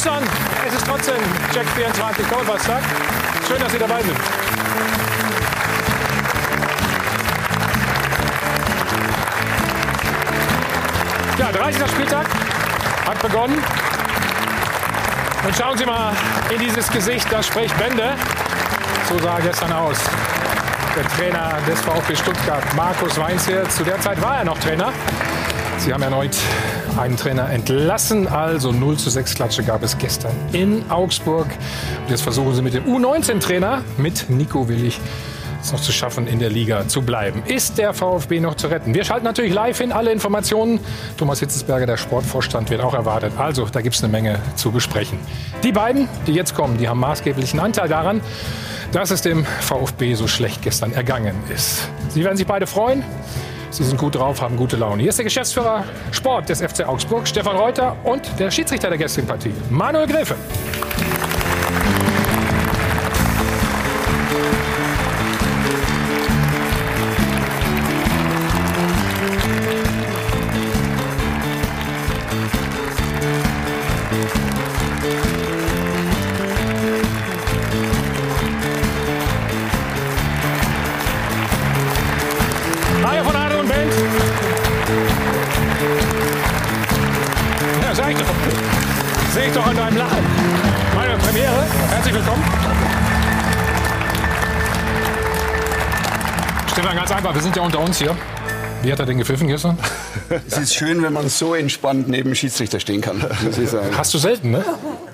Ostern. Es ist trotzdem Check 24 Donnerstag. Schön, dass Sie dabei sind. Ja, 30. Spieltag hat begonnen. Und schauen Sie mal in dieses Gesicht, das spricht Bände. So sah er gestern aus. Der Trainer des VfB Stuttgart, Markus Weinzierl. Zu der Zeit war er noch Trainer. Sie haben erneut einen Trainer entlassen. Also 0 zu 6 Klatsche gab es gestern in Augsburg. Und jetzt versuchen sie mit dem U19-Trainer, mit Nico Willig, es noch zu schaffen, in der Liga zu bleiben. Ist der VfB noch zu retten? Wir schalten natürlich live hin, alle Informationen. Thomas Hitzesberger, der Sportvorstand, wird auch erwartet. Also, da gibt es eine Menge zu besprechen. Die beiden, die jetzt kommen, die haben maßgeblichen Anteil daran, dass es dem VfB so schlecht gestern ergangen ist. Sie werden sich beide freuen. Sie sind gut drauf, haben gute Laune. Hier ist der Geschäftsführer Sport des FC Augsburg, Stefan Reuter, und der Schiedsrichter der gestrigen Partie, Manuel Gräfe. Uns hier. Wie hat er denn gepfiffen gestern? Es ist schön, wenn man so entspannt neben Schiedsrichter stehen kann. Hast du selten, ne?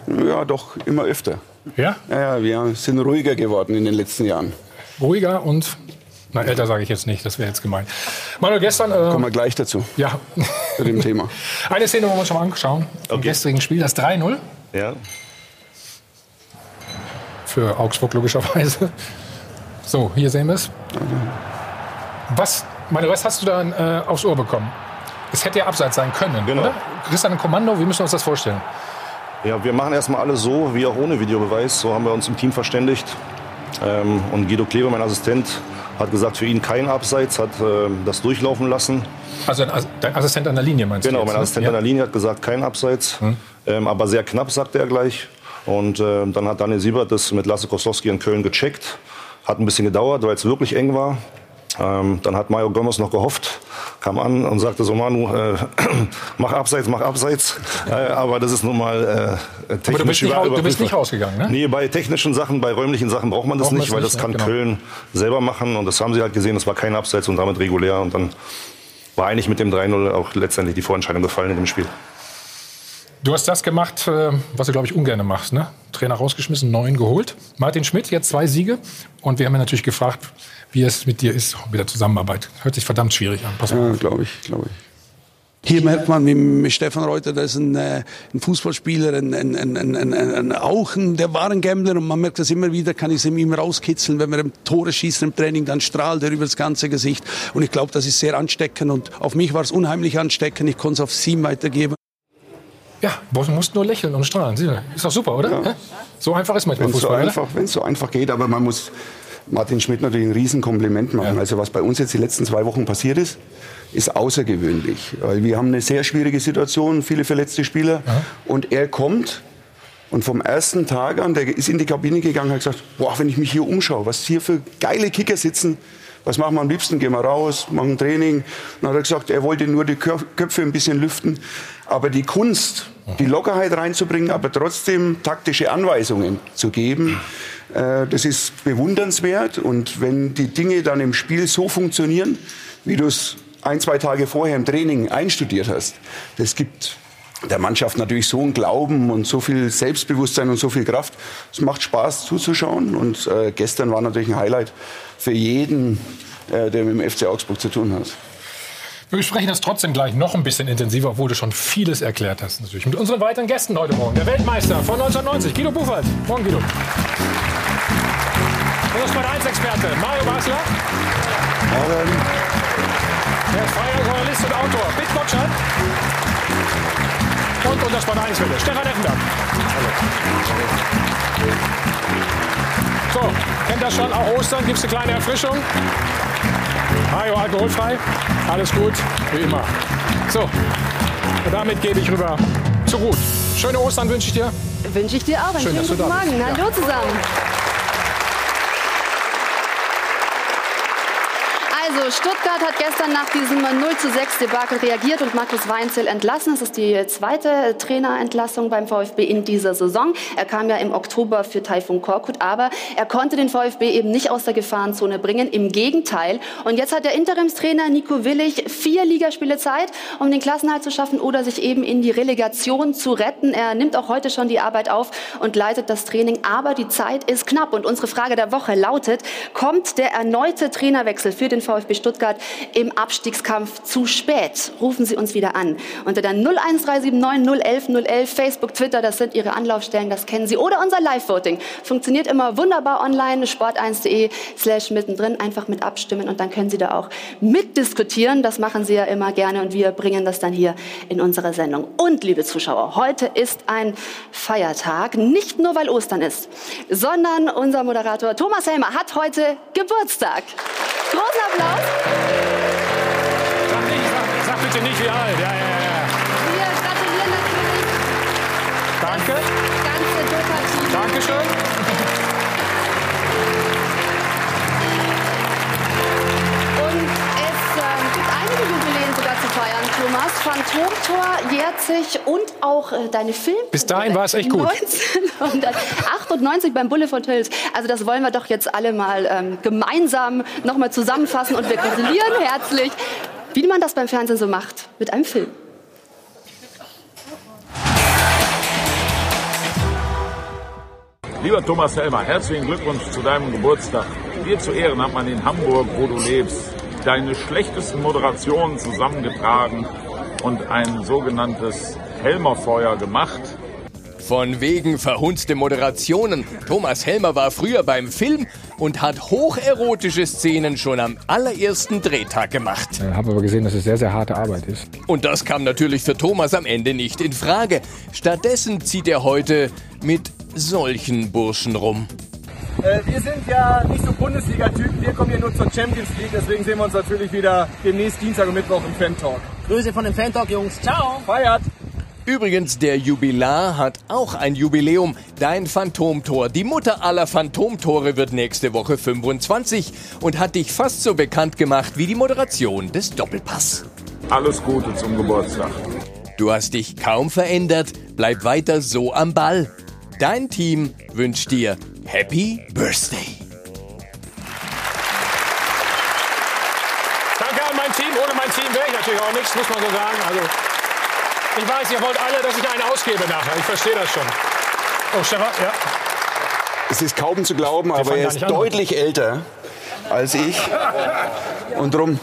Ja, doch immer öfter. Ja? Ja, ja, wir sind ruhiger geworden in den letzten Jahren. Ruhiger und. Na, älter sage ich jetzt nicht, das wäre jetzt gemein. Manuel, gestern. Äh, Kommen wir gleich dazu, ja. zu dem Thema. Eine Szene wollen wir uns schon mal anschauen. Okay. gestrigen Spiel, das 3-0 Ja. für Augsburg logischerweise. So, hier sehen wir es. Was, Manuel, was hast du dann äh, aufs Ohr bekommen? Es hätte ja abseits sein können, Genau. oder? Dann ein Kommando, wie müssen wir uns das vorstellen? ja, wir machen erstmal alles so, wie auch ohne Videobeweis. So haben wir uns im Team verständigt. Ähm, und Guido Kleber, mein Assistent, hat gesagt, für ihn kein Abseits, hat ähm, das durchlaufen lassen. Also dein, As- dein Assistent an der Linie meinst Genau, du? jetzt, mein ne? Assistent ja. an der Linie hat gesagt, kein Abseits, ähm, aber sehr knapp, sagte er gleich. Und ähm, dann hat Daniel Siebert das mit Lasse Koslowski in Köln gecheckt. Hat ein bisschen gedauert, weil es wirklich eng war. Ähm, dann hat Mario Gomez noch gehofft, kam an und sagte so, Manu, äh, mach Abseits, mach Abseits. Äh, aber das ist nun mal äh, technisch Aber du bist, nicht, über- du bist nicht rausgegangen, ne? Nee, bei technischen Sachen, bei räumlichen Sachen braucht man das Braucht nicht, das weil nicht, das kann ja, genau. Köln selber machen. Und das haben sie halt gesehen, das war kein Abseits und damit regulär. Und dann war eigentlich mit dem 3-0 auch letztendlich die Vorentscheidung gefallen in dem Spiel. Du hast das gemacht, äh, was du, glaube ich, ungern machst. Ne? Trainer rausgeschmissen, neun geholt. Martin Schmidt, jetzt zwei Siege. Und wir haben ihn natürlich gefragt, wie es mit dir ist, mit der Zusammenarbeit. Hört sich verdammt schwierig an. Pass Ja, auf. glaube ich, glaube ich. Hier merkt man, wie mit Stefan Reuter, das ist ein, äh, ein Fußballspieler, ein, ein, auch ein, der war ein Gambler und man merkt das immer wieder, kann ich es ihm rauskitzeln, wenn wir im Tore schießen im Training, dann strahlt er über das ganze Gesicht und ich glaube, das ist sehr ansteckend und auf mich war es unheimlich ansteckend, ich konnte es aufs Team weitergeben. Ja, du musst nur lächeln und strahlen. Ist doch super, oder? Hä? So einfach ist manchmal Wenn es so, Fußball, oder? einfach, wenn's so einfach geht, aber man muss Martin Schmidt natürlich ein Riesenkompliment machen. Ja. Also was bei uns jetzt die letzten zwei Wochen passiert ist, ist außergewöhnlich. Weil wir haben eine sehr schwierige Situation, viele verletzte Spieler. Und er kommt und vom ersten Tag an, der ist in die Kabine gegangen und hat gesagt, boah, wenn ich mich hier umschaue, was hier für geile Kicker sitzen, was machen wir am liebsten? Gehen wir raus, machen Training. Dann hat er gesagt, er wollte nur die Kö- Köpfe ein bisschen lüften. Aber die Kunst, die Lockerheit reinzubringen, aber trotzdem taktische Anweisungen zu geben, äh, das ist bewundernswert. Und wenn die Dinge dann im Spiel so funktionieren, wie du es ein, zwei Tage vorher im Training einstudiert hast, das gibt der Mannschaft natürlich so einen Glauben und so viel Selbstbewusstsein und so viel Kraft. Es macht Spaß zuzuschauen. Und äh, gestern war natürlich ein Highlight für jeden, der mit dem FC Augsburg zu tun hat. Wir besprechen das trotzdem gleich noch ein bisschen intensiver, obwohl du schon vieles erklärt hast. Natürlich. Mit unseren weiteren Gästen heute Morgen. Der Weltmeister von 1990, Guido Buchwald. Morgen, Guido. Unser Sport 1-Experte, Mario Basler. Der ist freier Journalist und Autor, Bit Gottschalk. Und unser Sport 1 Wille, Stefan Effenberg. So, kennt das schon? Auch Ostern gibt es eine kleine Erfrischung. Mario alkoholfrei. Alles gut, wie immer. So, und damit gebe ich rüber zu Ruth. Schöne Ostern wünsche ich dir. Wünsche ich dir auch. Einen Schön, schönen guten Morgen. Hallo ja. zusammen. Also Stuttgart hat gestern nach diesem 0 zu 6 Debakel reagiert und Markus Weinzel entlassen. Das ist die zweite Trainerentlassung beim VfB in dieser Saison. Er kam ja im Oktober für Taifun Korkut, aber er konnte den VfB eben nicht aus der Gefahrenzone bringen. Im Gegenteil. Und jetzt hat der Interimstrainer Nico Willig vier Ligaspiele Zeit, um den Klassenhalt zu schaffen oder sich eben in die Relegation zu retten. Er nimmt auch heute schon die Arbeit auf und leitet das Training. Aber die Zeit ist knapp. Und unsere Frage der Woche lautet, kommt der erneute Trainerwechsel für den VfB VfB Stuttgart im Abstiegskampf zu spät. Rufen Sie uns wieder an. Unter der 01379 011 011 Facebook, Twitter, das sind Ihre Anlaufstellen, das kennen Sie. Oder unser Live-Voting. Funktioniert immer wunderbar online, sport1.de slash mittendrin. Einfach mit abstimmen und dann können Sie da auch mitdiskutieren. Das machen Sie ja immer gerne und wir bringen das dann hier in unsere Sendung. Und, liebe Zuschauer, heute ist ein Feiertag. Nicht nur, weil Ostern ist, sondern unser Moderator Thomas Helmer hat heute Geburtstag. Großen Applaus. Sag, nicht, sag, sag bitte nicht wie alt. Ja, ja, ja. Wir gratulieren natürlich. Danke. Das ganze. Dankeschön. Thomas. Phantomtor jährt sich und auch äh, deine Film. Bis dahin war es echt gut. 1998 beim Bulle von Tölz. Also das wollen wir doch jetzt alle mal ähm, gemeinsam nochmal zusammenfassen und wir gratulieren herzlich, wie man das beim Fernsehen so macht, mit einem Film. Lieber Thomas Helmer, herzlichen Glückwunsch zu deinem Geburtstag. Dir zu Ehren hat man in Hamburg, wo du lebst, deine schlechtesten Moderationen zusammengetragen und ein sogenanntes Helmerfeuer gemacht. Von wegen verhunzte Moderationen. Thomas Helmer war früher beim Film und hat hocherotische Szenen schon am allerersten Drehtag gemacht. Ich habe aber gesehen, dass es sehr, sehr harte Arbeit ist. Und das kam natürlich für Thomas am Ende nicht in Frage. Stattdessen zieht er heute mit solchen Burschen rum. Äh, wir sind ja nicht so Bundesliga-Typen, wir kommen hier nur zur Champions League, deswegen sehen wir uns natürlich wieder demnächst Dienstag und Mittwoch im Fan-Talk. Grüße von dem Fan-Talk, Jungs. Ciao. Feiert. Übrigens, der Jubilar hat auch ein Jubiläum. Dein Phantomtor. Die Mutter aller Phantomtore wird nächste Woche 25 und hat dich fast so bekannt gemacht wie die Moderation des Doppelpass. Alles Gute zum Geburtstag. Du hast dich kaum verändert. Bleib weiter so am Ball. Dein Team wünscht dir Happy Birthday. Natürlich auch nichts, muss man so sagen. Also, ich weiß, ihr wollt alle, dass ich einen ausgebe nachher. Ich verstehe das schon. Oh, Stefan, ja. Es ist kaum zu glauben, Wir aber er ist deutlich an. älter als ich. Und darum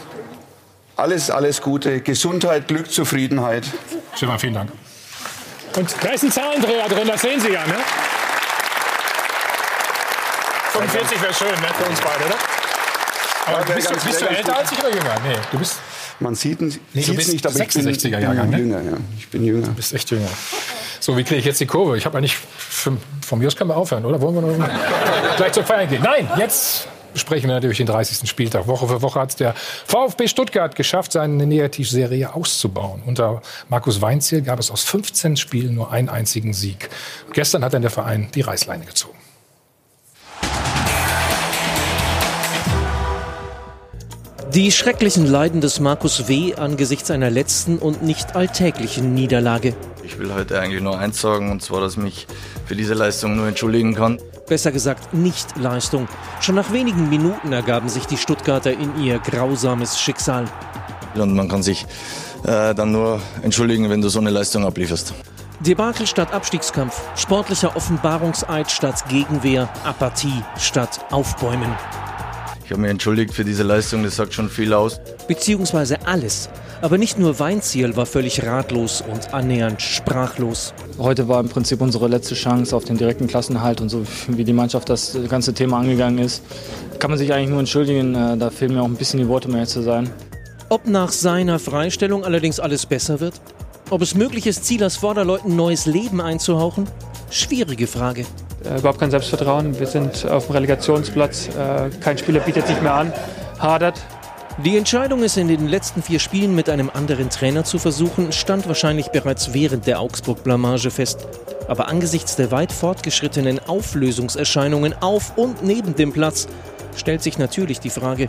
alles, alles Gute. Gesundheit, Glück, Zufriedenheit. Stefan, vielen Dank. Und da ist ein Zahlendreher drin, das sehen Sie ja, ne? 45 wäre schön, ne? Für uns beide, oder? Aber ja, bist, du, bist du älter als ich oder jünger? Nee, du bist. Man sieht es nee, nicht, aber 66er ich bin, Jahrgang, ne? jünger, ja. Ich bin jünger. Du bist echt jünger. So, wie kriege ich jetzt die Kurve? Ich habe eigentlich. Von mir aus können wir aufhören, oder? Wollen wir noch gleich zur Feiern gehen? Nein, jetzt besprechen wir natürlich den 30. Spieltag. Woche für Woche hat es der VfB Stuttgart geschafft, seine Negativserie auszubauen. Unter Markus Weinziel gab es aus 15 Spielen nur einen einzigen Sieg. Gestern hat dann der Verein die Reißleine gezogen. Die schrecklichen Leiden des Markus W. angesichts einer letzten und nicht alltäglichen Niederlage. Ich will heute eigentlich nur eins sagen, und zwar, dass ich mich für diese Leistung nur entschuldigen kann. Besser gesagt, Nicht-Leistung. Schon nach wenigen Minuten ergaben sich die Stuttgarter in ihr grausames Schicksal. Und man kann sich äh, dann nur entschuldigen, wenn du so eine Leistung ablieferst. Debakel statt Abstiegskampf, sportlicher Offenbarungseid statt Gegenwehr, Apathie statt Aufbäumen. Ich habe mich entschuldigt für diese Leistung, das sagt schon viel aus. Beziehungsweise alles. Aber nicht nur Weinziel war völlig ratlos und annähernd sprachlos. Heute war im Prinzip unsere letzte Chance auf den direkten Klassenhalt und so wie die Mannschaft das ganze Thema angegangen ist, kann man sich eigentlich nur entschuldigen. Äh, da fehlen mir auch ein bisschen die Worte, mehr zu sein. Ob nach seiner Freistellung allerdings alles besser wird? Ob es möglich ist, Zielers Vorderleuten neues Leben einzuhauchen? Schwierige Frage äh, überhaupt kein Selbstvertrauen. Wir sind auf dem Relegationsplatz. Äh, kein Spieler bietet sich mehr an. Hadert. Die Entscheidung, es in den letzten vier Spielen mit einem anderen Trainer zu versuchen, stand wahrscheinlich bereits während der Augsburg-Blamage fest. Aber angesichts der weit fortgeschrittenen Auflösungserscheinungen auf und neben dem Platz stellt sich natürlich die Frage,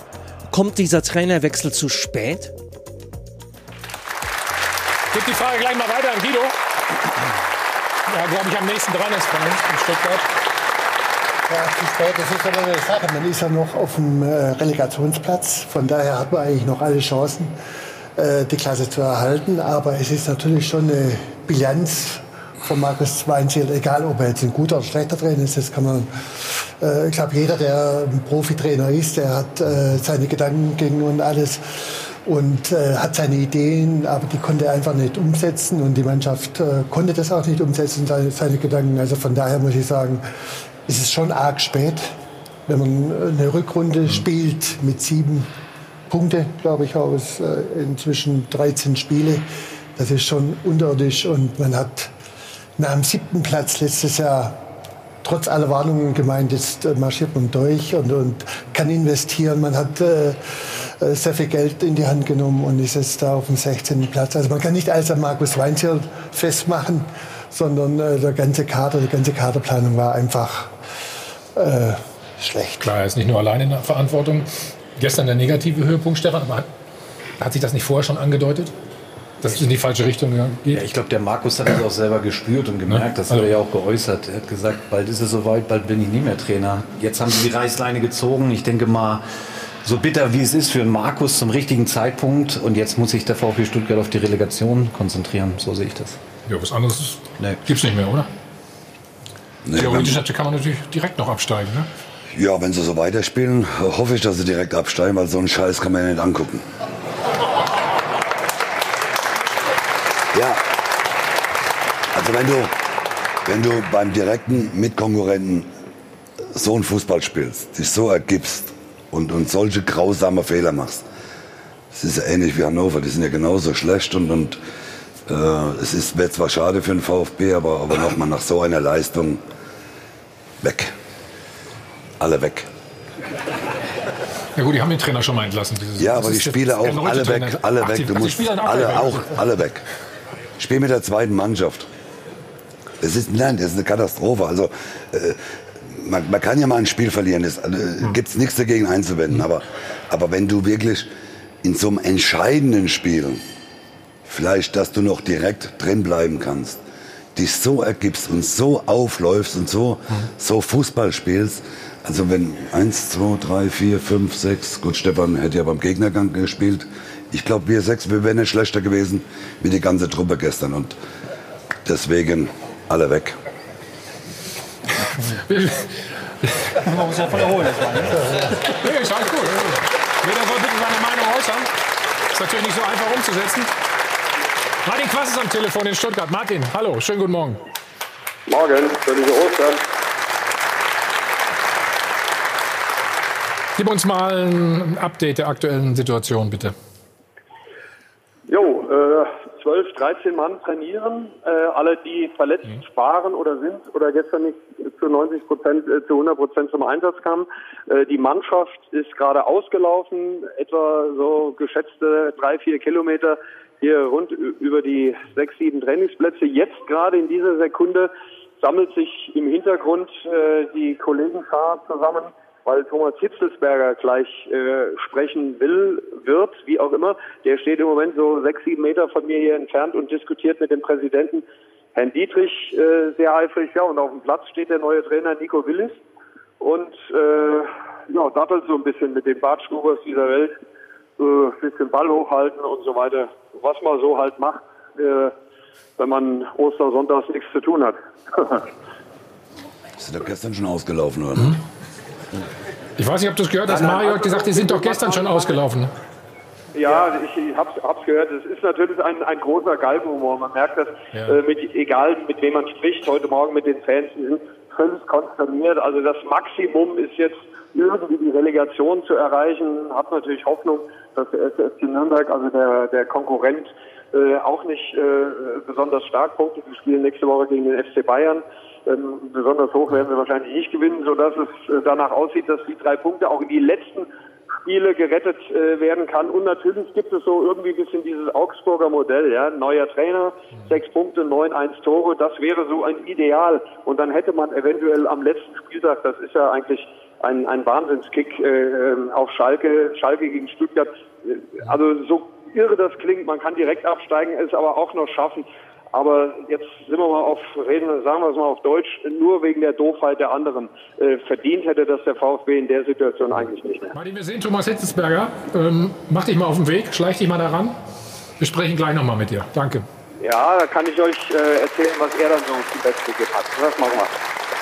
kommt dieser Trainerwechsel zu spät? Gibt die Frage gleich mal weiter an Guido. Ja, glaube ich, am nächsten dran ist von uns in Stuttgart. Ja, das ist aber eine Sache. Man ist ja noch auf dem äh, Relegationsplatz. Von daher hat man eigentlich noch alle Chancen, äh, die Klasse zu erhalten. Aber es ist natürlich schon eine Bilanz von Markus Weinziel, egal ob er jetzt ein guter oder schlechter Trainer ist, das kann man, äh, ich glaube, jeder, der ein Profitrainer ist, der hat äh, seine Gedanken und alles und äh, hat seine Ideen, aber die konnte er einfach nicht umsetzen und die Mannschaft äh, konnte das auch nicht umsetzen, seine, seine Gedanken. Also von daher muss ich sagen, ist es schon arg spät, wenn man eine Rückrunde spielt mit sieben Punkte, glaube ich, aus äh, inzwischen 13 Spiele. Das ist schon unterirdisch und man hat nach dem siebten Platz letztes Jahr trotz aller Warnungen gemeint, jetzt äh, marschiert man durch und, und kann investieren. Man hat äh sehr viel Geld in die Hand genommen und ist jetzt da auf dem 16. Platz. Also man kann nicht alles an Markus Weinzierl festmachen, sondern äh, der ganze Kader, die ganze Kaderplanung war einfach äh, schlecht. Klar, er ist nicht nur allein in der Verantwortung. Gestern der negative Höhepunkt, Stefan, aber hat, hat sich das nicht vorher schon angedeutet? dass es in die falsche Richtung geht? Ja, ich glaube, der Markus hat das auch selber gespürt und gemerkt. Das hat er ja auch geäußert. Er hat gesagt, bald ist es soweit, bald bin ich nicht mehr Trainer. Jetzt haben sie die Reißleine gezogen. Ich denke mal, so bitter wie es ist für einen Markus zum richtigen Zeitpunkt. Und jetzt muss sich der VfB Stuttgart auf die Relegation konzentrieren. So sehe ich das. Ja, was anderes nee. gibt es nicht mehr, oder? Nee, Theoretisch kann man natürlich direkt noch absteigen, ne? Ja, wenn sie so weiterspielen, hoffe ich, dass sie direkt absteigen, weil so einen Scheiß kann man ja nicht angucken. Ja. Also wenn du, wenn du beim direkten Mitkonkurrenten so einen Fußball spielst, dich so ergibst und, und solche grausame Fehler machst, es ist ja ähnlich wie Hannover, die sind ja genauso schlecht und, und äh, es ist wäre zwar schade für den VfB, aber, aber nochmal nach so einer Leistung weg. Alle weg. Ja gut, die haben den Trainer schon mal entlassen. ja, aber die Spieler auch alle weg, alle Ach, weg. Du musst alle auch alle weg. Spiel mit der zweiten Mannschaft. Das ist, nein, das ist eine Katastrophe. Also, äh, man, man, kann ja mal ein Spiel verlieren, es äh, hm. gibt nichts dagegen einzuwenden. Aber, aber wenn du wirklich in so einem entscheidenden Spiel, vielleicht, dass du noch direkt drin bleiben kannst, dich so ergibst und so aufläufst und so, mhm. so Fußball spielst, also wenn eins, zwei, drei, vier, fünf, sechs, gut, Stefan hätte ja beim Gegnergang gespielt, ich glaube, wir sechs, wir wären nicht schlechter gewesen wie die ganze Truppe gestern. Und deswegen alle weg. Man muss ja voll erholen jetzt mal. Ne? Nee, ist alles gut. Jeder soll bitte seine Meinung äußern. Ist natürlich nicht so einfach umzusetzen. Martin Quass ist am Telefon in Stuttgart. Martin, hallo, schönen guten Morgen. Morgen, schöne Ostern. Gib uns mal ein Update der aktuellen Situation, bitte. Jo, äh, 12, 13 Mann trainieren. Äh, alle, die verletzt mhm. waren oder sind oder gestern nicht zu 90 Prozent, äh, zu 100 Prozent zum Einsatz kamen. Äh, die Mannschaft ist gerade ausgelaufen, etwa so geschätzte drei, vier Kilometer hier rund über die sechs, sieben Trainingsplätze. Jetzt gerade in dieser Sekunde sammelt sich im Hintergrund äh, die Kollegenschar zusammen weil Thomas Hitzelsberger gleich sprechen will, wird, wie auch immer. Der steht im Moment so sechs, sieben Meter von mir hier entfernt und diskutiert mit dem Präsidenten Herrn Dietrich äh, sehr eifrig. Ja, und auf dem Platz steht der neue Trainer Nico Willis und äh, ja, dattelt so ein bisschen mit den Bartstubers dieser Welt, äh, bisschen Ball hochhalten und so weiter, was man so halt macht, äh, wenn man Ostersonntags nichts zu tun hat. Ist doch gestern schon ausgelaufen, oder? Mhm. Ich weiß nicht, ob du es gehört hast. Mario hat gesagt, die sind doch gestern schon ausgelaufen. Ja, ich, ich habe es gehört. Es ist natürlich ein, ein großer Galgenhumor. Man merkt das, ja. äh, mit, egal mit wem man spricht, heute Morgen mit den Fans, die sind völlig konsterniert. Also das Maximum ist jetzt irgendwie die Relegation zu erreichen. Hat natürlich Hoffnung, dass der SFC Nürnberg, also der, der Konkurrent, äh, auch nicht äh, besonders stark punktet. Wir spielen nächste Woche gegen den FC Bayern. Ähm, besonders hoch werden wir wahrscheinlich nicht gewinnen, sodass es äh, danach aussieht, dass die drei Punkte auch in die letzten Spiele gerettet äh, werden kann. Und natürlich gibt es so irgendwie ein bisschen dieses Augsburger Modell, ja. Neuer Trainer, sechs Punkte, neun, eins Tore, das wäre so ein Ideal. Und dann hätte man eventuell am letzten Spieltag, das ist ja eigentlich ein, ein Wahnsinnskick äh, auf Schalke, Schalke gegen Stuttgart. Also so irre das klingt, man kann direkt absteigen, es aber auch noch schaffen. Aber jetzt sind wir mal auf, reden, sagen wir es mal auf Deutsch, nur wegen der Doofheit der anderen. Äh, verdient hätte das der VfB in der Situation eigentlich nicht mehr. Martin, wir sehen Thomas Hitzesberger. Ähm, mach dich mal auf den Weg, schleich dich mal daran. Wir sprechen gleich nochmal mit dir. Danke. Ja, da kann ich euch äh, erzählen, was er dann so zum Besten hat. Das machen wir.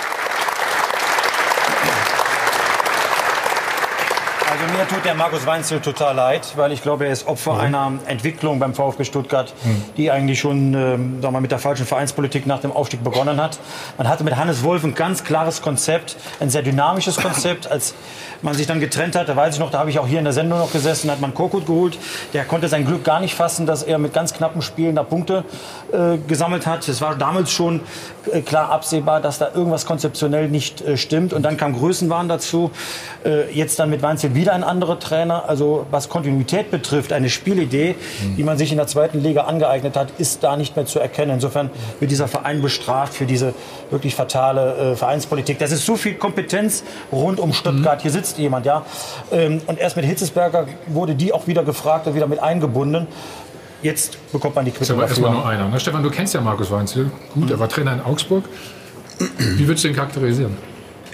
Also mir tut der Markus Weinzel total leid, weil ich glaube, er ist Opfer mhm. einer Entwicklung beim VfB Stuttgart, mhm. die eigentlich schon ähm, wir, mit der falschen Vereinspolitik nach dem Aufstieg begonnen hat. Man hatte mit Hannes Wolf ein ganz klares Konzept, ein sehr dynamisches Konzept. Als man sich dann getrennt hat, da weiß ich noch, da habe ich auch hier in der Sendung noch gesessen, hat man Korkut geholt. Der konnte sein Glück gar nicht fassen, dass er mit ganz knappen Spielen da Punkte äh, gesammelt hat. Es war damals schon äh, klar absehbar, dass da irgendwas konzeptionell nicht äh, stimmt. Und dann kam Größenwahn dazu. Äh, jetzt dann mit Weinzel wieder ein anderer Trainer. Also was Kontinuität betrifft, eine Spielidee, mhm. die man sich in der zweiten Liga angeeignet hat, ist da nicht mehr zu erkennen. Insofern wird dieser Verein bestraft für diese wirklich fatale äh, Vereinspolitik. Das ist so viel Kompetenz rund um Stuttgart. Mhm. Hier sitzt jemand, ja. Ähm, und erst mit Hitzesberger wurde die auch wieder gefragt und wieder mit eingebunden. Jetzt bekommt man die Quittung. Das ist aber erstmal nur einer. Ne? Stefan, du kennst ja Markus Weinzel. Gut, er war Trainer in Augsburg. Wie würdest du ihn charakterisieren?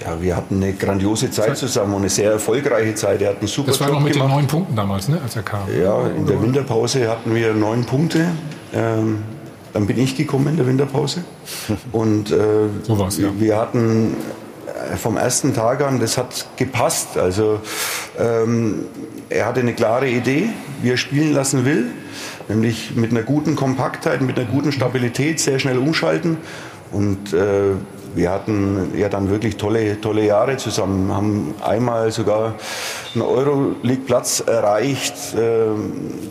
Ja, wir hatten eine grandiose Zeit zusammen und eine sehr erfolgreiche Zeit. Er hat einen super Das war Job noch mit gemacht. den neun Punkten damals, ne, als er kam. Ja, in der Winterpause hatten wir neun Punkte. Ähm, dann bin ich gekommen in der Winterpause. Und äh, so ja. wir hatten äh, vom ersten Tag an, das hat gepasst. Also ähm, er hatte eine klare Idee, wie er spielen lassen will, nämlich mit einer guten Kompaktheit, mit einer guten Stabilität, sehr schnell umschalten. Und äh, wir hatten ja dann wirklich tolle, tolle Jahre zusammen, haben einmal sogar einen Euroleague-Platz erreicht, äh,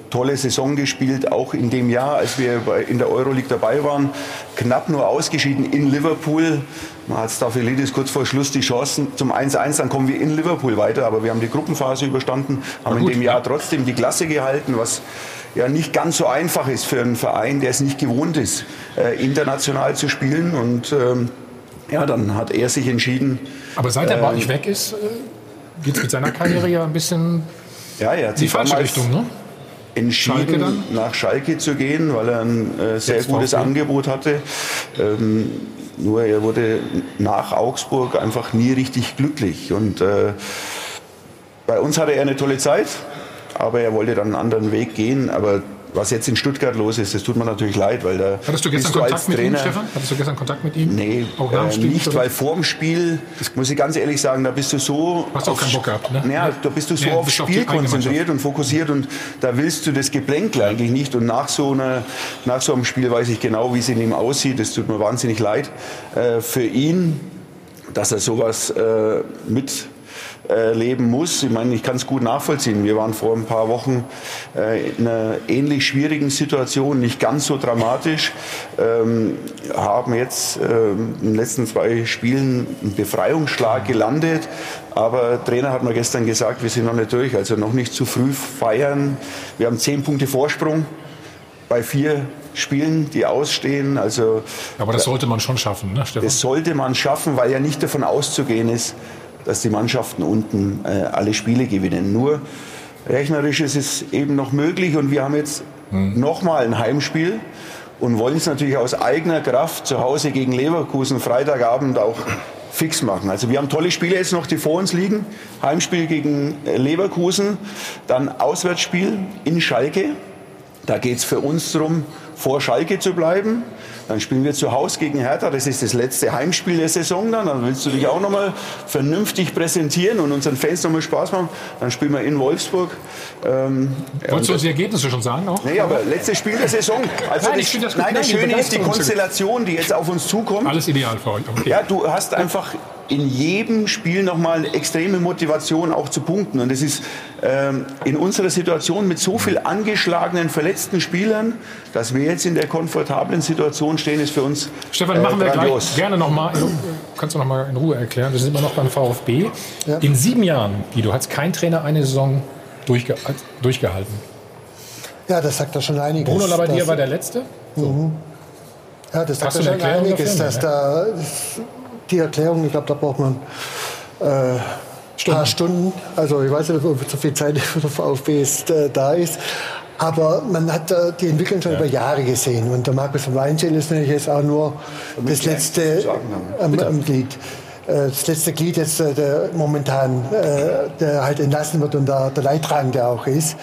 tolle Saison gespielt, auch in dem Jahr, als wir in der Euroleague dabei waren, knapp nur ausgeschieden in Liverpool. Man hat Staphylidis kurz vor Schluss die Chancen zum 1-1, dann kommen wir in Liverpool weiter, aber wir haben die Gruppenphase überstanden, haben in dem Jahr trotzdem die Klasse gehalten, was ja nicht ganz so einfach ist für einen Verein, der es nicht gewohnt ist, äh, international zu spielen und ähm, ja, dann hat er sich entschieden. Aber seit er äh, nicht weg ist, äh, geht es mit seiner Karriere ja ein bisschen ja, er hat in die falsche Richtung, ne? entschieden, Schalke nach Schalke zu gehen, weil er ein äh, sehr Jetzt gutes Angebot hatte. Ähm, nur er wurde nach Augsburg einfach nie richtig glücklich. Und äh, bei uns hatte er eine tolle Zeit, aber er wollte dann einen anderen Weg gehen. Aber was jetzt in Stuttgart los ist, das tut mir natürlich leid, weil da Hattest du gestern Kontakt mit Trainer, ihm, Stefan? Hattest du gestern Kontakt mit ihm? Nee, äh, nicht, weil vor dem Spiel, muss ich ganz ehrlich sagen, da bist du so... Hast du auch keinen Bock gehabt, ne? Ja, da bist du so nee, aufs Spiel konzentriert und fokussiert und da willst du das Geplänkel eigentlich nicht und nach so, einer, nach so einem Spiel weiß ich genau, wie es in ihm aussieht, das tut mir wahnsinnig leid äh, für ihn, dass er sowas äh, mit äh, leben muss. Ich meine, ich kann es gut nachvollziehen. Wir waren vor ein paar Wochen äh, in einer ähnlich schwierigen Situation, nicht ganz so dramatisch, ähm, haben jetzt äh, in den letzten zwei Spielen einen Befreiungsschlag gelandet. Aber Trainer hat mir gestern gesagt, wir sind noch nicht durch, also noch nicht zu früh feiern. Wir haben zehn Punkte Vorsprung bei vier Spielen, die ausstehen. Also, Aber das sollte man schon schaffen, ne, Stefan? Das sollte man schaffen, weil ja nicht davon auszugehen ist, dass die Mannschaften unten äh, alle Spiele gewinnen. Nur rechnerisch ist es eben noch möglich und wir haben jetzt hm. nochmal ein Heimspiel und wollen es natürlich aus eigener Kraft zu Hause gegen Leverkusen Freitagabend auch fix machen. Also wir haben tolle Spiele jetzt noch, die vor uns liegen. Heimspiel gegen äh, Leverkusen, dann Auswärtsspiel in Schalke. Da geht es für uns darum, vor Schalke zu bleiben. Dann spielen wir zu Hause gegen Hertha. Das ist das letzte Heimspiel der Saison dann. Dann willst du dich auch nochmal vernünftig präsentieren und unseren Fans nochmal Spaß machen. Dann spielen wir in Wolfsburg. Ähm, Wolltest du uns die Ergebnisse schon sagen auch? Nee, aber letztes Spiel der Saison. Also nein, das, das, nein, das Schöne ist die Konstellation, die jetzt auf uns zukommt. Alles ideal für euch. Okay. Ja, du hast einfach in jedem Spiel nochmal eine extreme Motivation auch zu punkten. Und es ist ähm, in unserer Situation mit so viel angeschlagenen, verletzten Spielern, dass wir jetzt in der komfortablen Situation stehen, ist für uns Stefan, äh, machen wir grandios. gleich gerne nochmal, kannst du nochmal in Ruhe erklären, wir sind immer noch beim VfB. Ja. In sieben Jahren, Guido, hat kein Trainer eine Saison durchge durchgehalten. Ja, das sagt doch schon einiges. Bruno Labbadia war der Letzte? So. Mhm. Ja, das sagt doch schon einiges, dafür? dass da die Erklärung, ich glaube, da braucht man äh, Stunden. paar Stunden. Also ich weiß nicht, ob so viel Zeit für den VfB ist, äh, da ist. Aber man hat äh, die Entwicklung schon ja. über Jahre gesehen. Und der Markus von Weinzel ist natürlich jetzt auch nur das letzte am Glied äh, das letzte Glied jetzt äh, der momentan äh, der halt entlassen wird und der, der Leidtragende auch ist.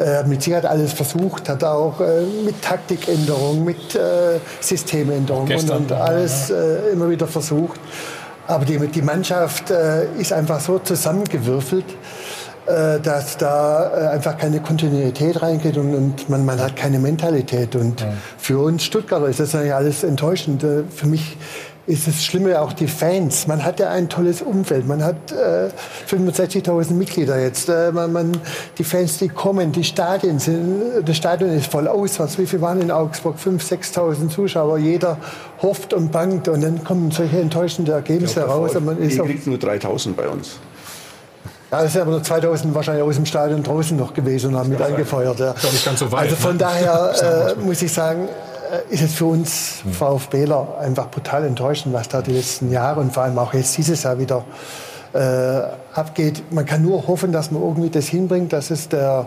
Äh, mit Sicherheit alles versucht, hat auch äh, mit Taktikänderung, mit äh, Systemänderung und, und, alles äh, immer wieder versucht. Aber die, die Mannschaft äh, ist einfach so zusammengewürfelt, äh, dass da einfach keine Kontinuität reingeht und, und man, man, hat keine Mentalität. Und ja. für uns Stuttgarter ist das eigentlich alles enttäuschend. Für mich ist das Schlimme auch die Fans. Man hat ja ein tolles Umfeld. Man hat äh, 65.000 Mitglieder jetzt. Äh, man, man, die Fans, die kommen, die Stadien sind, das Stadion ist voll aus. Was, wie viele waren in Augsburg? 5.000, 6.000 Zuschauer. Jeder hofft und bangt und dann kommen solche enttäuschende Ergebnisse raus. Und man ist Hier kriegt nur 3.000 bei uns. Ja, das sind aber nur 2000 wahrscheinlich aus dem Stadion draußen noch gewesen und haben mit eingefeuert. Ja. Nicht ganz so weit, also von ne? daher äh, muss ich sagen, ist es für uns VfBler einfach brutal enttäuschend, was da die letzten Jahre und vor allem auch jetzt dieses Jahr wieder äh, abgeht. Man kann nur hoffen, dass man irgendwie das hinbringt, dass es der,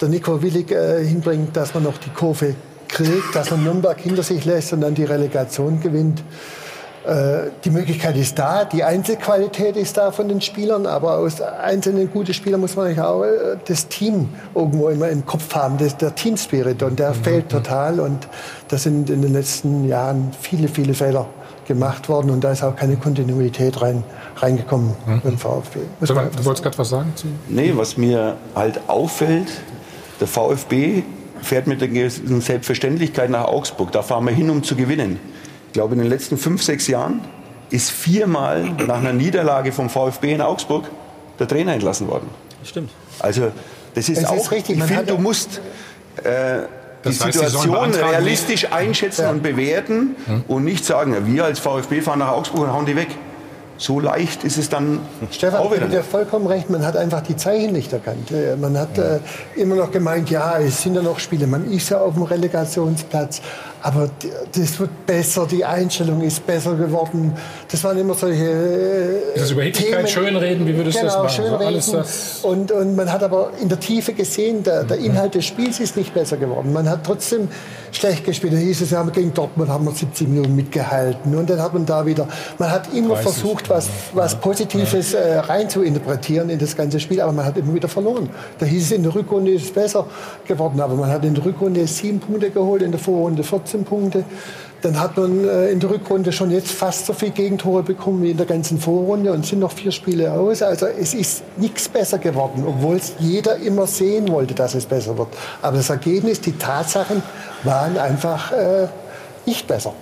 der Nico Willig äh, hinbringt, dass man noch die Kurve kriegt, dass man Nürnberg hinter sich lässt und dann die Relegation gewinnt. Äh, die Möglichkeit ist da, die Einzelqualität ist da von den Spielern, aber aus einzelnen guten Spielern muss man auch äh, das Team irgendwo immer im Kopf haben, das, der Teamspirit und der mhm. fehlt total und da sind in den letzten Jahren viele, viele Fehler gemacht worden und da ist auch keine Kontinuität rein, reingekommen mhm. beim VfB. Du, du wolltest gerade was sagen? Nee, was mir halt auffällt, der VfB fährt mit der Selbstverständlichkeit nach Augsburg. Da fahren wir hin, um zu gewinnen glaube, in den letzten fünf, sechs Jahren ist viermal nach einer Niederlage vom VfB in Augsburg der Trainer entlassen worden. Stimmt. Also das ist es auch ist richtig. Ich finde, du musst äh, die Situation realistisch einschätzen ja. und bewerten hm. und nicht sagen, wir als VfB fahren nach Augsburg und hauen die weg. So leicht ist es dann Stefan, auch wieder. dir vollkommen recht. Man hat einfach die Zeichen nicht erkannt. Äh, man hat ja. äh, immer noch gemeint, ja, es sind ja noch Spiele. Man ist ja auf dem Relegationsplatz. Aber das wird besser, die Einstellung ist besser geworden. Das waren immer solche. Äh, ist das Überheblichkeit, Schönreden, wie würdest genau, du das machen? Schönreden. Alles das und, und man hat aber in der Tiefe gesehen, der, der Inhalt des Spiels ist nicht besser geworden. Man hat trotzdem schlecht gespielt. Dann hieß es, ja, gegen Dortmund haben wir 70 Minuten mitgehalten. Und dann hat man da wieder, man hat immer 30, versucht, was, was Positives ja. äh, rein zu interpretieren in das ganze Spiel, aber man hat immer wieder verloren. Da hieß es, in der Rückrunde ist es besser geworden, aber man hat in der Rückrunde sieben Punkte geholt, in der Vorrunde 14 14 Punkte. Dann hat man äh, in der Rückrunde schon jetzt fast so viele Gegentore bekommen wie in der ganzen Vorrunde und sind noch vier Spiele aus. Also es ist nichts besser geworden, obwohl es jeder immer sehen wollte, dass es besser wird. Aber das Ergebnis, die Tatsachen waren einfach äh, nicht besser.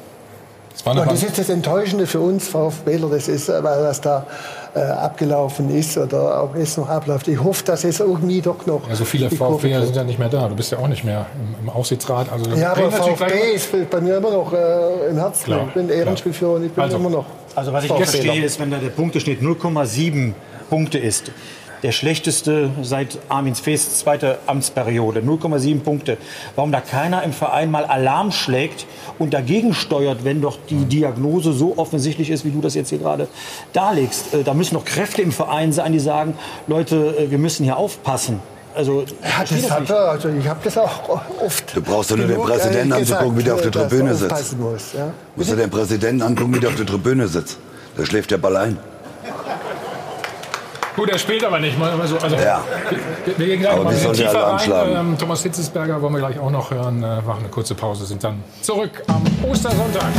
Das und das ist das Enttäuschende für uns VfBler, das ist, äh, was da äh, abgelaufen ist oder auch jetzt noch abläuft. Ich hoffe, dass es irgendwie doch noch. Ja, so viele VfB sind ja nicht mehr da. Du bist ja auch nicht mehr im, im Aufsichtsrat. Also ja, aber VfB ist bei mir immer noch äh, im Herzen. Klar, ich bin Ehrenspielführer und ich bin also, immer noch. Also was ich jetzt verstehe, ist, wenn da der Punkteschnitt 0,7 Punkte ist, der schlechteste seit Armin Fests zweite Amtsperiode. 0,7 Punkte. Warum da keiner im Verein mal Alarm schlägt und dagegen steuert, wenn doch die Diagnose so offensichtlich ist, wie du das jetzt hier gerade darlegst. Äh, da müssen noch Kräfte im Verein sein, die sagen, Leute, äh, wir müssen hier aufpassen. Also, ja, das hat er, also ich habe das auch oft. Du brauchst doch nur den Präsidenten anzugucken, wie der auf der Tribüne sitzt. Muss, ja? Musst du den Präsidenten angucken, wie der auf der Tribüne sitzt. Da schläft der Ball ein. Gut, er spielt aber nicht. Also, also ja. Wir, gehen gleich aber mal in tiefer rein. Ähm, Thomas Hitzesberger wollen wir gleich auch noch hören. Äh, machen eine kurze Pause, sind dann zurück am Ostersonntag.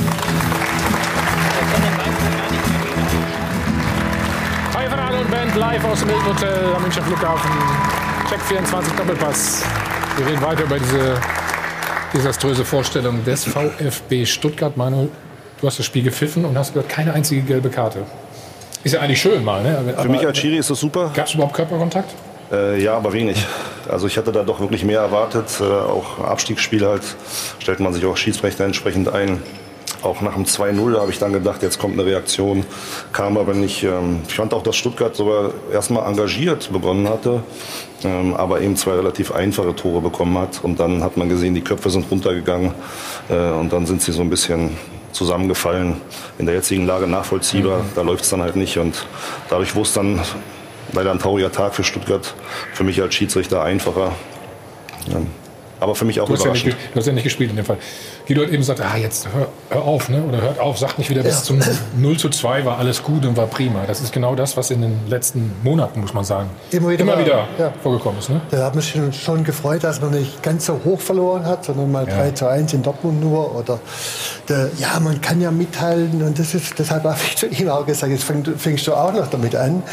Arne und Band live aus dem Hilton Hotel am Münchner Flughafen. Check 24 Doppelpass. Wir reden weiter über diese desaströse Vorstellung des VfB Stuttgart. Manuel, du hast das Spiel gepfiffen und hast gehört, keine einzige gelbe Karte. Ist ja eigentlich schön mal, ne? Für mich als Schiri ist das super. Gab es überhaupt Körperkontakt? Äh, ja, aber wenig. Also ich hatte da doch wirklich mehr erwartet. Äh, auch Abstiegsspiel halt stellt man sich auch Schiedsrichter entsprechend ein. Auch nach dem 2-0 habe ich dann gedacht, jetzt kommt eine Reaktion. Kam aber nicht. Ähm, ich fand auch, dass Stuttgart sogar erstmal engagiert begonnen hatte, ähm, aber eben zwei relativ einfache Tore bekommen hat. Und dann hat man gesehen, die Köpfe sind runtergegangen äh, und dann sind sie so ein bisschen zusammengefallen. In der jetzigen Lage nachvollziehbar, mhm. da läuft es dann halt nicht. Und dadurch wurde es dann leider ein trauriger Tag für Stuttgart. Für mich als Schiedsrichter einfacher. Ja. Aber für mich auch du hast, ja nicht, du hast ja nicht gespielt in dem Fall. Guido hat eben gesagt, ah, jetzt hör, hör auf, ne? oder hört auf, sagt nicht wieder bis zum 0 zu 2 war alles gut und war prima. Das ist genau das, was in den letzten Monaten, muss man sagen, immer wieder, immer wieder ja. vorgekommen ist. Ne? Da hat man sich schon gefreut, dass man nicht ganz so hoch verloren hat, sondern mal ja. 3 zu 1 in Dortmund nur. Oder der, ja, man kann ja mithalten und das ist, deshalb habe ich zu ihm auch gesagt, jetzt fängst, fängst du auch noch damit an.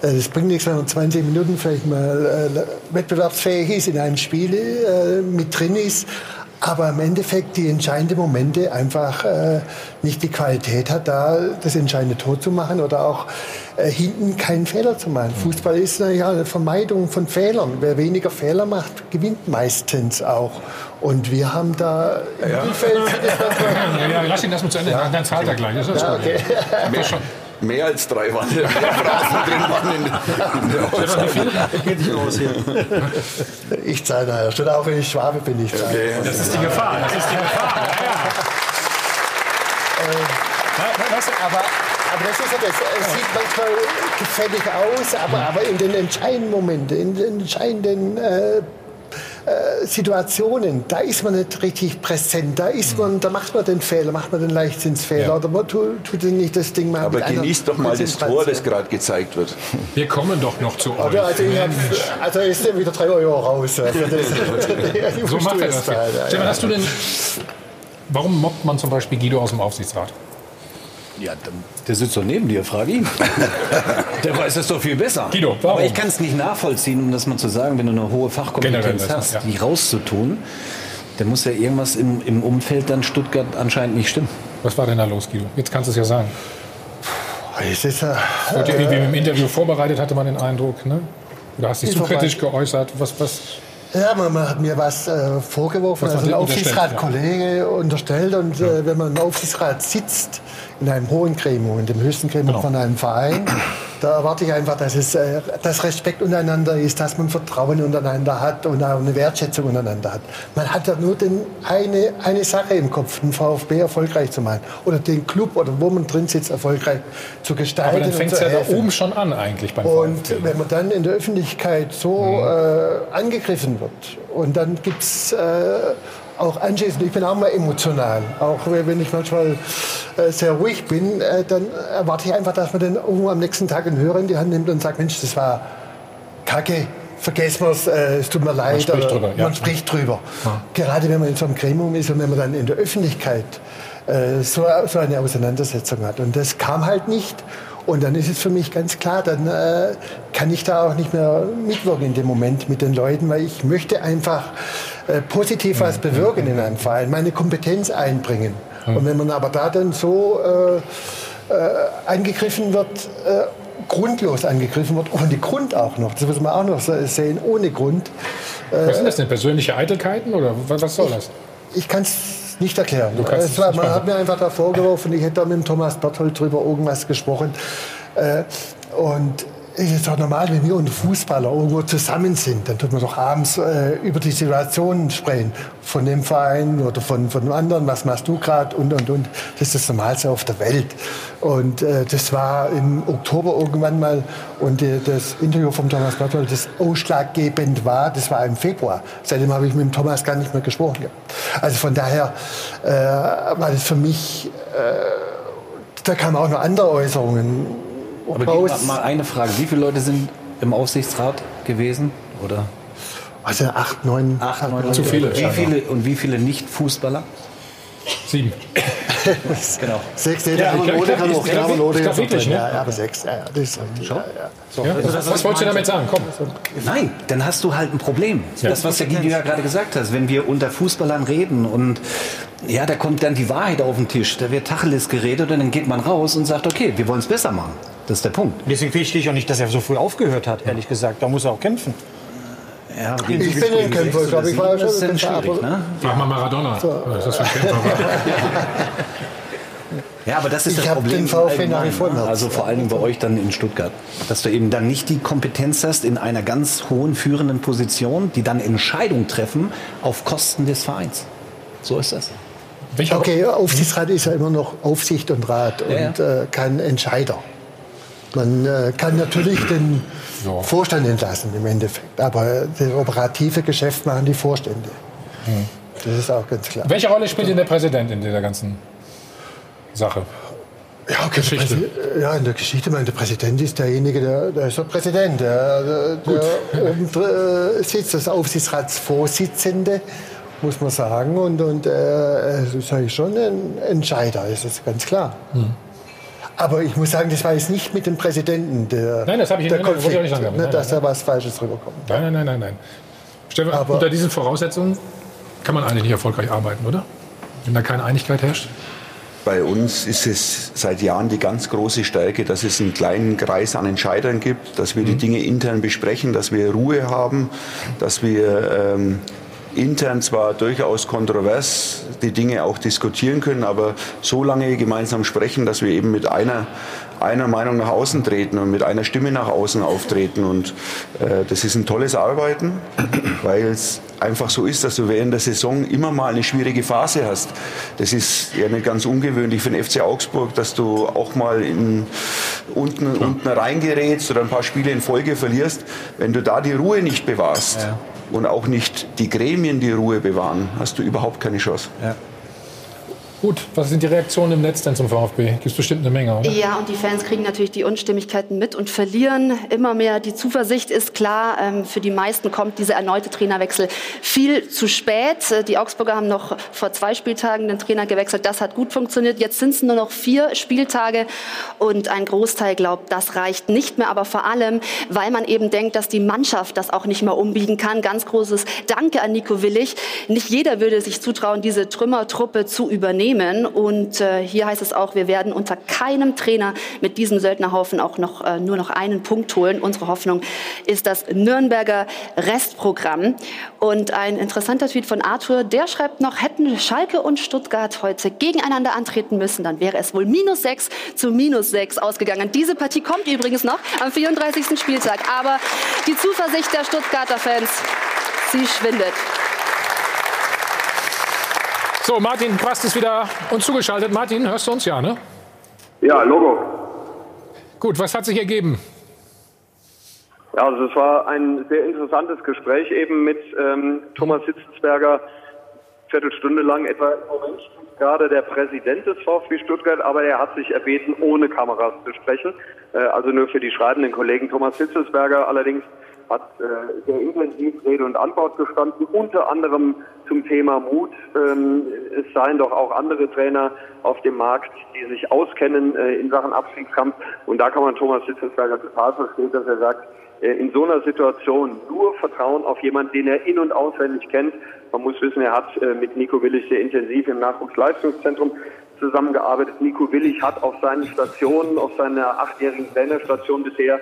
Es äh, bringt nichts, wenn man 20 Minuten vielleicht mal äh, wettbewerbsfähig ist in einem Spiel, äh, mit drin ist aber im Endeffekt die entscheidenden Momente einfach äh, nicht die Qualität hat, da das entscheidende Tor zu machen oder auch äh, hinten keinen Fehler zu machen. Fußball ist ja eine Vermeidung von Fehlern. Wer weniger Fehler macht, gewinnt meistens auch. Und wir haben da im ja. Umfeld... Ja, ja, lass ihn das mal zu Ende, ja. dann zahlt er gleich. Das ist ja, okay. Mehr, mehr als drei waren, mehr Phrasen drin waren in, der Aussage. Geht nicht los hier. Ich zahle daher. Schon auch wenn ich Schwabe bin, ich zahle. Okay. Das ist die Gefahr. Das ist die Gefahr. Ja, ja. Äh, aber, aber das ist ja das. Es sieht manchmal gefällig aus, aber, aber in den entscheidenden Momenten, in den entscheidenden äh, äh, Situationen, da ist man nicht richtig präsent, da ist man, da macht man den Fehler, macht man den Leichtsinnsfehler ja. oder man tut, tut nicht das Ding mal. Aber genießt doch mal das Tor, das gerade gezeigt wird. Wir kommen doch noch zu euch. Also, hab, also ist wieder drei Euro raus. so macht er das. Stefan, hast du denn, warum mobbt man zum Beispiel Guido aus dem Aufsichtsrat? Ja, der sitzt doch neben dir, frag ihn. der weiß das doch viel besser. Guido, warum? Aber ich kann es nicht nachvollziehen, um das mal zu sagen, wenn du eine hohe Fachkompetenz hast, ja. die rauszutun, dann muss ja irgendwas im, im Umfeld dann Stuttgart anscheinend nicht stimmen. Was war denn da los, Guido? Jetzt kannst du es ja sagen. Es ist ja. Äh, Wurde irgendwie im Interview vorbereitet, hatte man den Eindruck, ne? Oder hast dich zu kritisch geäußert? Was, was? Ja, man, man, hat mir was äh, vorgeworfen, was also ein Aufsichtsratkollege ja. unterstellt. Und äh, wenn man im Aufsichtsrat sitzt, in einem hohen Gremium, in dem höchsten Gremium genau. von einem Verein, da erwarte ich einfach, dass es äh, dass Respekt untereinander ist, dass man Vertrauen untereinander hat und auch eine Wertschätzung untereinander hat. Man hat ja nur den, eine, eine Sache im Kopf, den VfB erfolgreich zu machen oder den Club oder wo man drin sitzt erfolgreich zu gestalten. Aber dann fängt es ja da oben schon an eigentlich beim Und VfB. wenn man dann in der Öffentlichkeit so mhm. äh, angegriffen wird und dann gibt es äh, auch anschließend, ich bin auch mal emotional, auch wenn ich manchmal äh, sehr ruhig bin, äh, dann erwarte ich einfach, dass man dann irgendwo am nächsten Tag einen Hörer in die Hand nimmt und sagt, Mensch, das war kacke, vergessen wir es, äh, es tut mir leid. Man spricht drüber. Ja. Man spricht drüber. Ja. Gerade wenn man in so einem Gremium ist und wenn man dann in der Öffentlichkeit äh, so, so eine Auseinandersetzung hat. Und das kam halt nicht. Und dann ist es für mich ganz klar, dann äh, kann ich da auch nicht mehr mitwirken in dem Moment mit den Leuten, weil ich möchte einfach äh, positiv was bewirken in einem Verein, meine Kompetenz einbringen. Und wenn man aber da dann so äh, äh, angegriffen wird, äh, grundlos angegriffen wird, ohne Grund auch noch, das muss man auch noch sehen, ohne Grund. was sind das denn, persönliche Eitelkeiten oder was soll das? Ich, ich kann es nicht erklären. Es war, man hat mir einfach da vorgeworfen, ich hätte da mit dem Thomas Berthold drüber irgendwas gesprochen. Äh, und es ist doch normal, wenn wir und Fußballer irgendwo zusammen sind, dann tut man doch abends äh, über die Situation sprechen. Von dem Verein oder von, von dem anderen, was machst du gerade und, und, und. Das ist das Normalste auf der Welt. Und äh, das war im Oktober irgendwann mal und äh, das Interview von Thomas Berthold, das ausschlaggebend war, das war im Februar. Seitdem habe ich mit dem Thomas gar nicht mehr gesprochen. Also von daher äh, war das für mich, äh, da kamen auch noch andere Äußerungen aber mal, mal eine Frage. Wie viele Leute sind im Aufsichtsrat gewesen? Oder? Also acht, neun. Acht, neun Zu viele. Wie viele und wie viele Nicht-Fußballer? Sieben. genau. Sechs, nee, ja, der Rode kann auch, ich glaube, Rode kann ne? Ja, aber sechs, ja, das ist Schau. Ja, ja. So. Ja, was, was wolltest du damit sagen? Komm. Nein, dann hast du halt ein Problem. Ja. Das, was der Guido ja gerade gesagt hat, wenn wir unter Fußballern reden und ja, da kommt dann die Wahrheit auf den Tisch, da wird Tacheles geredet und dann geht man raus und sagt, okay, wir wollen es besser machen. Das ist der Punkt. Deswegen verstehe ich auch nicht, dass er so früh aufgehört hat, ehrlich gesagt. Da muss er auch kämpfen. Ja, ich bin ein Kämpfer, ich glaube, ich war das schon ist dann schwierig, ne? Frag mal Maradona, was das für ein Kämpfer war. Ja, aber das ist Ich das Problem. den VfB nach wie vor ne? Also vor allen Dingen bei euch dann in Stuttgart. Dass du eben dann nicht die Kompetenz hast in einer ganz hohen führenden Position, die dann Entscheidungen treffen auf Kosten des Vereins. So ist das. Okay, Aufsichtsrat ist ja immer noch Aufsicht und Rat Ja, ja. und Äh, kein Entscheider. Man äh, kann natürlich den Vorstand entlassen im Endeffekt, aber das operative Geschäft machen die Vorstände. Das ist auch ganz klar. Welche Rolle spielt denn der Präsident in dieser ganzen Sache? Ja, okay, Geschichte. Präsi- Ja, in der Geschichte, mein, der Präsident ist derjenige, der, der ist der Präsident, der, der, oben äh, sitzt, das Aufsichtsratsvorsitzende, muss man sagen. Und, und äh, das ist eigentlich schon ein Entscheider, das ist ganz klar. Hm. Aber ich muss sagen, das war jetzt nicht mit dem Präsidenten der, Nein, das habe ich der nein, nein, wollte ich auch nicht Konflikt, sagen. ne, Nein, dass nein, da was Falsches rüberkommt. Nein, nein, nein, nein, nein. Stefan, unter diesen Voraussetzungen kann man eigentlich nicht erfolgreich arbeiten, oder? Wenn da keine Einigkeit herrscht? Bei uns ist es seit Jahren die ganz große Stärke, dass es einen kleinen Kreis an Entscheidern gibt, dass wir die Dinge intern besprechen, dass wir Ruhe haben, dass wir ähm, intern zwar durchaus kontrovers die Dinge auch diskutieren können, aber so lange gemeinsam sprechen, dass wir eben mit einer, einer Meinung nach außen treten und mit einer Stimme nach außen auftreten. Und äh, das ist ein tolles Arbeiten, weil es einfach so ist, dass du während der Saison immer mal eine schwierige Phase hast. Das ist ja nicht ganz ungewöhnlich für den FC Augsburg, dass du auch mal in, unten, unten reingerätst oder ein paar Spiele in Folge verlierst. Wenn du da die Ruhe nicht bewahrst und auch nicht die Gremien die Ruhe bewahren, hast du überhaupt keine Chance. Gut, was sind die Reaktionen im Netz denn zum VfB? Gibt es bestimmt eine Menge, oder? Ja, und die Fans kriegen natürlich die Unstimmigkeiten mit und verlieren immer mehr. Die Zuversicht ist klar. Ähm, für die meisten kommt dieser erneute Trainerwechsel viel zu spät. Äh, Die Augsburger haben noch vor zwei Spieltagen den Trainer gewechselt. Das hat gut funktioniert. Jetzt sind es nur noch vier Spieltage und ein Großteil glaubt, das reicht nicht mehr. Aber vor allem, weil man eben denkt, dass die Mannschaft das auch nicht mehr umbiegen kann. Ganz großes Danke an Nico Willig. Nicht jeder würde sich zutrauen, diese Trümmertruppe zu übernehmen. Und äh, hier heißt es auch, wir werden unter keinem Trainer mit diesem Söldnerhaufen auch noch äh, nur noch einen Punkt holen. Unsere Hoffnung ist das Nürnberger Restprogramm. Und ein interessanter Tweet von Arthur, der schreibt noch, hätten Schalke und Stuttgart heute gegeneinander antreten müssen, dann wäre es wohl minus sechs zu minus sechs ausgegangen. Diese Partie kommt übrigens noch am 34. Spieltag. Aber die Zuversicht der Stuttgarter Fans, sie schwindet. So, Martin Quast ist wieder uns zugeschaltet. Martin, hörst du uns ja, ne? Ja, Logo. Gut, was hat sich ergeben? Ja, also es war ein sehr interessantes Gespräch eben mit ähm, Thomas Hitzelsberger, Viertelstunde lang etwa im Moment gerade der Präsident des VfB Stuttgart, aber er hat sich erbeten, ohne Kameras zu sprechen. Äh, also nur für die schreibenden Kollegen. Thomas Hitzelsberger allerdings hat äh, sehr intensiv Rede und Antwort gestanden, unter anderem zum Thema Mut. Ähm, es seien doch auch andere Trainer auf dem Markt, die sich auskennen äh, in Sachen Abstiegskampf. Und da kann man Thomas Hitzelsberger total verstehen, dass er sagt, äh, in so einer Situation nur Vertrauen auf jemanden, den er in- und auswendig kennt. Man muss wissen, er hat äh, mit Nico Willig sehr intensiv im Nachwuchsleistungszentrum zusammengearbeitet. Nico Willig hat auf seinen Stationen, auf seiner achtjährigen Trainerstation bisher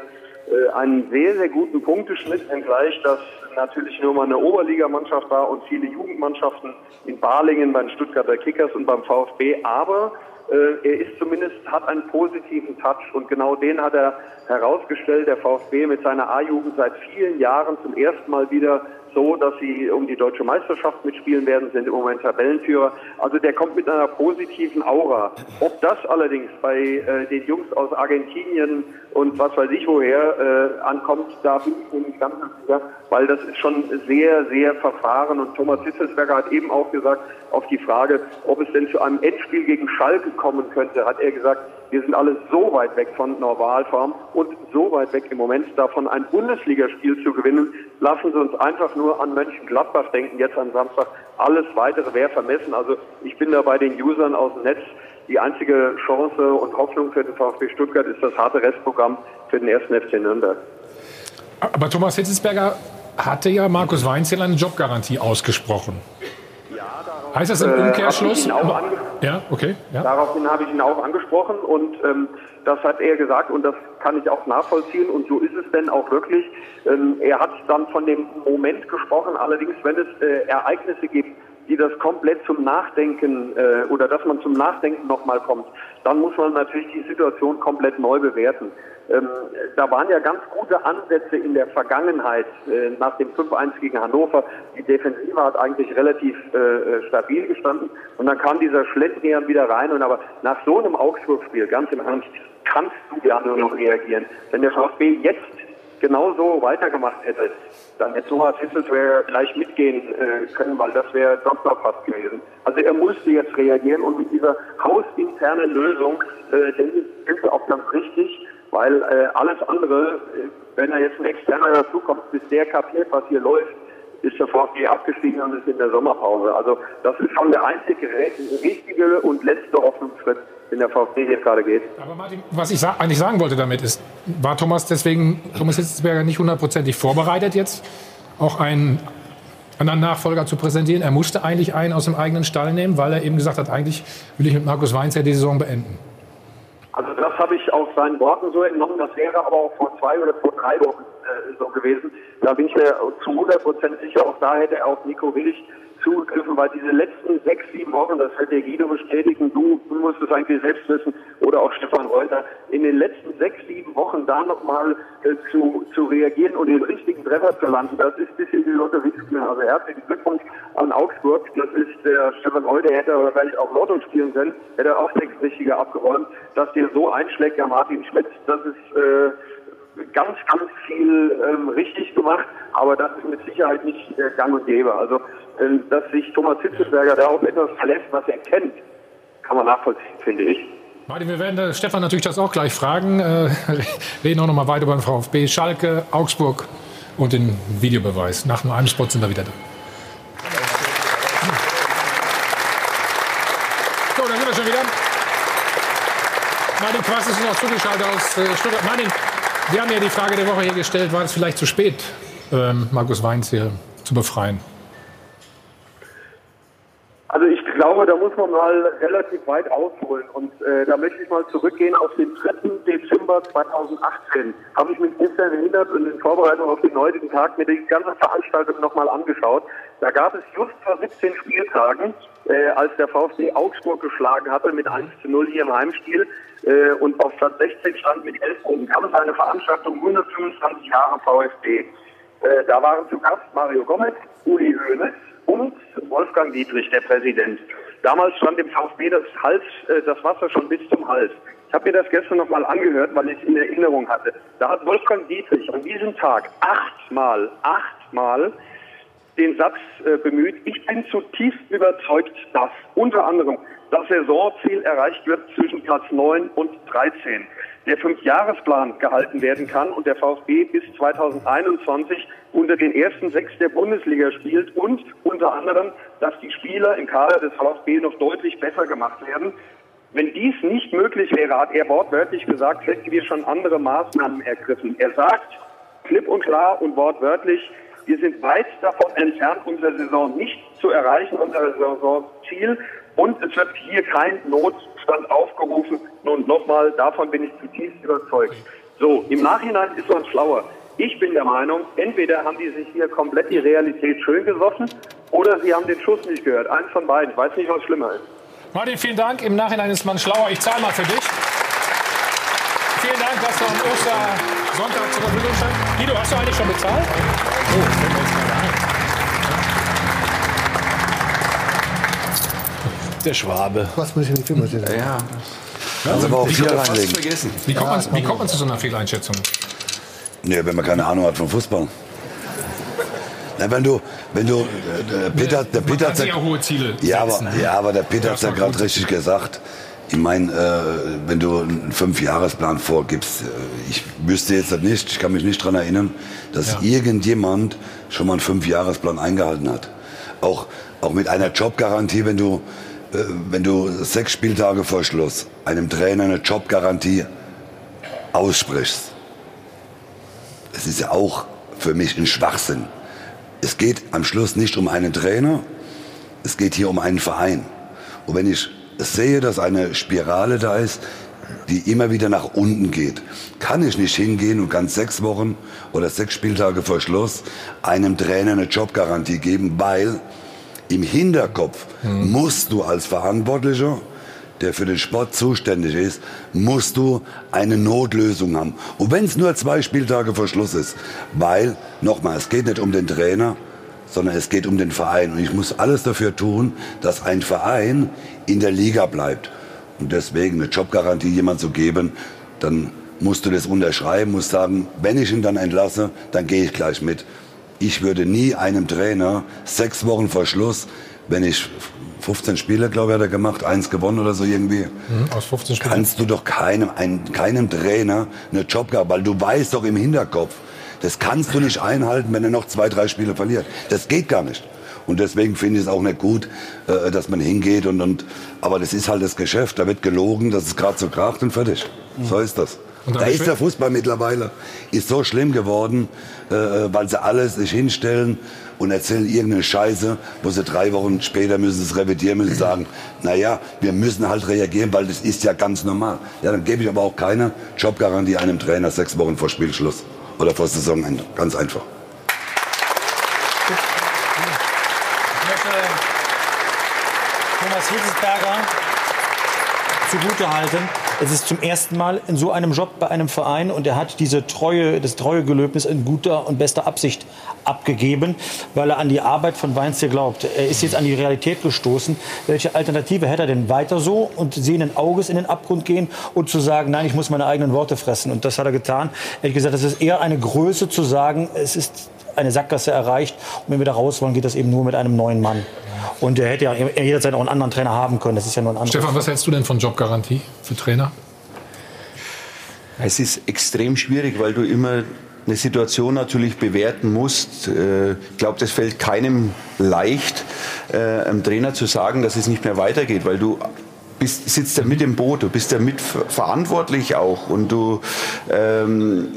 einen sehr, sehr guten Punkteschnitt, wenngleich das natürlich nur mal eine Oberligamannschaft war und viele Jugendmannschaften in Balingen, beim Stuttgarter Kickers und beim VfB. Aber äh, er ist zumindest, hat einen positiven Touch und genau den hat er herausgestellt, der VfB mit seiner A-Jugend seit vielen Jahren zum ersten Mal wieder so, dass sie um die deutsche Meisterschaft mitspielen werden, sind im Moment Tabellenführer. Also der kommt mit einer positiven Aura. Ob das allerdings bei äh, den Jungs aus Argentinien und was weiß ich woher äh, ankommt, da bin ich mir nicht ganz sicher, weil das ist schon sehr, sehr verfahren. Und Thomas Hitzelsberger hat eben auch gesagt, auf die Frage, ob es denn zu einem Endspiel gegen Schalke kommen könnte, hat er gesagt, wir sind alle so weit weg von Normalform und so weit weg im Moment davon, ein Bundesligaspiel zu gewinnen. Lassen Sie uns einfach nur an Mönchengladbach denken, jetzt am Samstag. Alles Weitere wäre vermessen. Also ich bin da bei den Usern aus dem Netz. Die einzige Chance und Hoffnung für den VfB Stuttgart ist das harte Restprogramm für den ersten FC Nürnberg. Aber Thomas Hitzelsberger hatte ja Markus Weinzel eine Jobgarantie ausgesprochen. Heißt das im äh, Umkehrschluss? ja, okay. Ja. Daraufhin habe ich ihn auch angesprochen und ähm, das hat er gesagt und das kann ich auch nachvollziehen und so ist es denn auch wirklich. Ähm, er hat dann von dem Moment gesprochen, allerdings wenn es äh, Ereignisse gibt, die das komplett zum Nachdenken äh, oder dass man zum Nachdenken nochmal kommt, dann muss man natürlich die Situation komplett neu bewerten. Ähm, da waren ja ganz gute Ansätze in der Vergangenheit äh, nach dem 5-1 gegen Hannover. Die Defensive hat eigentlich relativ äh, äh, stabil gestanden und dann kam dieser Schlendrian wieder rein. Und aber nach so einem Augsburg-Spiel, ganz im Ernst, kannst du ja nur noch reagieren. Wenn der VfB jetzt genauso weitergemacht hätte, dann hätte Thomas Hitzelsberger gleich mitgehen äh, können, weil das wäre Doktorpass gewesen. Also er musste jetzt reagieren und mit dieser hausinternen Lösung, äh, denke ich, ist auch ganz richtig, weil äh, alles andere, äh, wenn da jetzt ein Externer dazukommt, bis der kapiert, was hier läuft, ist der VfB abgestiegen und ist in der Sommerpause. Also das ist schon der einzige richtige und letzte Hoffnungsschritt, den der VfB jetzt gerade geht. Aber Martin, was ich sa eigentlich sagen wollte damit ist, war Thomas deswegen, Thomas Hitzelsberger nicht hundertprozentig vorbereitet jetzt, auch einen anderen Nachfolger zu präsentieren? Er musste eigentlich einen aus dem eigenen Stall nehmen, weil er eben gesagt hat, eigentlich will ich mit Markus Weinz ja die Saison beenden. Also das habe ich aus seinen Worten so entnommen. Das wäre aber auch vor zwei oder vor drei Wochen äh, so gewesen. Da bin ich mir zu 100 Prozent sicher. Auch da hätte er auf Nico Willig weil diese letzten sechs, sieben Wochen, das wird der Guido bestätigen, du, du musst es eigentlich selbst wissen, oder auch Stefan Reuter, in den letzten sechs, sieben Wochen da nochmal äh, zu, zu reagieren und den richtigen Treffer zu landen, das ist ein bisschen Lotto Witzkind. Also herzlichen Glückwunsch an Augsburg. Das ist der Stefan Reuter, hätte aber vielleicht auch Lotto spielen können, hätte er auch sechs richtige abgeräumt. Dass dir so einschlägt, der Martin Schmitz, das ist... Äh, ganz, ganz viel ähm, richtig gemacht, aber das ist mit Sicherheit nicht äh, gang und gäbe. Also, äh, dass sich Thomas Hitzelsberger da auf etwas verlässt, was er kennt, kann man nachvollziehen, finde ich. Martin, wir werden äh, Stefan natürlich das auch gleich fragen. Äh, reden auch noch mal weiter den VfB, Schalke, Augsburg und den Videobeweis. Nach nur einem Spot sind wir wieder da. So, dann sind wir schon wieder. Martin Quast ist noch zugeschaltet aus äh, Stuttgart. Martin, wir haben ja die Frage der Woche hier gestellt, war es vielleicht zu spät, ähm, Markus Weinz hier zu befreien? Glaube, da muss man mal relativ weit ausholen. Und äh, da möchte ich mal zurückgehen auf den 3. Dezember 2018. Habe ich mich gestern erinnert und in Vorbereitung auf den heutigen Tag mir die ganze Veranstaltung nochmal angeschaut. Da gab es just vor 17 Spieltagen, äh, als der VfB Augsburg geschlagen hatte mit 1 zu 0 hier im Heimspiel äh, und auf Platz 16 stand mit 11 Punkten, gab es eine Veranstaltung 125 Jahre VfB. Äh, da waren zu Gast Mario Gomez, Uli Hoeneß und Wolfgang Dietrich, der Präsident. Damals stand dem VfB das, Hals, äh, das Wasser schon bis zum Hals. Ich habe mir das gestern nochmal angehört, weil ich es in Erinnerung hatte. Da hat Wolfgang Dietrich an diesem Tag achtmal, achtmal den Satz äh, bemüht, ich bin zutiefst überzeugt, dass unter anderem das Saisonziel erreicht wird zwischen Platz 9 und 13. Der Fünfjahresplan gehalten werden kann und der VfB bis 2021 unter den ersten sechs der Bundesliga spielt und unter anderem, dass die Spieler im Kader des VfB noch deutlich besser gemacht werden. Wenn dies nicht möglich wäre, hat er wortwörtlich gesagt, hätten wir schon andere Maßnahmen ergriffen. Er sagt klipp und klar und wortwörtlich, wir sind weit davon entfernt, unsere Saison nicht zu erreichen, unser Saisonziel. Und es wird hier kein Notstand aufgerufen. Nun nochmal, davon bin ich zutiefst überzeugt. So, im Nachhinein ist man schlauer. Ich bin der Meinung, entweder haben die sich hier komplett die Realität schön gesoffen oder sie haben den Schuss nicht gehört. Eins von beiden. Ich weiß nicht, was schlimmer ist. Martin, vielen Dank. Im Nachhinein ist man schlauer. Ich zahle mal für dich. Vielen Dank, dass du am Ostersonntag zur Verfügung stand. Guido, hast du eigentlich schon bezahlt? Oh, fällt mir jetzt gerade ein. Der Schwabe. Was muss ich in die Firma sehen? Ja. Also aber auch vier reinlegen. Vergessen. Wie kommt, man, wie kommt man zu so einer Fehleinschätzung? Nee, wenn man keine Ahnung hat vom Fußball. Na, wenn du, wenn du, äh, Peter, der Man Peter hat auch hohe Ziele ja, aber, setzen, ne? ja, aber der Peter Ja, hat ja voll gerade richtig gesagt. Ich meine, äh, wenn du einen Fünfjahresplan vorgibst, äh, ich wüsste jetzt das nicht, ich kann mich nicht dran erinnern, dass Ja. irgendjemand schon mal einen Fünfjahresplan eingehalten hat. Auch, auch mit einer Jobgarantie, wenn du, wenn du sechs Spieltage vor Schluss einem Trainer eine Jobgarantie aussprichst. Das ist ja auch für mich ein Schwachsinn. Es geht am Schluss nicht um einen Trainer, es geht hier um einen Verein. Und wenn ich sehe, dass eine Spirale da ist, die immer wieder nach unten geht, kann ich nicht hingehen und kann sechs Wochen oder sechs Spieltage vor Schluss einem Trainer eine Jobgarantie geben, weil im Hinterkopf mhm. musst du als Verantwortlicher der für den Sport zuständig ist, musst du eine Notlösung haben. Und wenn es nur zwei Spieltage vor Schluss ist, weil, nochmal, es geht nicht um den Trainer, sondern es geht um den Verein. Und ich muss alles dafür tun, dass ein Verein in der Liga bleibt. Und deswegen eine Jobgarantie jemand zu geben, dann musst du das unterschreiben, musst sagen, wenn ich ihn dann entlasse, dann gehe ich gleich mit. Ich würde nie einem Trainer sechs Wochen vor Schluss, wenn ich 15 Spiele, glaube ich, hat er gemacht, eins gewonnen oder so irgendwie. Mhm, aus 15 Spielen. Kannst du doch keinem, ein, keinem Trainer eine Jobgabe, weil du weißt doch im Hinterkopf, das kannst du nicht einhalten, wenn er noch zwei, drei Spiele verliert. Das geht gar nicht. Und deswegen finde ich es auch nicht gut, äh, dass man hingeht und, und, aber das ist halt das Geschäft. Da wird gelogen, dass es gerade so kracht und fertig. Mhm. So ist das. Da ist der Fußball mittlerweile, ist so schlimm geworden, äh, weil sie alles sich hinstellen und erzählen irgendeine Scheiße, wo sie drei Wochen später müssen es revidieren, müssen sagen, naja, wir müssen halt reagieren, weil das ist ja ganz normal. Ja, dann gebe ich aber auch keine Jobgarantie einem Trainer sechs Wochen vor Spielschluss oder vor Saisonende. Ganz einfach. Thomas Hitzesberger zugutehalten. Es ist zum ersten Mal in so einem Job bei einem Verein und er hat diese Treue, das Treuegelöbnis in guter und bester Absicht abgegeben, weil er an die Arbeit von Weinziel glaubt. Er ist jetzt an die Realität gestoßen. Welche Alternative hätte er denn weiter so und sehenden Auges in den Abgrund gehen und zu sagen, nein, ich muss meine eigenen Worte fressen. Und das hat er getan. Ehrlich gesagt, es ist eher eine Größe zu sagen, es ist eine Sackgasse erreicht und wenn wir da raus wollen, geht das eben nur mit einem neuen Mann. Und er hätte ja jederzeit auch einen anderen Trainer haben können. Das ist ja nur ein anderes. Stefan, was hältst du denn von Jobgarantie für Trainer? Es ist extrem schwierig, weil du immer eine Situation natürlich bewerten musst. Äh, ich glaube, das fällt keinem leicht, äh, einem Trainer zu sagen, dass es nicht mehr weitergeht, weil du bist, sitzt ja mit im Boot, du bist ja mit verantwortlich auch und du, ähm,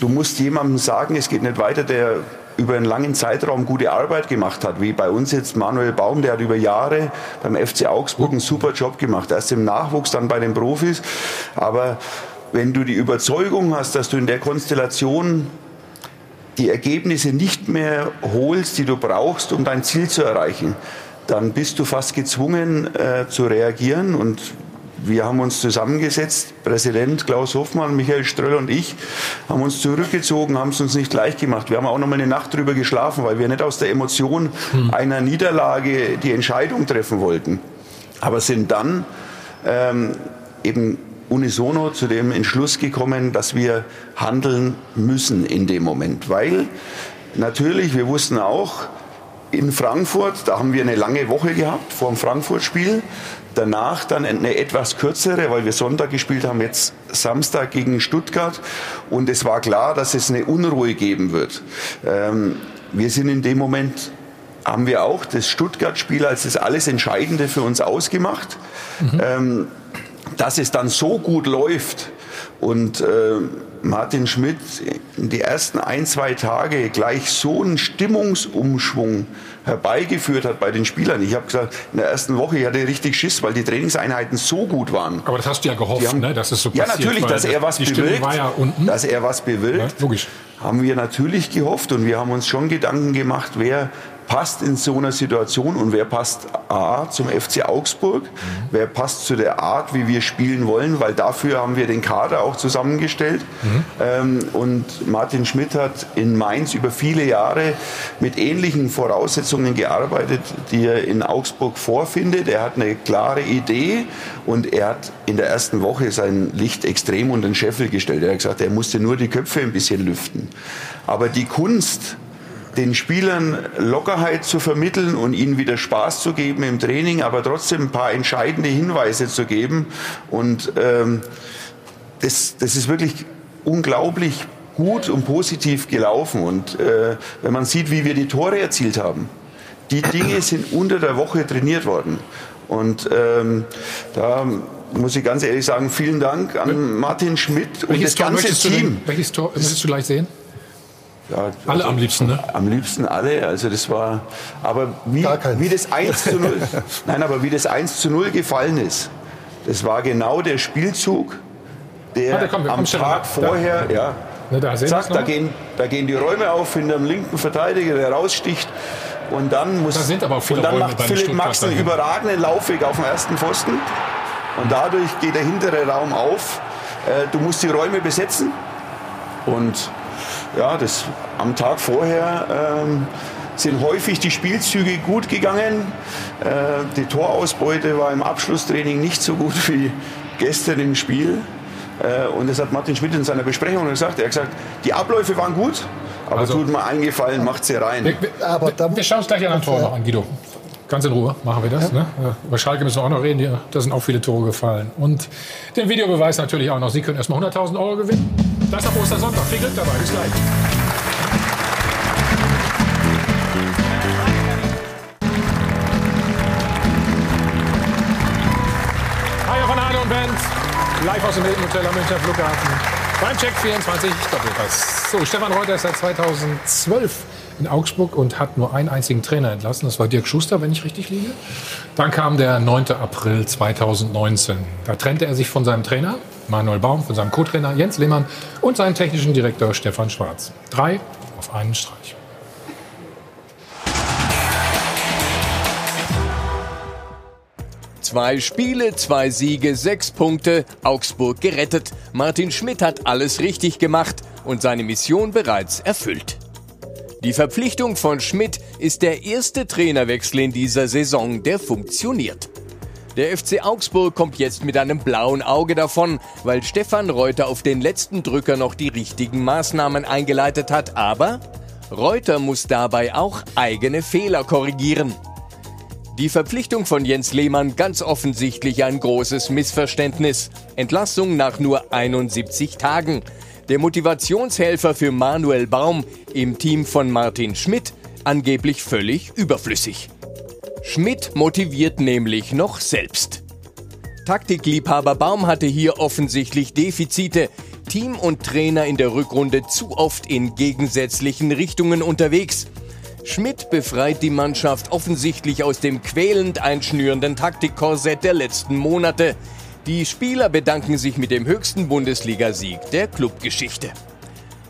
du musst jemandem sagen, es geht nicht weiter, der über einen langen Zeitraum gute Arbeit gemacht hat, wie bei uns jetzt Manuel Baum, der hat über Jahre beim FC Augsburg einen super Job gemacht. Erst im Nachwuchs, dann bei den Profis. Aber wenn du die Überzeugung hast, dass du in der Konstellation die Ergebnisse nicht mehr holst, die du brauchst, um dein Ziel zu erreichen, dann bist du fast gezwungen äh, zu reagieren. Und wir haben uns zusammengesetzt, Präsident Klaus Hoffmann, Michael Ströll und ich, haben uns zurückgezogen, haben es uns nicht leicht gemacht. Wir haben auch noch mal eine Nacht drüber geschlafen, weil wir nicht aus der Emotion hm. einer Niederlage die Entscheidung treffen wollten. Aber sind dann ähm, eben unisono zu dem Entschluss gekommen, dass wir handeln müssen in dem Moment. Weil natürlich, wir wussten auch, in Frankfurt, da haben wir eine lange Woche gehabt vor dem Frankfurt-Spiel. Danach dann eine etwas kürzere, weil wir Sonntag gespielt haben, jetzt Samstag gegen Stuttgart. Und es war klar, dass es eine Unruhe geben wird. Ähm, wir sind in dem Moment, haben wir auch das Stuttgart-Spiel als das alles Entscheidende für uns ausgemacht. Mhm. Ähm, dass es dann so gut läuft und äh, Martin Schmidt in die ersten ein, zwei Tage gleich so einen Stimmungsumschwung herbeigeführt hat bei den Spielern. Ich habe gesagt, in der ersten Woche ich hatte richtig Schiss, weil die Trainingseinheiten so gut waren. Aber das hast du ja gehofft, haben, ne, dass es so ja, passiert. Ja, natürlich, dass er was bewirkt. Ja dass er was bewirkt. Ja, logisch. Haben wir natürlich gehofft und wir haben uns schon Gedanken gemacht, wer passt in so einer Situation und wer passt A zum FC Augsburg, mhm. wer passt zu der Art, wie wir spielen wollen, weil dafür haben wir den Kader auch zusammengestellt. Mhm. Ähm, und Martin Schmidt hat in Mainz über viele Jahre mit ähnlichen Voraussetzungen gearbeitet, die er in Augsburg vorfindet. Er hat eine klare Idee und er hat in der ersten Woche sein Licht extrem unter den Scheffel gestellt. Er hat gesagt, er musste nur die Köpfe ein bisschen lüften. Aber die Kunst, den Spielern Lockerheit zu vermitteln und ihnen wieder Spaß zu geben im Training, aber trotzdem ein paar entscheidende Hinweise zu geben. Und ähm, das, das ist wirklich unglaublich gut und positiv gelaufen. Und äh, wenn man sieht, wie wir die Tore erzielt haben, die Dinge sind unter der Woche trainiert worden. Und ähm, da muss ich ganz ehrlich sagen, vielen Dank an Martin Schmidt und welches das ganze Team. Denn, welches Tor möchtest du gleich sehen? Ja, alle also, am liebsten, ne? Am liebsten alle. Also das war, aber wie, wie das 1 zu 0, nein, aber wie das 1 zu 0 gefallen ist, das war genau der Spielzug, der Warte, komm, am Tag vorher, da. ja, ne, da zack, da gehen, da gehen die Räume auf hinter dem linken Verteidiger, der raussticht. Und dann muss, da und dann macht Philipp Max einen überragenden Laufweg auf dem ersten Pfosten. Und dadurch geht der hintere Raum auf. Äh, du musst die Räume besetzen. Und ja, das am Tag vorher ähm, sind häufig die Spielzüge gut gegangen. Äh, die Torausbeute war im Abschlusstraining nicht so gut wie gestern im Spiel. Äh, und das hat Martin Schmidt in seiner Besprechung gesagt. Er hat gesagt, die Abläufe waren gut, aber also, tut mir eingefallen, macht sie rein. Wir, wir, aber wir schauen uns gleich an ein Tor noch an, Guido. Ganz in Ruhe machen wir das. Ja. Ne? Über Schalke müssen wir auch noch reden. Da sind auch viele Tore gefallen. Und den Videobeweis natürlich auch noch. Sie können erstmal 100.000 Euro gewinnen. Das ab Ostersonntag. Viel Glück dabei. Bis gleich. Hi von Arne und Band. Live aus dem Hilton Hotel am Münchner Flughafen. Beim Check 24 Doppelpass. So, Stefan Reuter ist seit 2012 in Augsburg und hat nur einen einzigen Trainer entlassen. Das war Dirk Schuster, wenn ich richtig liege. Dann kam der 9. April 2019. Da trennte er sich von seinem Trainer Manuel Baum, von seinem Co-Trainer Jens Lehmann und seinem technischen Direktor Stefan Schwarz. Drei auf einen Streich. Zwei Spiele, zwei Siege, sechs Punkte, Augsburg gerettet. Martin Schmidt hat alles richtig gemacht und seine Mission bereits erfüllt. Die Verpflichtung von Schmidt ist der erste Trainerwechsel in dieser Saison, der funktioniert. Der FC Augsburg kommt jetzt mit einem blauen Auge davon, weil Stefan Reuter auf den letzten Drücker noch die richtigen Maßnahmen eingeleitet hat, aber Reuter muss dabei auch eigene Fehler korrigieren. Die Verpflichtung von Jens Lehmann ganz offensichtlich ein großes Missverständnis. Entlassung nach nur 71 Tagen. Der Motivationshelfer für Manuel Baum im Team von Martin Schmidt angeblich völlig überflüssig. Schmidt motiviert nämlich noch selbst. Taktikliebhaber Baum hatte hier offensichtlich Defizite. Team und Trainer in der Rückrunde zu oft in gegensätzlichen Richtungen unterwegs. Schmidt befreit die Mannschaft offensichtlich aus dem quälend einschnürenden Taktikkorsett der letzten Monate. Die Spieler bedanken sich mit dem höchsten Bundesligasieg der Clubgeschichte.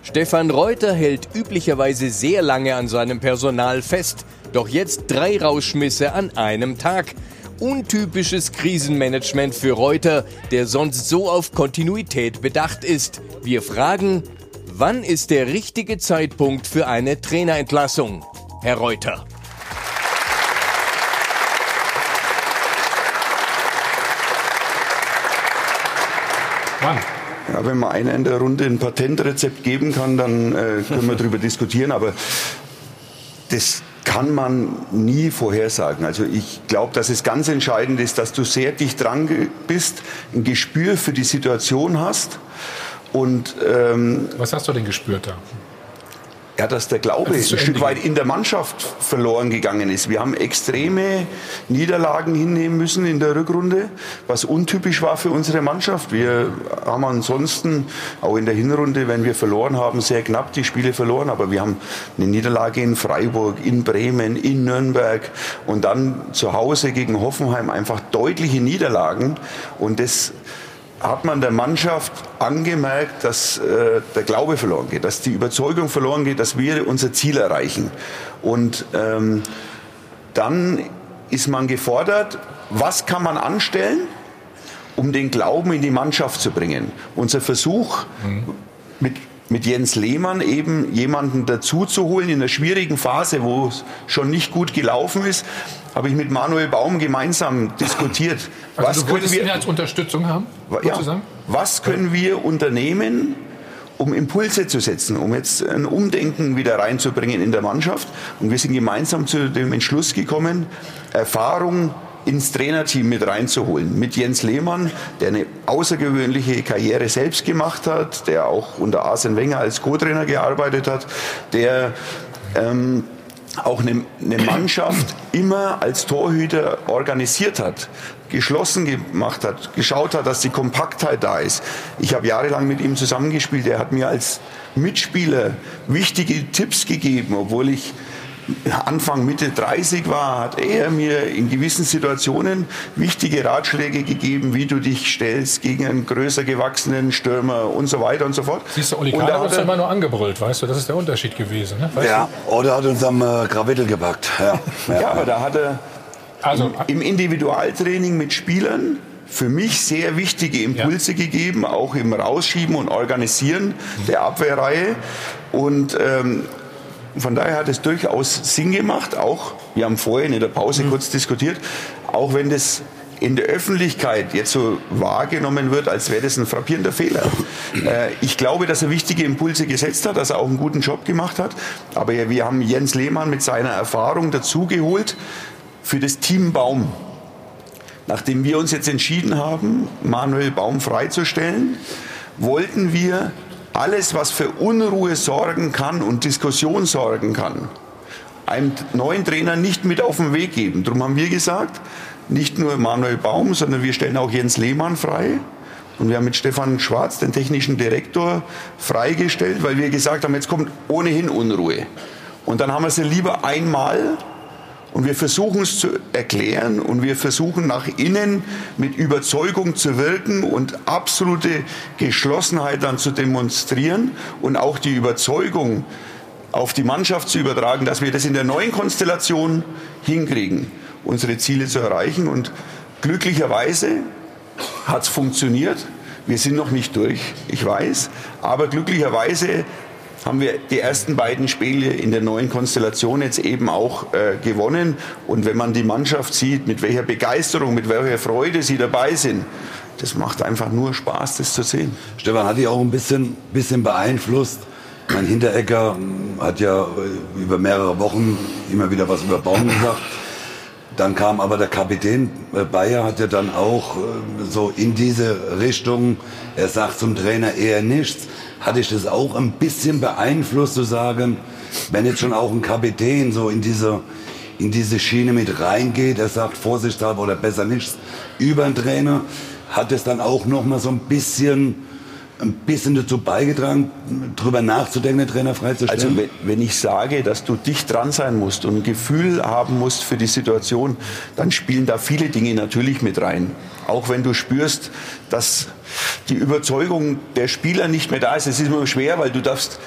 Stefan Reuter hält üblicherweise sehr lange an seinem Personal fest, doch jetzt drei Rausschmisse an einem Tag. Untypisches Krisenmanagement für Reuter, der sonst so auf Kontinuität bedacht ist. Wir fragen, wann ist der richtige Zeitpunkt für eine Trainerentlassung? Herr Reuter. Wann? Ja, wenn man einer in der Runde ein Patentrezept geben kann, dann äh, können wir darüber diskutieren. Aber das kann man nie vorhersagen. Also ich glaube, dass es ganz entscheidend ist, dass du sehr dicht dran bist, ein Gespür für die Situation hast. Und ähm, was hast du denn gespürt da? Ja, dass der Glaube ein Stück weit in der Mannschaft verloren gegangen ist. Wir haben extreme Niederlagen hinnehmen müssen in der Rückrunde, was untypisch war für unsere Mannschaft. Wir haben ansonsten auch in der Hinrunde, wenn wir verloren haben, sehr knapp die Spiele verloren. Aber wir haben eine Niederlage in Freiburg, in Bremen, in Nürnberg und dann zu Hause gegen Hoffenheim einfach deutliche Niederlagen. Und das hat man der Mannschaft angemerkt, dass äh, der Glaube verloren geht, dass die Überzeugung verloren geht, dass wir unser Ziel erreichen. Und ähm, dann ist man gefordert, was kann man anstellen, um den Glauben in die Mannschaft zu bringen. Unser Versuch mhm. mit mit Jens Lehmann eben jemanden dazu zu holen in einer schwierigen Phase, wo es schon nicht gut gelaufen ist, habe ich mit Manuel Baum gemeinsam diskutiert. Also was können wir ihn als Unterstützung haben? Ja, was können wir unternehmen, um Impulse zu setzen, um jetzt ein Umdenken wieder reinzubringen in der Mannschaft? Und wir sind gemeinsam zu dem Entschluss gekommen, Erfahrung ins Trainerteam mit reinzuholen. Mit Jens Lehmann, der eine außergewöhnliche Karriere selbst gemacht hat, der auch unter Arsene Wenger als Co-Trainer gearbeitet hat, der ähm, auch eine, eine Mannschaft immer als Torhüter organisiert hat. geschlossen gemacht hat, geschaut hat, dass die Kompaktheit da ist. Ich habe jahrelang mit ihm zusammengespielt. Er hat mir als Mitspieler wichtige Tipps gegeben, obwohl ich Anfang Mitte 30 war, hat er mir in gewissen Situationen wichtige Ratschläge gegeben, wie du dich stellst gegen einen größer gewachsenen Stürmer und so weiter und so fort. Siehst du, Oli Kahn hat uns immer nur angebrüllt, weißt du, das ist der Unterschied gewesen. Ne? ja, du? oder hat uns am äh, Krawittel gepackt. Ja. ja. ja, aber da hat er also, im, im Individualtraining mit Spielern für mich sehr wichtige Impulse ja. gegeben, auch im Rausschieben und Organisieren der Abwehrreihe. Und ähm, von daher hat es durchaus Sinn gemacht, auch, wir haben vorhin in der Pause mhm. kurz diskutiert, auch wenn das in der Öffentlichkeit jetzt so wahrgenommen wird, als wäre das ein frappierender Fehler. Äh, ich glaube, dass er wichtige Impulse gesetzt hat, dass er auch einen guten Job gemacht hat. Aber wir haben Jens Lehmann mit seiner Erfahrung dazugeholt für das Team Baum. Nachdem wir uns jetzt entschieden haben, Manuel Baum freizustellen, wollten wir alles, was für Unruhe sorgen kann und Diskussion sorgen kann, einem neuen Trainer nicht mit auf den Weg geben. Darum haben wir gesagt, nicht nur Manuel Baum, sondern wir stellen auch Jens Lehmann frei. Und wir haben mit Stefan Schwarz, den technischen Direktor, freigestellt, weil wir gesagt haben, jetzt kommt ohnehin Unruhe. Und dann haben wir sie lieber einmal und wir versuchen es zu erklären und wir versuchen nach innen mit Überzeugung zu wirken und absolute Geschlossenheit dann zu demonstrieren und auch die Überzeugung auf die Mannschaft zu übertragen, dass wir das in der neuen Konstellation hinkriegen, unsere Ziele zu erreichen. Und glücklicherweise hat es funktioniert. Wir sind noch nicht durch, ich weiß, aber glücklicherweise haben wir die ersten beiden Spiele in der neuen Konstellation jetzt eben auch äh, gewonnen. Und wenn man die Mannschaft sieht, mit welcher Begeisterung, mit welcher Freude sie dabei sind, das macht einfach nur Spaß, das zu sehen. Stefan, hat dich auch ein bisschen, bisschen beeinflusst? Mein Hinteregger hm, hat ja äh, über mehrere Wochen immer wieder was über Baum gesagt. Dann kam aber der Kapitän äh, Bayer, hat ja dann auch äh, so in diese Richtung, er sagt zum Trainer eher nichts hatte ich das auch ein bisschen beeinflusst zu sagen, wenn jetzt schon auch ein Kapitän so in diese, in diese Schiene mit reingeht, er sagt vorsichtshalber oder besser nichts über den Trainer, hat es dann auch noch mal so ein bisschen ein bisschen dazu beigetragen, darüber nachzudenken, den Trainer freizustellen? Also wenn, wenn ich sage, dass du dicht dran sein musst und ein Gefühl haben musst für die Situation, dann spielen da viele Dinge natürlich mit rein. Auch wenn du spürst, dass die Überzeugung der Spieler nicht mehr da ist. Es ist immer schwer, weil du darfst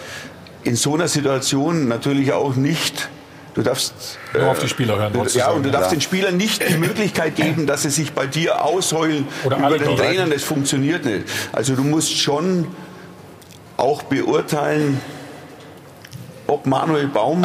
in so einer Situation natürlich auch nicht Du darfst nur auf die Spieler hören. Du, ja, und du darfst ja. den Spielern nicht die Möglichkeit geben, dass sie sich bei dir ausheulen Oder über den Trainer. Das funktioniert nicht. Also du musst schon auch beurteilen, ob Manuel Baum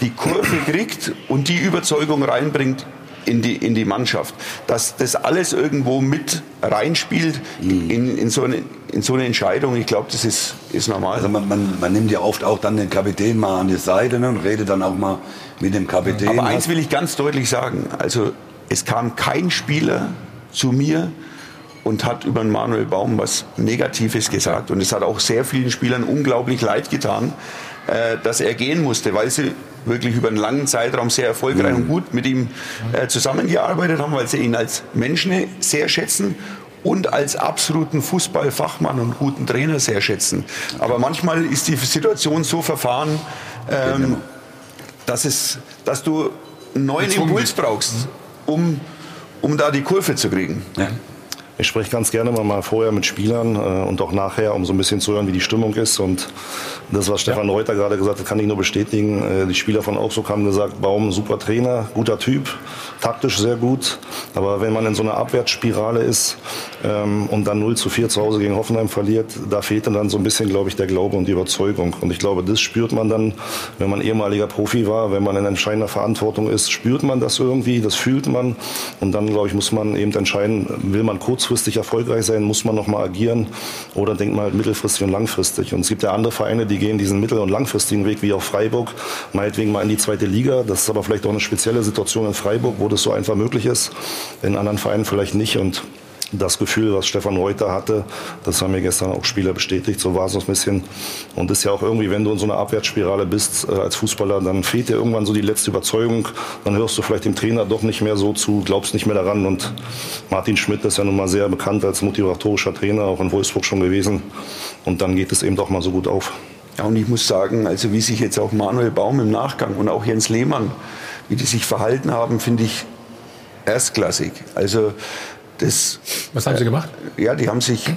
die Kurve kriegt und die Überzeugung reinbringt, in die, in die Mannschaft. Dass das alles irgendwo mit reinspielt mhm. in, in, so eine, in so eine Entscheidung, ich glaube, das ist, ist normal. Also man, man, man, nimmt ja oft auch dann den Kapitän mal an die Seite ne, und redet dann auch mal mit dem Kapitän. Aber eins will ich ganz deutlich sagen, also es kam kein Spieler zu mir und hat über Manuel Baum was Negatives gesagt. Und es hat auch sehr vielen Spielern unglaublich leid getan, äh, dass er gehen musste, weil sie wirklich über einen langen Zeitraum sehr erfolgreich mhm. und gut mit ihm äh, zusammengearbeitet haben, weil sie ihn als Menschen sehr schätzen und als absoluten Fußballfachmann und guten Trainer sehr schätzen. Aber manchmal ist die Situation so verfahren, ähm, dass, es, dass du einen neuen Impuls brauchst, um, um da die Kurve zu kriegen. Ja. Ich spreche ganz gerne mal vorher mit Spielern äh, und auch nachher, um so ein bisschen zu hören, wie die Stimmung ist. Und das, was Stefan ja. Reuter gerade gesagt hat, kann ich nur bestätigen. Äh, die Spieler von Augsburg haben gesagt, Baum, super Trainer, guter Typ, taktisch sehr gut. Aber wenn man in so einer Abwärtsspirale ist ähm, und dann 0 zu 4 zu Hause gegen Hoffenheim verliert, da fehlt dann so ein bisschen, glaube ich, der Glaube und die Überzeugung. Und ich glaube, das spürt man dann, wenn man ehemaliger Profi war, wenn man in entscheidender Verantwortung ist, spürt man das irgendwie, das fühlt man. Und dann, glaube ich, muss man eben entscheiden, will man kurz kurzfristig erfolgreich sein, muss man noch mal agieren oder denkt man halt mittelfristig und langfristig. Und es gibt ja andere Vereine, die gehen diesen mittel- und langfristigen Weg, wie auch Freiburg, meinetwegen mal in die zweite Liga. Das ist aber vielleicht auch eine spezielle Situation in Freiburg, wo das so einfach möglich ist. In anderen Vereinen vielleicht nicht. Und das Gefühl, was Stefan Reuter hatte, das haben mir gestern auch Spieler bestätigt, so war es ein bisschen. Und ist ja auch irgendwie, wenn du in so einer Abwärtsspirale bist äh, als Fußballer, dann fehlt dir irgendwann so die letzte Überzeugung. Dann hörst du vielleicht dem Trainer doch nicht mehr so zu, glaubst nicht mehr daran. Und Martin Schmidt ist ja nun mal sehr bekannt als motivatorischer Trainer, auch in Wolfsburg schon gewesen. Und dann geht es eben doch mal so gut auf. Ja, und ich muss sagen, also wie sich jetzt auch Manuel Baum im Nachgang und auch Jens Lehmann, wie die sich verhalten haben, finde ich erstklassig. Also das, was haben Sie gemacht? Äh, ja, die haben sich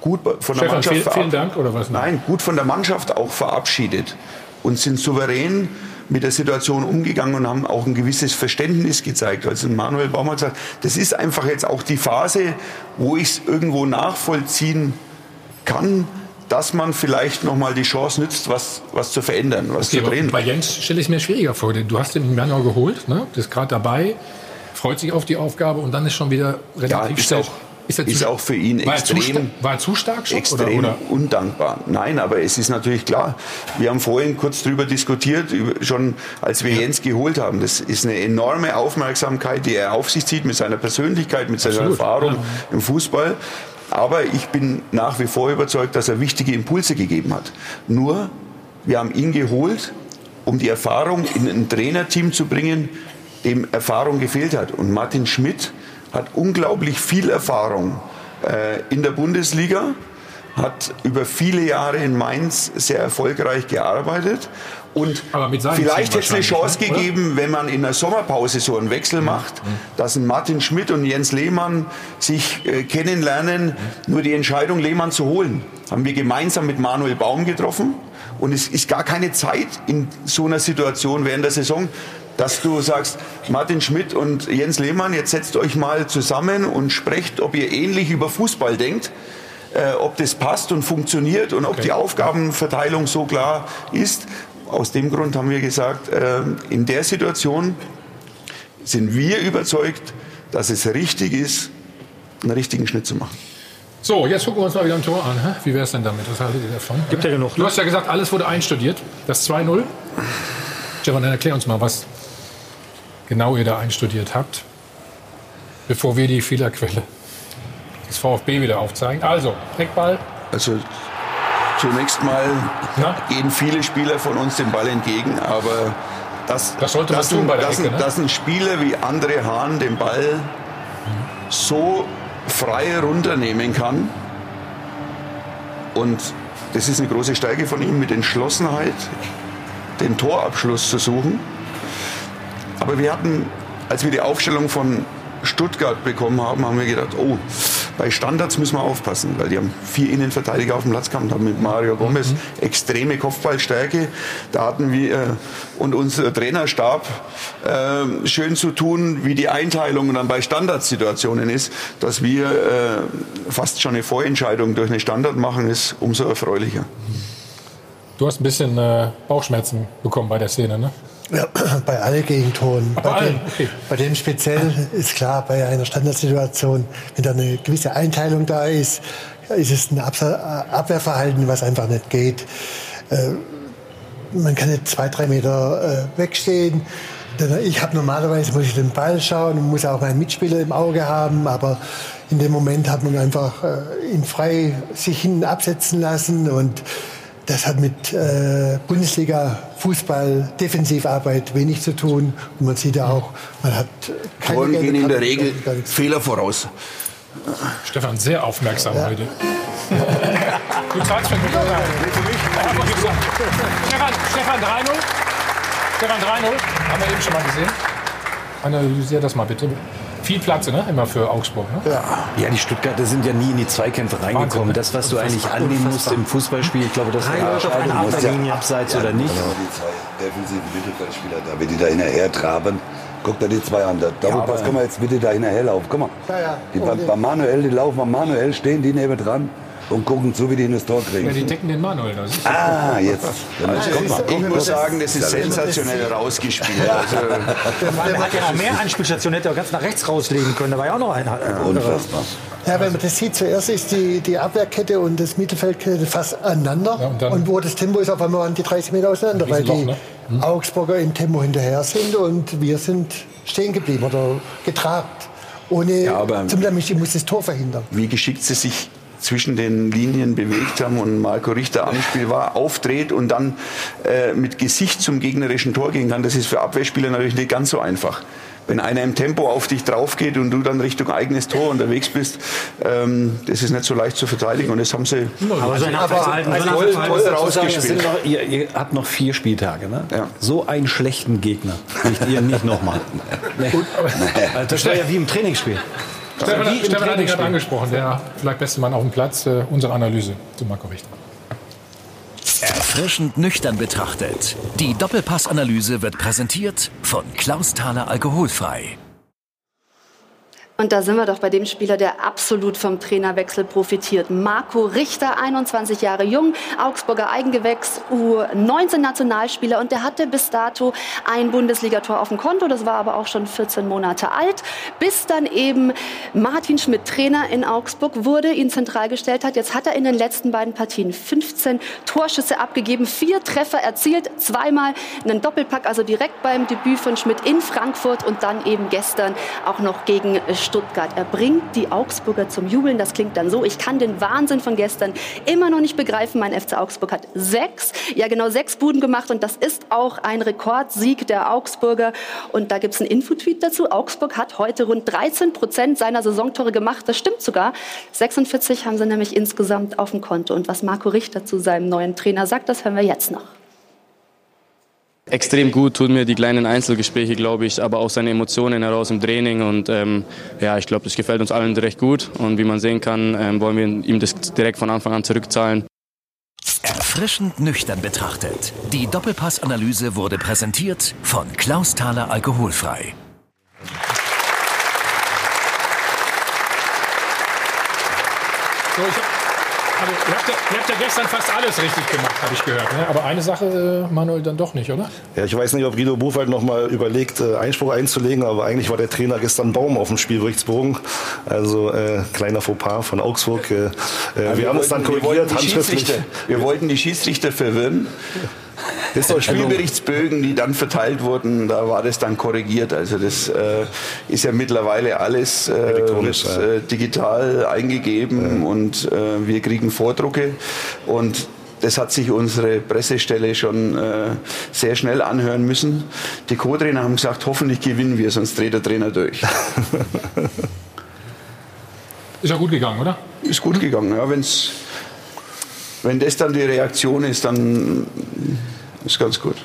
gut von der Stefan, Mannschaft vielen, vielen Dank oder was? Nein, gut von der Mannschaft auch verabschiedet und sind souverän mit der Situation umgegangen und haben auch ein gewisses Verständnis gezeigt. Also Manuel Baum hat gesagt, das ist einfach jetzt auch die Phase, wo ich es irgendwo nachvollziehen kann, dass man vielleicht noch mal die Chance nützt, was, was zu verändern, was okay, zu drehen. Bei Jens stelle ich es mir schwieriger vor. Du hast im Januar geholt, ne? das ist gerade dabei freut sich auf die Aufgabe und dann ist schon wieder relativ ja, ist schnell. Ist, ist auch für ihn war extrem, er war er zu stark schon, extrem oder, oder? undankbar. Nein, aber es ist natürlich klar. Wir haben vorhin kurz darüber diskutiert, schon als wir ja. Jens geholt haben. Das ist eine enorme Aufmerksamkeit, die er auf sich zieht mit seiner Persönlichkeit, mit seiner Absolut. Erfahrung ja. im Fußball. Aber ich bin nach wie vor überzeugt, dass er wichtige Impulse gegeben hat. Nur, wir haben ihn geholt, um die Erfahrung in ein Trainerteam zu bringen, dem Erfahrung gefehlt hat. Und Martin Schmidt hat unglaublich viel Erfahrung äh, in der Bundesliga, hat über viele Jahre in Mainz sehr erfolgreich gearbeitet und vielleicht hätte es eine Chance ne? gegeben, wenn man in der Sommerpause so einen Wechsel mhm. macht, mhm. dass ein Martin Schmidt und Jens Lehmann sich äh, kennenlernen, mhm. nur die Entscheidung, Lehmann zu holen, haben wir gemeinsam mit Manuel Baum getroffen. Und es ist gar keine Zeit in so einer Situation während der Saison, dass du sagst, Martin Schmidt und Jens Lehmann, jetzt setzt euch mal zusammen und sprecht, ob ihr ähnlich über Fußball denkt. Äh, ob das passt und funktioniert und ob okay. die Aufgabenverteilung so klar ist. Aus dem Grund haben wir gesagt, äh, in der Situation sind wir überzeugt, dass es richtig ist, einen richtigen Schnitt zu machen. So, jetzt gucken wir uns mal wieder ein Tor an. Wie wäre es denn damit? Was haltet ihr davon? Gibt ja genug. Du hast ja gesagt, alles wurde einstudiert. Das 2-0. Stefan, dann erklär uns mal, was genau ihr da einstudiert habt, bevor wir die Fehlerquelle des VfB wieder aufzeigen. Also, Eckball. Also zunächst mal ja? gehen viele Spieler von uns den Ball entgegen, aber das, das sollte man tun bei der dass, Ecke, ne? dass ein Spieler wie André Hahn den Ball so frei runternehmen kann und das ist eine große Stärke von ihm mit Entschlossenheit, den Torabschluss zu suchen. Aber wir hatten, als wir die Aufstellung von Stuttgart bekommen haben, haben wir gedacht, oh, bei Standards müssen wir aufpassen, weil die haben vier Innenverteidiger auf dem Platz gehabt, haben mit Mario Gomez mhm. extreme Kopfballstärke. Da hatten wir äh, und unser Trainerstab äh, schön zu tun, wie die Einteilung dann bei Standardsituationen ist, dass wir äh, fast schon eine Vorentscheidung durch eine Standard machen, ist umso erfreulicher. Du hast ein bisschen äh, Bauchschmerzen bekommen bei der Szene, ne? Ja, bei allen Gegentoren. bei, bei, dem, okay. bei dem speziell ist klar, bei einer Standardsituation, wenn da eine gewisse Einteilung da ist, ist es ein Abwehrverhalten, was einfach nicht geht. Äh, man kann nicht zwei, drei Meter äh, wegstehen. Ich habe normalerweise muss ich den Ball schauen und muss auch meinen Mitspieler im Auge haben, aber in dem Moment hat man einfach äh, ihn frei sich hinten absetzen lassen und das hat mit äh, Bundesliga Fußball Defensivarbeit wenig zu tun. Und man sieht ja auch, man hat keine Toren gehen in der Regel Fehler voraus. Stefan, sehr aufmerksam ja. heute. du zahlst für mich. Stefan, Stefan 3-0. Stefan 3-0. Haben wir eben schon mal gesehen. Analysier das mal bitte viel Platz ne? immer für Augsburg. Ne? Ja. ja, die Stuttgarter sind ja nie in die Zweikämpfe reingekommen. Wahnsinn, ne? Das, was du eigentlich annehmen musst im Fußballspiel, ich glaube, das ist eine ja, abseits ja, oder nicht. Genau, die zwei defensiven Mittelfeldspieler da, wenn die da hinterher traben, guck dir die zwei an. Da, ja, komm mal jetzt bitte da hinterher laufen. Guck mal. Ja, ja. Die, bei, bei Manuel, die laufen am Manuel, stehen die neben dran und gucken zu, wie die in das Tor kriegen. Ja, die decken den Manuel. Das ist ah, jetzt. Also, ich muss sagen, das ist sensationell rausgespielt. Also, der hat ja noch mehr Anspielstationen, hätte er ganz nach rechts rauslegen können. Da war ja auch noch einer. Ja, unfassbar. Ja, wenn man das sieht, zuerst ist die, die Abwehrkette und das Mittelfeldkette fast aneinander. Ja, und, und, wo das Tempo ist auf einmal an die 30 Meter auseinander, weil die ne? hm. Augsburger im Tempo hinterher sind und wir sind stehen geblieben oder getrabt. Ohne, ja, aber zumindest ich muss das Tor verhindern. Wie geschickt sie sich zwischen den Linien bewegt haben und Marco Richter am Spiel war, aufdreht und dann äh, mit Gesicht zum gegnerischen Tor gehen kann, das ist für Abwehrspieler natürlich nicht ganz so einfach wenn einer im Tempo auf dich drauf geht und du dann Richtung eigenes Tor unterwegs bist, ähm, das ist nicht so leicht zu verteidigen und das haben sie aber so ein Abwehrverhalten, also, toll, toll rausgespielt. Noch, ihr, ihr, habt noch vier Spieltage, ne? Ja. So einen schlechten Gegner kriegt ihr nicht nochmal. Nee. Also das war ja wie im Trainingsspiel. Stefan, Stefan hat ihn gerade angesprochen, der vielleicht beste Mann auf dem Platz. Äh, unsere Analyse zu Marco Richter. Erfrischend nüchtern betrachtet. Die Doppelpassanalyse wird präsentiert von Klaus Thaler Alkoholfrei. Und da sind wir doch bei dem Spieler, der absolut vom Trainerwechsel profitiert. Marco Richter, 21 Jahre jung, Augsburger Eigengewächs, U19-Nationalspieler. Und der hatte bis dato ein Bundesligator auf dem Konto. Das war aber auch schon 14 Monate alt. Bis dann eben Martin Schmidt Trainer in Augsburg wurde, ihn zentral gestellt hat. Jetzt hat er in den letzten beiden Partien 15 Torschüsse abgegeben, vier Treffer erzielt, zweimal einen Doppelpack, also direkt beim Debüt von Schmidt in Frankfurt und dann eben gestern auch noch gegen Stuttgart. Er bringt die Augsburger zum Jubeln. Das klingt dann so. Ich kann den Wahnsinn von gestern immer noch nicht begreifen. Mein FC Augsburg hat sechs, ja genau sechs Buden gemacht und das ist auch ein Rekordsieg der Augsburger. Und da gibt es einen Infotweet dazu. Augsburg hat heute rund 13 Prozent seiner Saisontore gemacht. Das stimmt sogar. 46 haben sie nämlich insgesamt auf dem Konto. Und was Marco Richter zu seinem neuen Trainer sagt, das hören wir jetzt noch. Extrem gut tun mir die kleinen Einzelgespräche, glaube ich, aber auch seine Emotionen heraus im Training. Und ähm, ja, ich glaube, das gefällt uns allen recht gut. Und wie man sehen kann, ähm, wollen wir ihm das direkt von Anfang an zurückzahlen. Erfrischend nüchtern betrachtet. Die Doppelpassanalyse wurde präsentiert von Klaus Thaler Alkoholfrei. So, ich ihr, habt ja, ihr habt ja gestern fast alles richtig gemacht, habe ich gehört. Ne? Aber eine Sache, äh, Manuel, dann doch nicht, oder? Ja, ich weiß nicht, ob Guido Buchwald noch mal überlegt, äh, Einspruch einzulegen, aber eigentlich war der Trainer gestern Baum auf dem Spielberichtsbogen. Also äh, kleiner Fauxpas von Augsburg. Äh, äh wir, wir, haben es dann korrigiert, handschriftlich. Wir wollten die Schiedsrichter verwirren. Das sind Spielberichtsbögen, die dann verteilt wurden, da war das dann korrigiert. Also das äh, ist ja mittlerweile alles äh, wird, äh, digital eingegeben ja. und äh, wir kriegen Vordrucke und das hat sich unsere Pressestelle schon äh, sehr schnell anhören müssen. Die Co-Trainer haben gesagt, hoffentlich gewinnen wir, sonst dreht der Trainer durch. ist ja gut gegangen, oder? Ist gut gegangen, ja. Wenn's, wenn das dann die Reaktion ist, dann ist ganz gut.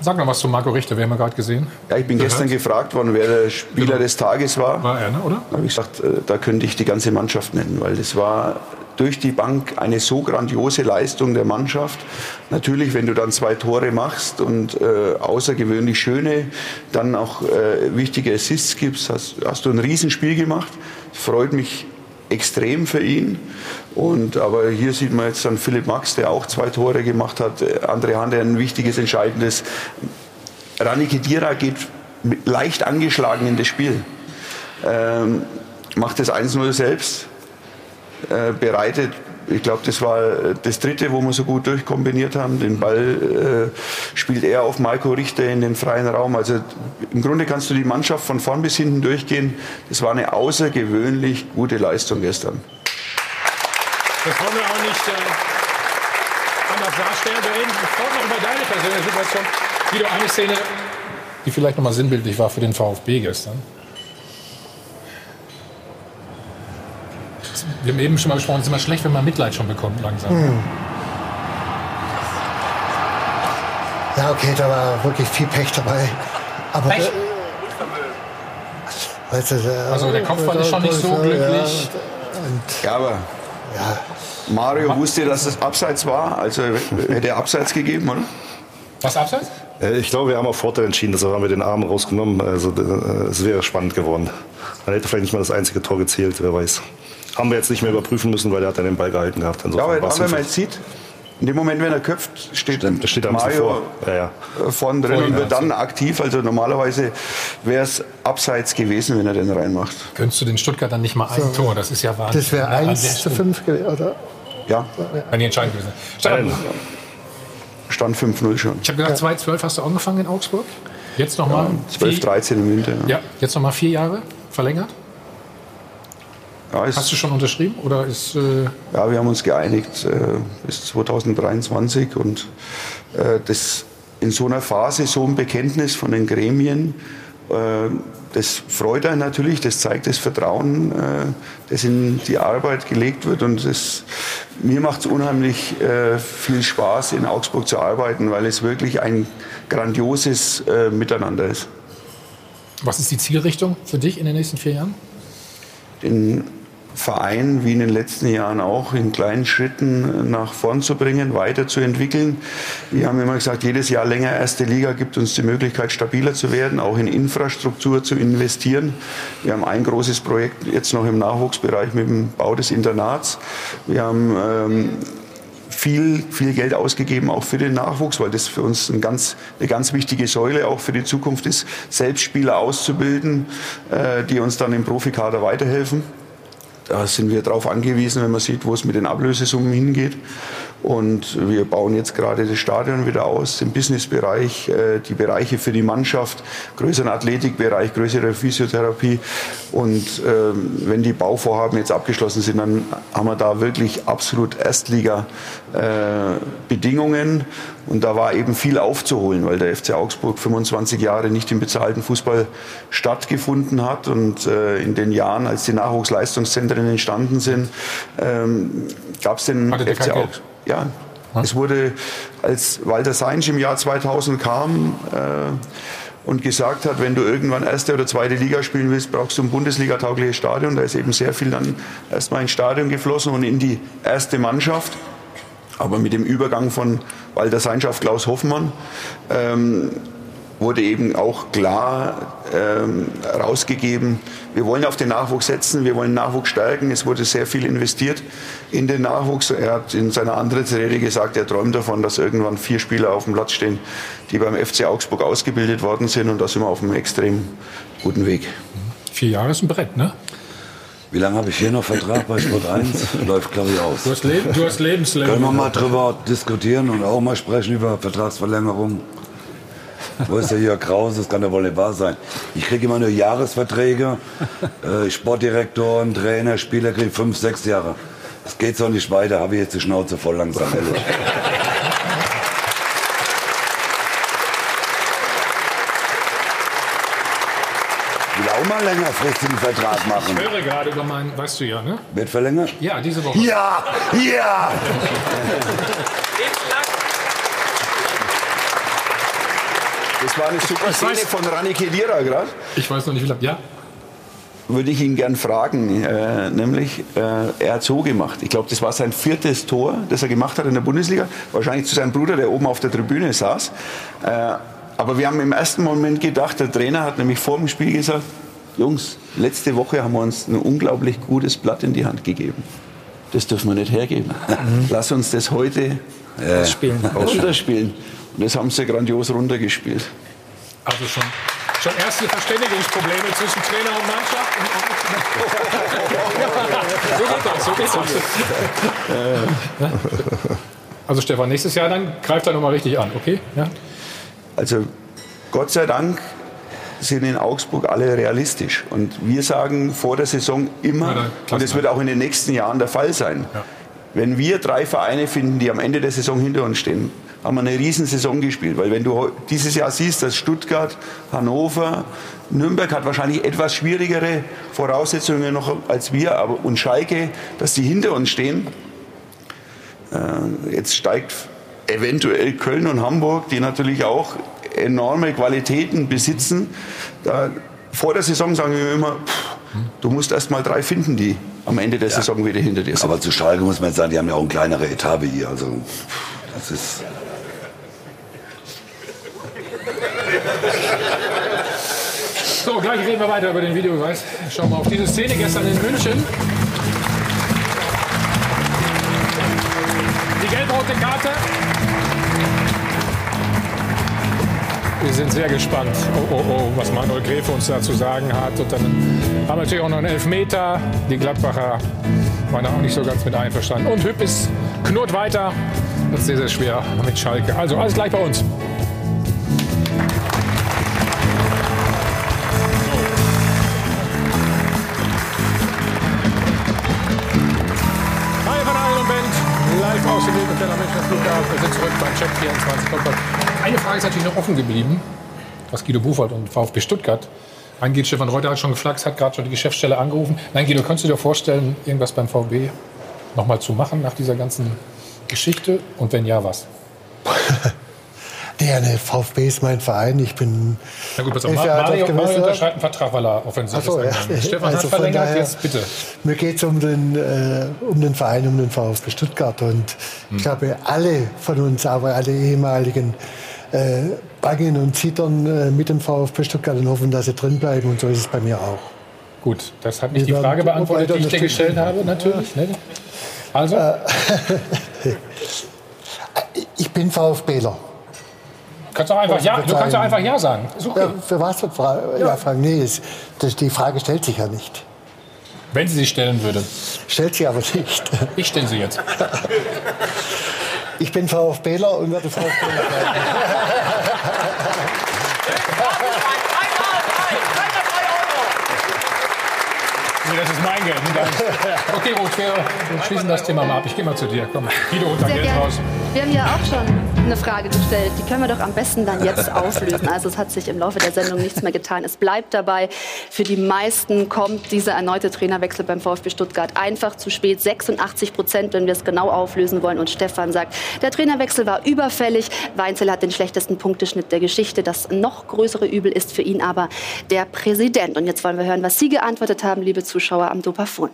Sag noch was zu Marco Richter, wir haben ja gerade gesehen. Ja, ich bin gestern gefragt worden, wer der Spieler genau. des Tages war. War er, ne, oder? Da habe ich gesagt, äh, da könnte ich die ganze Mannschaft nennen, weil das war durch die Bank eine so grandiose Leistung der Mannschaft. Natürlich, wenn du dann zwei Tore machst und äh, außergewöhnlich schöne, dann auch äh, wichtige Assists gibst, hast, hast du ein Riesenspiel gemacht. Freut mich extrem für ihn. Und, aber hier sieht man jetzt dann Philipp Max, der auch zwei Tore gemacht hat. André Hahn, ein wichtiges, entscheidendes. Rani Kedira geht leicht angeschlagen in das Spiel. Ähm, macht das 1-0 selbst, äh, bereitet ich glaube, das war das dritte, wo wir so gut durchkombiniert haben. Den Ball äh, spielt er auf Marco Richter in den freien Raum. Also im Grunde kannst du die Mannschaft von vorn bis hinten durchgehen. Das war eine außergewöhnlich gute Leistung gestern. Das wollen wir auch nicht äh, anders darstellen. Wir reden sofort noch über deine persönliche Situation. Guido, eine Szene, die vielleicht noch mal sinnbildlich war für den VfB gestern. wir haben eben schon mal gesprochen, es ist immer schlecht, wenn man Mitleid schon bekommt langsam. Hm. Ja, okay, da war wirklich viel Pech dabei. Aber Pech? Weißt du, der, also der Kopf war schon nicht so glücklich. Ja, aber ja. Mario wusste, dass es abseits war, also hätte er abseits gegeben, oder? Was abseits? Äh, ich glaube, wir haben auf Vorteil entschieden, deshalb haben wir den Arm rausgenommen. Also äh, es wäre spannend geworden. Man hätte vielleicht nicht mal das einzige Tor gezählt, wer weiß. Haben wir jetzt nicht mehr überprüfen müssen, weil er hat dann den Ball gehalten gehabt. ja, aber, aber wenn man jetzt sieht, in dem Moment, wenn er köpft, steht, Stimmt, steht Mario ja, ja. vorne drin und wird dann aktiv. Also normalerweise wäre es abseits gewesen, wenn er den reinmacht. Könntest du den Stuttgart dann nicht mal ein so, Tor? Das ist ja Wahnsinn. Das wäre 1 zu 5 gewesen, oder? Ja. Wenn die entscheidend gewesen Stand, Stand 5-0 schon. Ich habe gesagt, 2012 hast du angefangen in Augsburg. Jetzt nochmal. Ja, 12, 13 im Winter. Ja, ja jetzt nochmal vier Jahre verlängert? Ja, Hast du schon unterschrieben oder ist? Äh ja, wir haben uns geeinigt äh, bis 2023 und äh, das in so einer Phase so ein Bekenntnis von den Gremien, äh, das freut einen natürlich, das zeigt das Vertrauen, äh, das in die Arbeit gelegt wird und das, mir macht es unheimlich äh, viel Spaß in Augsburg zu arbeiten, weil es wirklich ein grandioses Miteinander ist. Was ist die Zielrichtung für dich in den nächsten vier Jahren? Den Verein, wie in den letzten Jahren auch, in kleinen Schritten nach vorn zu bringen, weiterzuentwickeln. Wir haben immer gesagt, jedes Jahr länger erste Liga gibt uns die Möglichkeit, stabiler zu werden, auch in Infrastruktur zu investieren. Wir haben ein großes Projekt jetzt noch im Nachwuchsbereich mit dem Bau des Internats. Wir haben ähm, viel, viel Geld ausgegeben, auch für den Nachwuchs, weil das für uns ein ganz, eine ganz wichtige Säule auch für die Zukunft ist, Selbstspieler auszubilden, äh, die uns dann im Profikader weiterhelfen. Da sind wir darauf angewiesen, wenn man sieht, wo es mit den Ablösesummen hingeht. Und wir bauen jetzt gerade das Stadion wieder aus, im Businessbereich, äh, die Bereiche für die Mannschaft, größeren Athletikbereich, größere Physiotherapie. Und ähm, wenn die Bauvorhaben jetzt abgeschlossen sind, dann haben wir da wirklich absolut Erstliga-Bedingungen. Äh, und da war eben viel aufzuholen, weil der FC Augsburg 25 Jahre nicht im bezahlten Fußball stattgefunden hat. Und äh, in den Jahren, als die Nachwuchsleistungszentren entstanden sind, ähm, gab es den FC Augsburg. Ja, es wurde, als Walter Seinsch im Jahr 2000 kam äh, und gesagt hat, wenn du irgendwann erste oder zweite Liga spielen willst, brauchst du ein Bundesliga-taugliches Stadion. Da ist eben sehr viel dann erstmal ins Stadion geflossen und in die erste Mannschaft. Aber mit dem Übergang von Walter Seinsch auf Klaus Hoffmann ähm, wurde eben auch klar ähm, rausgegeben, wir wollen auf den Nachwuchs setzen, wir wollen Nachwuchs stärken. Es wurde sehr viel investiert in den Nachwuchs. Er hat in seiner anderen Rede gesagt, er träumt davon, dass irgendwann vier Spieler auf dem Platz stehen, die beim FC Augsburg ausgebildet worden sind. Und da sind wir auf einem extrem guten Weg. Vier Jahre ist ein Brett, ne? Wie lange habe ich hier noch Vertrag bei Sport 1? Läuft, glaube ich, aus. Du hast, Leb du hast Lebensleben. Können wir mal drüber diskutieren und auch mal sprechen über Vertragsverlängerung? Wo ist der Jörg Kraus? Das kann ja wohl nicht wahr sein. Ich kriege immer nur Jahresverträge. Äh, Sportdirektoren, Trainer, Spieler kriegen fünf, sechs Jahre. Das geht so nicht weiter. Habe ich jetzt die Schnauze voll langsam, ehrlich. Ich will auch mal längerfristigen Vertrag machen. Ich höre gerade über meinen, weißt du ja, ne? Wird verlängert? Ja, diese Woche. Ja, ja! Das war eine super Szene von Rani Kedira gerade. Ich weiß noch nicht, wie lange. Ja? Würde ich ihn gern fragen, äh, nämlich, äh, er hat so gemacht. Ich glaube, das war sein viertes Tor, das er gemacht hat in der Bundesliga. Wahrscheinlich zu seinem Bruder, der oben auf der Tribüne saß. Äh, aber wir haben im ersten Moment gedacht, der Trainer hat nämlich vor dem Spiel gesagt, Jungs, letzte Woche haben wir uns ein unglaublich gutes Blatt in die Hand gegeben. Das dürfen wir nicht hergeben. Mhm. Lass uns das heute äh, ausspielen. runterspielen. Und das haben sie grandios runtergespielt. Also schon, schon erste Verständigungsprobleme zwischen Trainer und Mannschaft. so geht das, so geht das. Also Stefan, nächstes Jahr dann greift er nochmal richtig an, okay? Ja? Also Gott sei Dank sind in Augsburg alle realistisch. Und wir sagen vor der Saison immer, ja, und das wird auch in den nächsten Jahren der Fall sein, ja. wenn wir drei Vereine finden, die am Ende der Saison hinter uns stehen, haben wir eine Riesensaison gespielt. Weil wenn du dieses Jahr siehst, dass Stuttgart, Hannover, Nürnberg hat wahrscheinlich etwas schwierigere Voraussetzungen noch als wir, aber und Schalke, dass die hinter uns stehen. Äh, jetzt steigt eventuell Köln und Hamburg, die natürlich auch enorme Qualitäten besitzen. Da, vor der Saison sagen wir immer, pff, du musst erst mal drei finden, die am Ende der ja. Saison wieder hinter dir sind. Aber zu Schalke muss man jetzt sagen, die haben ja auch eine kleinere Etappe hier. Also das ist So, gleich reden wir weiter über den Videobeweis. Schauen wir auf diese Szene gestern in München. Die gelb-rote Karte. Wir sind sehr gespannt, oh, oh, oh, was Manuel Gräfe uns da zu sagen hat. Und dann haben wir natürlich auch noch einen Elfmeter. Die Gladbacher waren da auch nicht so ganz mit einverstanden. Und Hüpp ist knurrt weiter. Das ist sehr, sehr schwer mit Schalke. Also alles gleich bei uns. Dann Münchner Flughafen. Wir sind zurück beim Check 24. Eine Frage ist natürlich noch offen geblieben, was Guido Buchwald und VfB Stuttgart angeht. Stefan Reuter hat schon geflaxt, hat gerade schon die Geschäftsstelle angerufen. Nein, Guido, kannst du dir vorstellen, irgendwas beim VfB nochmal zu machen nach dieser ganzen Geschichte? Und wenn ja, was? Der ne, VfB ist mein Verein. Ich bin. Na gut, pass auf. Mario, Mario unterschreibt einen Vertrag, weil er offensiv so. Ja. Stefan also hat verlängert, daher, jetzt bitte. Mir geht es um, den, äh, um den Verein, um den VfB Stuttgart. Und hm. ich glaube, alle von uns, aber alle ehemaligen, äh, bangen und zittern äh, mit dem VfB Stuttgart und hoffen, dass sie drin bleiben. Und so ist es bei mir auch. Gut, das hat nicht die Frage beantwortet, die ich dir gestellt habe, natürlich. Ne? Also? Äh, ich bin VfBler. Kannst auch einfach ja, du kannst auch einfach Ja sagen. Okay. Ja, für was für Fra ja. ja. fragen? Nee, ist, das, die Frage stellt sich ja nicht. Wenn sie sich stellen würde. Stellt sie aber nicht. Ich stelle sie jetzt. Ich bin VfBler und werde VfBler bleiben. Nee, das ist mein Geld. Okay, Ruth, wir schließen das Thema mal ab. Ich gehe mal zu dir. Komm, Guido, unter Geld raus. Wir haben ja auch schon eine Frage gestellt. Die können wir doch am besten dann jetzt auflösen. Also es hat sich im Laufe der Sendung nichts mehr getan. Es bleibt dabei. Für die meisten kommt dieser erneute Trainerwechsel beim VfB Stuttgart einfach zu spät. 86 Prozent, wenn wir es genau auflösen wollen. Und Stefan sagt, der Trainerwechsel war überfällig. Weinzel hat den schlechtesten Punkteschnitt der Geschichte. Das noch größere Übel ist für ihn aber der Präsident. Und jetzt wollen wir hören, was Sie geantwortet haben, liebe Zuschauer am Dopafon.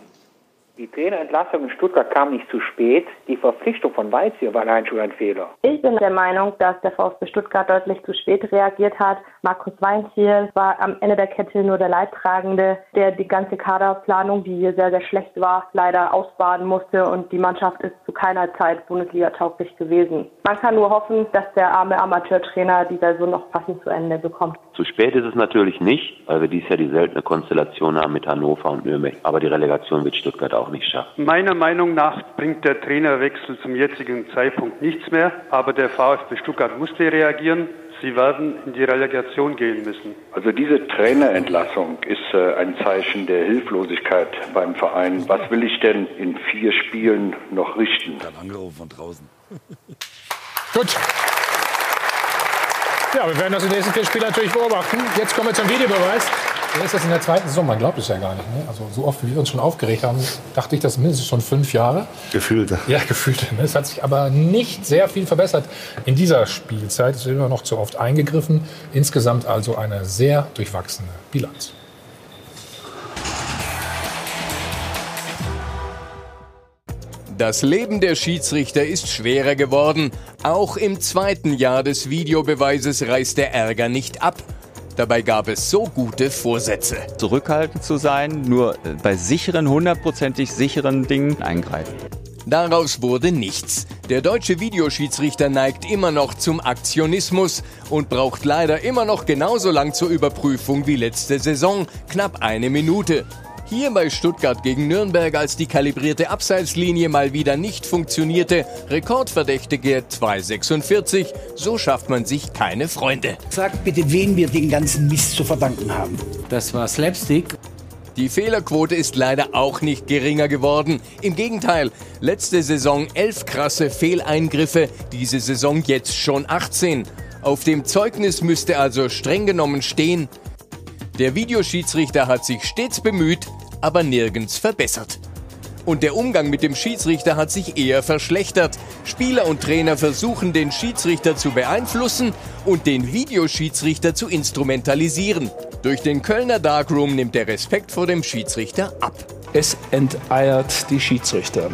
Die Trainerentlassung in Stuttgart kam nicht zu spät. Die Verpflichtung von Weizsäcker war allein schon ein Fehler. Ich bin der Meinung, dass der VfB Stuttgart deutlich zu spät reagiert hat. Markus Weinziel war am Ende der Kette nur der Leidtragende, der die ganze Kaderplanung, die hier sehr, sehr schlecht war, leider ausbaden musste und die Mannschaft ist zu keiner Zeit Bundesliga-tauglich gewesen. Man kann nur hoffen, dass der arme Amateurtrainer die Saison noch passend zu Ende bekommt. Zu spät ist es natürlich nicht, weil wir dies Jahr die seltene Konstellation haben mit Hannover und Nürnberg. Aber die Relegation wird Stuttgart auch nicht schaffen. Meiner Meinung nach bringt der Trainerwechsel zum jetzigen Zeitpunkt nichts mehr. Aber der VfB Stuttgart musste reagieren. Sie werden in die Relegation gehen müssen. Also diese Trainerentlassung ist äh, ein Zeichen der Hilflosigkeit beim Verein. Was will ich denn in vier Spielen noch richten? Dann angerufen von draußen. Gut. Ja, wir werden das in den nächsten vier Spielen natürlich beobachten. Jetzt kommen wir zum Videobeweis. Er ist das in der zweiten Saison, man glaubt es ja gar nicht. Ne? Also so oft, wie wir uns schon aufgeregt haben, dachte ich, das mindestens schon fünf Jahre. Gefühlt. Ja, gefühlt. Ne? Es hat sich aber nicht sehr viel verbessert in dieser Spielzeit. Es wird immer noch zu oft eingegriffen. Insgesamt also eine sehr durchwachsene Bilanz. Das Leben der Schiedsrichter ist schwerer geworden. Auch im zweiten Jahr des Videobeweises reißt der Ärger nicht ab. Dabei gab es so gute Vorsätze. Zurückhaltend zu sein, nur bei sicheren, hundertprozentig sicheren Dingen eingreifen. Daraus wurde nichts. Der deutsche Videoschiedsrichter neigt immer noch zum Aktionismus und braucht leider immer noch genauso lang zur Überprüfung wie letzte Saison, knapp eine Minute. Hier bei Stuttgart gegen Nürnberg, als die kalibrierte Abseitslinie mal wieder nicht funktionierte, Rekordverdächtige 2,46, so schafft man sich keine Freunde. Sagt bitte, wen wir den ganzen Mist zu verdanken haben. Das war Slapstick. Die Fehlerquote ist leider auch nicht geringer geworden. Im Gegenteil, letzte Saison elf krasse Fehleingriffe, diese Saison jetzt schon 18. Auf dem Zeugnis müsste also streng genommen stehen, der Videoschiedsrichter hat sich stets bemüht, aber nirgends verbessert. Und der Umgang mit dem Schiedsrichter hat sich eher verschlechtert. Spieler und Trainer versuchen, den Schiedsrichter zu beeinflussen und den Videoschiedsrichter zu instrumentalisieren. Durch den Kölner Darkroom nimmt der Respekt vor dem Schiedsrichter ab. Es enteiert die Schiedsrichter.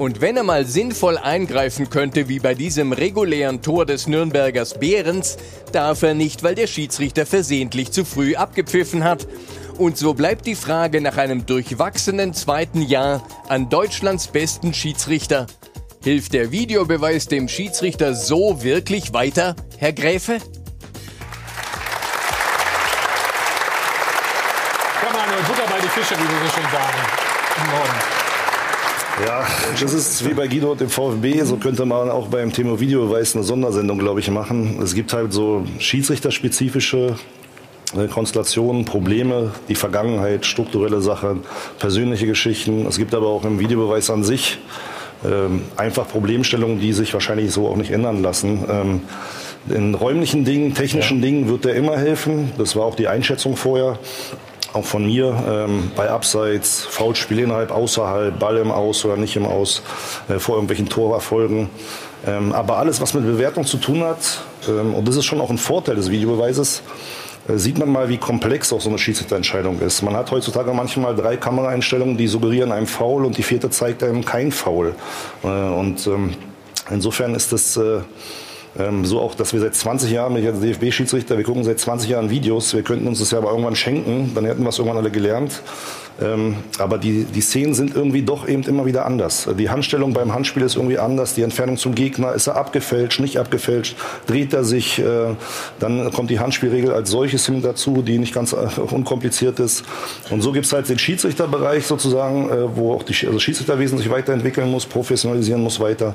Und wenn er mal sinnvoll eingreifen könnte, wie bei diesem regulären Tor des Nürnbergers Behrens, darf er nicht, weil der Schiedsrichter versehentlich zu früh abgepfiffen hat. Und so bleibt die Frage nach einem durchwachsenen zweiten Jahr an Deutschlands besten Schiedsrichter. Hilft der Videobeweis dem Schiedsrichter so wirklich weiter, Herr Gräfe? Komm mal, Butter bei die Fische, wie wir so schön sagen. Guten Morgen. Ja, das ist wie bei Guido und dem VfB. So könnte man auch beim Thema Videobeweis eine Sondersendung, glaube ich, machen. Es gibt halt so schiedsrichterspezifische äh, Konstellationen, Probleme, die Vergangenheit, strukturelle Sachen, persönliche Geschichten. Es gibt aber auch im Videobeweis an sich ähm, einfach Problemstellungen, die sich wahrscheinlich so auch nicht ändern lassen. Ähm, in räumlichen Dingen, technischen ja. Dingen wird er immer helfen. Das war auch die Einschätzung vorher auch von mir, ähm, bei Abseits, Foulspiel innerhalb, außerhalb, Ball im Aus oder nicht im Aus, äh, vor irgendwelchen Torerfolgen. Ähm, aber alles, was mit Bewertung zu tun hat, ähm, und das ist schon auch ein Vorteil des Videobeweises, äh, sieht man mal, wie komplex auch so eine Schiedsrichterentscheidung ist. Man hat heutzutage manchmal drei Kameraeinstellungen, die suggerieren einem Foul und die vierte zeigt einem kein Foul. Äh, und ähm, insofern ist das äh, ähm, so auch, dass wir seit 20 Jahren, ich als DFB-Schiedsrichter, wir gucken seit 20 Jahren Videos, wir könnten uns das ja aber irgendwann schenken, dann hätten wir es irgendwann alle gelernt. Ähm, aber die, die Szenen sind irgendwie doch eben immer wieder anders. Die Handstellung beim Handspiel ist irgendwie anders, die Entfernung zum Gegner, ist er abgefälscht, nicht abgefälscht, dreht er sich, äh, dann kommt die Handspielregel als solches hin dazu, die nicht ganz äh, unkompliziert ist. Und so gibt es halt den Schiedsrichterbereich sozusagen, äh, wo auch die, also Schiedsrichterwesen sich weiterentwickeln muss, professionalisieren muss weiter.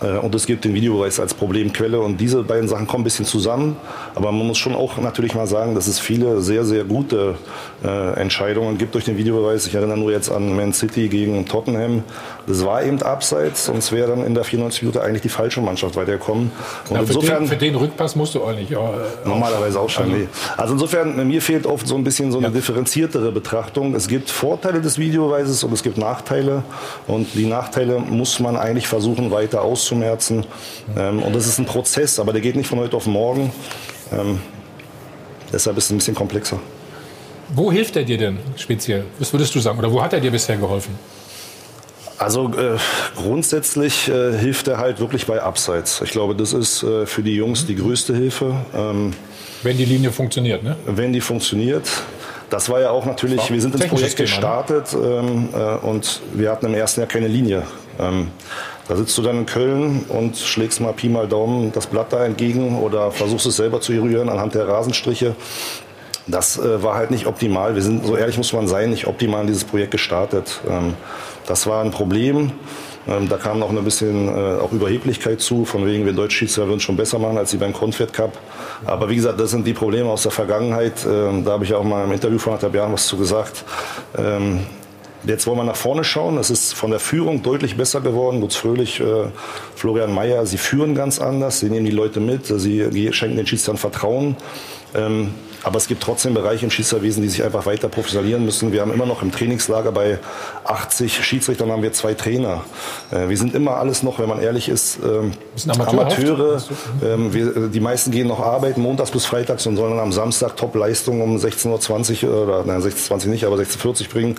Äh, und es gibt den Videobeweis als Problemquelle. Und diese beiden Sachen kommen ein bisschen zusammen. Aber man muss schon auch natürlich mal sagen, dass es viele sehr, sehr gute äh, Entscheidungen gibt durch den Videobeweis. Ich erinnere nur jetzt an Man City gegen Tottenham. Das war eben abseits und es wäre dann in der 94 Minute eigentlich die falsche Mannschaft weitergekommen. Und ja, für, insofern, den, für den Rückpass musst du eigentlich. Ja, äh, normalerweise auch schon. Also, also insofern, mir fehlt oft so ein bisschen so eine ja. differenziertere Betrachtung. Es gibt Vorteile des Videobeweises und es gibt Nachteile. Und die Nachteile muss man eigentlich versuchen weiter auszuprobieren auszumerzen. Ähm, und das ist ein Prozess, aber der geht nicht von heute auf morgen. Ähm, deshalb ist es ein bisschen komplexer. Wo hilft er dir denn speziell? Was würdest du sagen? Oder wo hat er dir bisher geholfen? Also äh, grundsätzlich äh, hilft er halt wirklich bei Abseits. Ich glaube, das ist äh, für die Jungs die größte Hilfe. Ähm, wenn die Linie funktioniert, ne? Wenn die funktioniert. Das war ja auch natürlich, wir sind ins Projekt ne? gestartet ähm, äh, und wir hatten im ersten Jahr keine Linie. Ähm, da sitzt du dann in Köln und schlägst mal Pi mal Daumen das Blatt da entgegen oder versuchst es selber zu eruieren anhand der Rasenstriche. Das äh, war halt nicht optimal. Wir sind, so ehrlich muss man sein, nicht optimal in dieses Projekt gestartet. Ähm, das war ein Problem. Ähm, da kam noch ein bisschen äh, auch Überheblichkeit zu, von wegen wir Deutschschiedsrichter würden schon besser machen als sie beim Confed Cup. Aber wie gesagt, das sind die Probleme aus der Vergangenheit. Ähm, da habe ich auch mal im Interview vor anderthalb Jahren was zu gesagt. Ähm, Jetzt wollen wir nach vorne schauen. Es ist von der Führung deutlich besser geworden. Lutz Fröhlich, äh, Florian Mayer, sie führen ganz anders. Sie nehmen die Leute mit. Sie schenken den Schiedsrichtern Vertrauen. Ähm, aber es gibt trotzdem Bereiche im Schiedsrichterwesen, die sich einfach weiter professionalisieren müssen. Wir haben immer noch im Trainingslager bei 80 Schiedsrichtern haben wir zwei Trainer. Äh, wir sind immer alles noch, wenn man ehrlich ist, ähm, Amateure. Ähm, wir, äh, die meisten gehen noch arbeiten, montags bis freitags und sollen dann am Samstag Top-Leistung um 16.20 Uhr oder nein, 16.20 Uhr nicht, aber 16.40 Uhr bringen.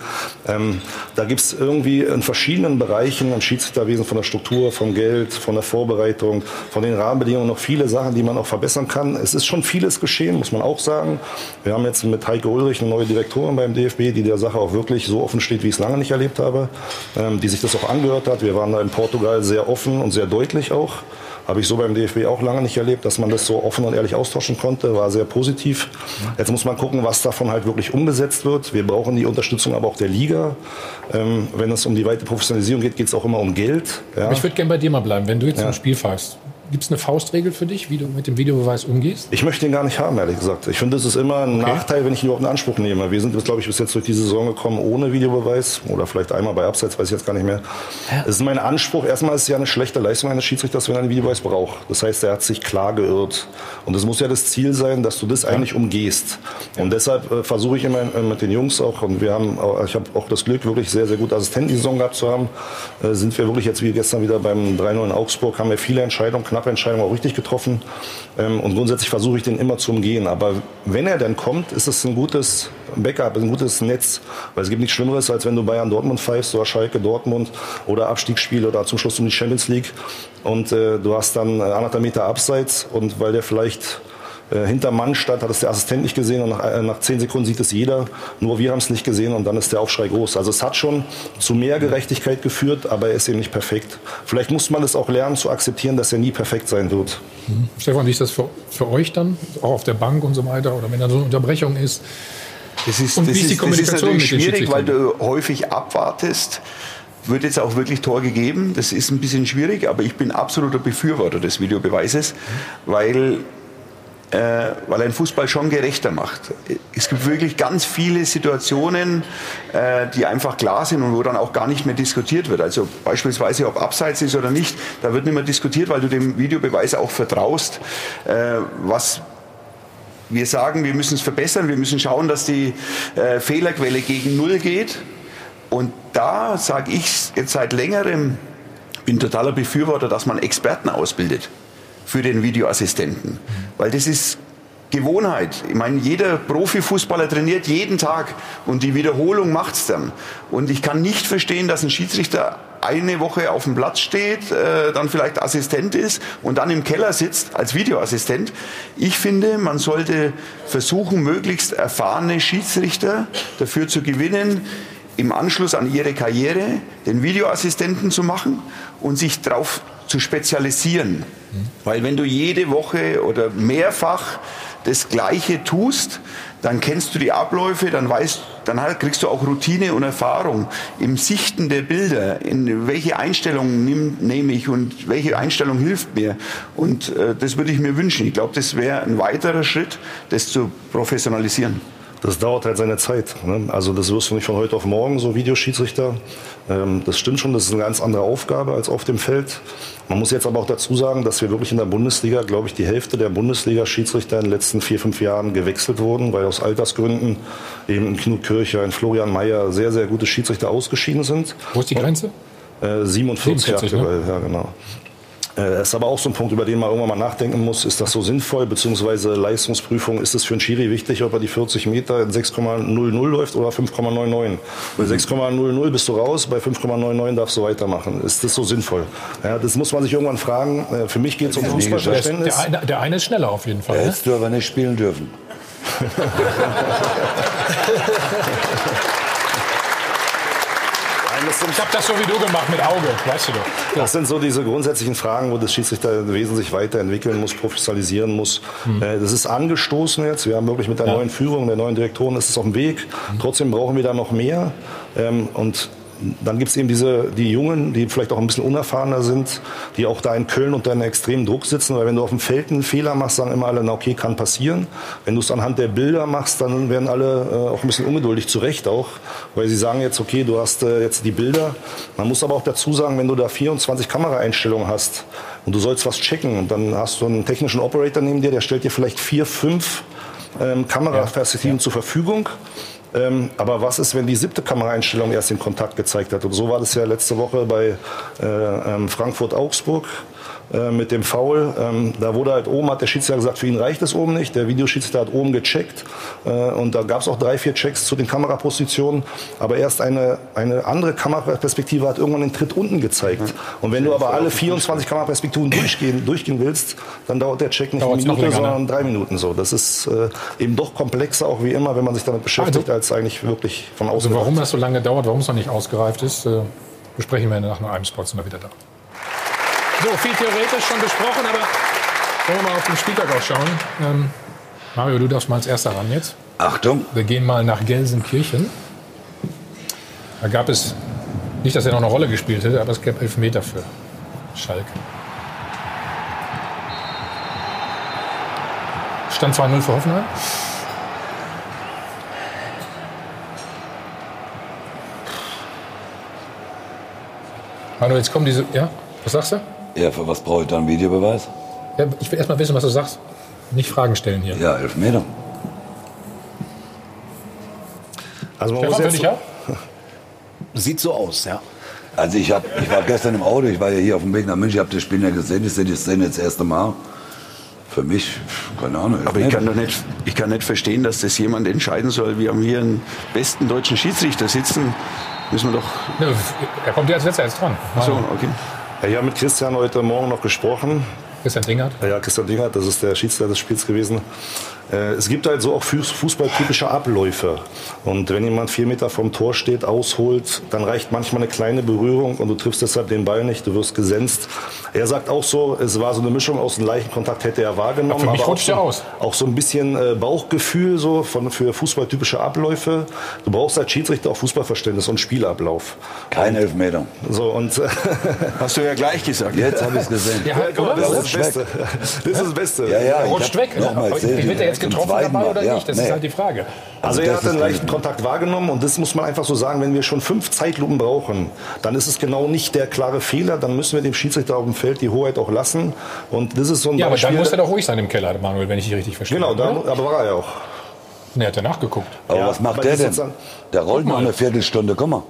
Ähm, da gibt es irgendwie in verschiedenen Bereichen im Schiedsrichterwesen von der Struktur, vom Geld, von der Vorbereitung, von den Rahmenbedingungen noch viele Sachen, die man auch verbessern kann. Es ist schon vieles geschehen, muss man auch sagen. Wir haben jetzt mit Heike Ulrich eine neue Direktorin beim DFB, die der Sache auch wirklich so offen steht, wie ich es lange nicht erlebt habe, ähm, die sich das auch angehört hat. Wir waren da in Portugal sehr offen und sehr deutlich auch. Habe ich so beim DFB auch lange nicht erlebt, dass man das so offen und ehrlich austauschen konnte. War sehr positiv. Jetzt muss man gucken, was davon halt wirklich umgesetzt wird. Wir brauchen die Unterstützung aber auch der Liga. Ähm, wenn es um die weite Professionalisierung geht, geht es auch immer um Geld. Ja. ich würde gerne bei dir mal bleiben. Wenn du jetzt ja. ein Spiel fährst, Gibt es eine Faustregel für dich, wie du mit dem Videobeweis umgehst? Ich möchte ihn gar nicht haben, ehrlich gesagt. Ich finde, es ist immer ein okay. Nachteil, wenn ich ihn überhaupt in Anspruch nehme. Wir sind, glaube ich, bis jetzt durch die Saison gekommen ohne Videobeweis oder vielleicht einmal bei Abseits, weiß ich jetzt gar nicht mehr. Ja. Es ist mein Anspruch. Erstmal ist es ja eine schlechte Leistung eines Schiedsrichters, wenn er einen Videobeweis braucht. Das heißt, er hat sich klar geirrt. Und es muss ja das Ziel sein, dass du das eigentlich umgehst. Und deshalb äh, versuche ich immer äh, mit den Jungs auch, und wir haben, ich habe auch das Glück, wirklich sehr, sehr gute Assistenten die Saison gehabt zu haben, äh, sind wir wirklich jetzt wie gestern wieder beim 3-0 in Augsburg, haben wir viele Entscheidungen, knappe Entscheidungen auch richtig getroffen. Ähm, und grundsätzlich versuche ich den immer zu umgehen. Aber wenn er dann kommt, ist es ein gutes Backup, ein gutes Netz. Weil es gibt nichts Schlimmeres, als wenn du Bayern Dortmund pfeifst oder Schalke Dortmund oder Abstiegsspiel oder zum Schluss um die Champions League. Und äh, du hast dann anderthalb Meter abseits und weil der vielleicht äh, hinter Mann stand, hat es der Assistent nicht gesehen und nach, äh, nach zehn Sekunden sieht es jeder. Nur wir haben es nicht gesehen und dann ist der Aufschrei groß. Also es hat schon zu mehr Gerechtigkeit geführt, aber er ist eben nicht perfekt. Vielleicht muss man es auch lernen zu akzeptieren, dass er nie perfekt sein wird. Mhm. Stefan, wie ist das für, für euch dann, auch auf der Bank und so weiter oder wenn da so eine Unterbrechung ist? Das ist, und wie ist die Kommunikation das ist natürlich schwierig, weil du häufig abwartest wird jetzt auch wirklich Tor gegeben. Das ist ein bisschen schwierig, aber ich bin absoluter Befürworter des Videobeweises, weil äh, weil den Fußball schon gerechter macht. Es gibt wirklich ganz viele Situationen, äh, die einfach klar sind und wo dann auch gar nicht mehr diskutiert wird. Also beispielsweise, ob abseits ist oder nicht, da wird nicht mehr diskutiert, weil du dem Videobeweis auch vertraust, äh, was wir sagen, wir müssen es verbessern, wir müssen schauen, dass die äh, Fehlerquelle gegen Null geht. Und da sage ich jetzt seit längerem, bin totaler Befürworter, dass man Experten ausbildet für den Videoassistenten. Weil das ist Gewohnheit. Ich meine, jeder Profifußballer trainiert jeden Tag und die Wiederholung macht's dann. Und ich kann nicht verstehen, dass ein Schiedsrichter eine Woche auf dem Platz steht, äh, dann vielleicht Assistent ist und dann im Keller sitzt als Videoassistent. Ich finde, man sollte versuchen, möglichst erfahrene Schiedsrichter dafür zu gewinnen, im Anschluss an ihre Karriere den Videoassistenten zu machen und sich darauf zu spezialisieren. Weil wenn du jede Woche oder mehrfach das Gleiche tust, dann kennst du die Abläufe, dann weißt, dann kriegst du auch Routine und Erfahrung im Sichten der Bilder, in welche Einstellung nehm, nehme ich und welche Einstellung hilft mir. Und äh, das würde ich mir wünschen. Ich glaube, das wäre ein weiterer Schritt, das zu professionalisieren. Das dauert halt seine Zeit. Ne? Also das wirst du nicht von heute auf morgen, so Videoschiedsrichter. Ähm, das stimmt schon, das ist eine ganz andere Aufgabe als auf dem Feld. Man muss jetzt aber auch dazu sagen, dass wir wirklich in der Bundesliga, glaube ich, die Hälfte der Bundesliga-Schiedsrichter in den letzten vier, fünf Jahren gewechselt wurden, weil aus Altersgründen eben in Knut Kircher, in Florian Mayer sehr, sehr gute Schiedsrichter ausgeschieden sind. Wo ist die Grenze? Äh, 47, 47 aktuell, ne? ja genau. Äh, ist aber auch so ein Punkt, über den man irgendwann mal nachdenken muss. Ist das so sinnvoll? Beziehungsweise Leistungsprüfung, ist es für einen Schiri wichtig, ob er die 40 Meter in 6,00 läuft oder 5,99? Bei 6,00 bist du raus, bei 5,99 darfst du weitermachen. Ist das so sinnvoll? Ja, das muss man sich irgendwann fragen. Äh, für mich geht es um Fußballverständnis. Der eine, der eine ist schneller auf jeden Fall. Ne? Hättest du aber nicht spielen dürfen. ich habe das so wie du gemacht mit Auge, weißt du doch. Das sind so diese grundsätzlichen Fragen, wo das Schiedsrichterwesen sich weiterentwickeln muss, professionalisieren muss. Mhm. Das ist angestoßen jetzt. Wir haben wirklich mit der ja. neuen Führung, der neuen Direktoren, ist es auf dem Weg. Mhm. Trotzdem brauchen wir da noch mehr. Ähm, und dann gibt es eben diese, die Jungen, die vielleicht auch ein bisschen unerfahrener sind, die auch da in Köln unter einem extremen Druck sitzen, weil wenn du auf dem Feld einen Fehler machst, sagen immer alle, na okay, kann passieren. Wenn du es anhand der Bilder machst, dann werden alle äh, auch ein bisschen ungeduldig, zu Recht auch, weil sie sagen jetzt, okay, du hast äh, jetzt die Bilder. Man muss aber auch dazu sagen, wenn du da 24 Kameraeinstellungen hast und du sollst was checken und dann hast du einen technischen Operator neben dir, der stellt dir vielleicht vier, fünf ähm, Kameraperspektiven ja, ja. zur Verfügung. Ähm, aber was ist, wenn die siebte Kameraeinstellung erst den Kontakt gezeigt hat? Und so war das ja letzte Woche bei äh, ähm, Frankfurt-Augsburg. Äh, mit dem Foul. Ähm, da wurde halt oben, hat der Schiedsrichter gesagt, für ihn reicht es oben nicht. Der Videoschiedsrichter hat oben gecheckt. Äh, und da gab es auch drei, vier Checks zu den Kamerapositionen. Aber erst eine, eine andere Kameraperspektive hat irgendwann den Tritt unten gezeigt. Und wenn du aber alle 24 Kameraperspektiven durchgehen, durchgehen willst, dann dauert der Check nicht eine Minute, länger, sondern ne? drei Minuten so. Das ist äh, eben doch komplexer, auch wie immer, wenn man sich damit beschäftigt, also, als eigentlich wirklich von außen. Also warum das so lange dauert, warum es noch nicht ausgereift ist, äh, besprechen wir nach einem Spot, sind wir wieder da. So, viel theoretisch schon besprochen, aber wollen wir mal auf den Spieltag auch schauen. Ähm, Mario, du darfst mal als erster ran jetzt. Achtung. Wir gehen mal nach Gelsenkirchen. Da gab es, nicht, dass er noch eine Rolle gespielt hätte, aber es gab Elfmeter für Schalke. Stand 2-0 für Hoffenheim. Manu, jetzt kommen diese. Ja, was sagst du? Ja, für was brauche ich da einen Videobeweis? Ja, ich will erst mal wissen, was du sagst. Nicht Fragen stellen hier. Ja, elf Meter. Also man muss jetzt so Sieht so aus, ja. Also ich, hab, ich war gestern im Auto, ich war ja hier auf dem Weg nach München, ich habe das Spiel ja gesehen, ich sehe die Szene jetzt das erste Mal. Für mich, keine Ahnung. Aber ich kann, doch nicht, ich kann nicht verstehen, dass das jemand entscheiden soll. Wir haben hier einen besten deutschen Schiedsrichter sitzen. Müssen wir doch. er kommt ja als letzter jetzt dran. Ach so, okay. Ja, ich habe mit Christian heute Morgen noch gesprochen. Christian Dingert? Ja, Christian Dingert, das ist der Schiedsrichter des Spiels gewesen. Äh, es gibt halt so auch fußballtypische Abläufe. Und wenn jemand vier Meter vom Tor steht, ausholt, dann reicht manchmal eine kleine Berührung und du triffst deshalb den Ball nicht, du wirst gesenzt. Er sagt auch so, es war so eine Mischung aus einem leichten Kontakt hätte er wahrgenommen. Aber, für mich aber auch, so, aus. auch so ein bisschen äh, Bauchgefühl so von, für fußballtypische Abläufe. Du brauchst als Schiedsrichter auch Fußballverständnis und Spielablauf. Kein Elfmeter. So und hast du ja gleich gesagt. Jetzt habe ich es gesehen. Ja, ja, rutscht weg. Das ist das Beste. Ja, ja, ich rutscht weg. noch mal Aber erzählt, wird er jetzt getroffen dabei Mal. oder Ja, nicht? Das nee. ist halt die Frage. Also er das hat ist einen leichten Kontakt wahrgenommen und das muss man einfach so sagen, wenn wir schon fünf Zeitlupen brauchen, dann ist es genau nicht der klare Fehler, dann müssen wir dem Schiedsrichter auf dem Feld die Hoheit auch lassen und das ist so ein Ja, aber Beispiel. dann muss er doch ruhig sein im Keller, Manuel, wenn ich dich richtig verstehe. genau, da, oder? aber war er ja auch. Ne, hat er nachgeguckt. Aber Ja, was macht aber der denn? dann- Der rollt noch mal. eine Viertelstunde. Guck mal.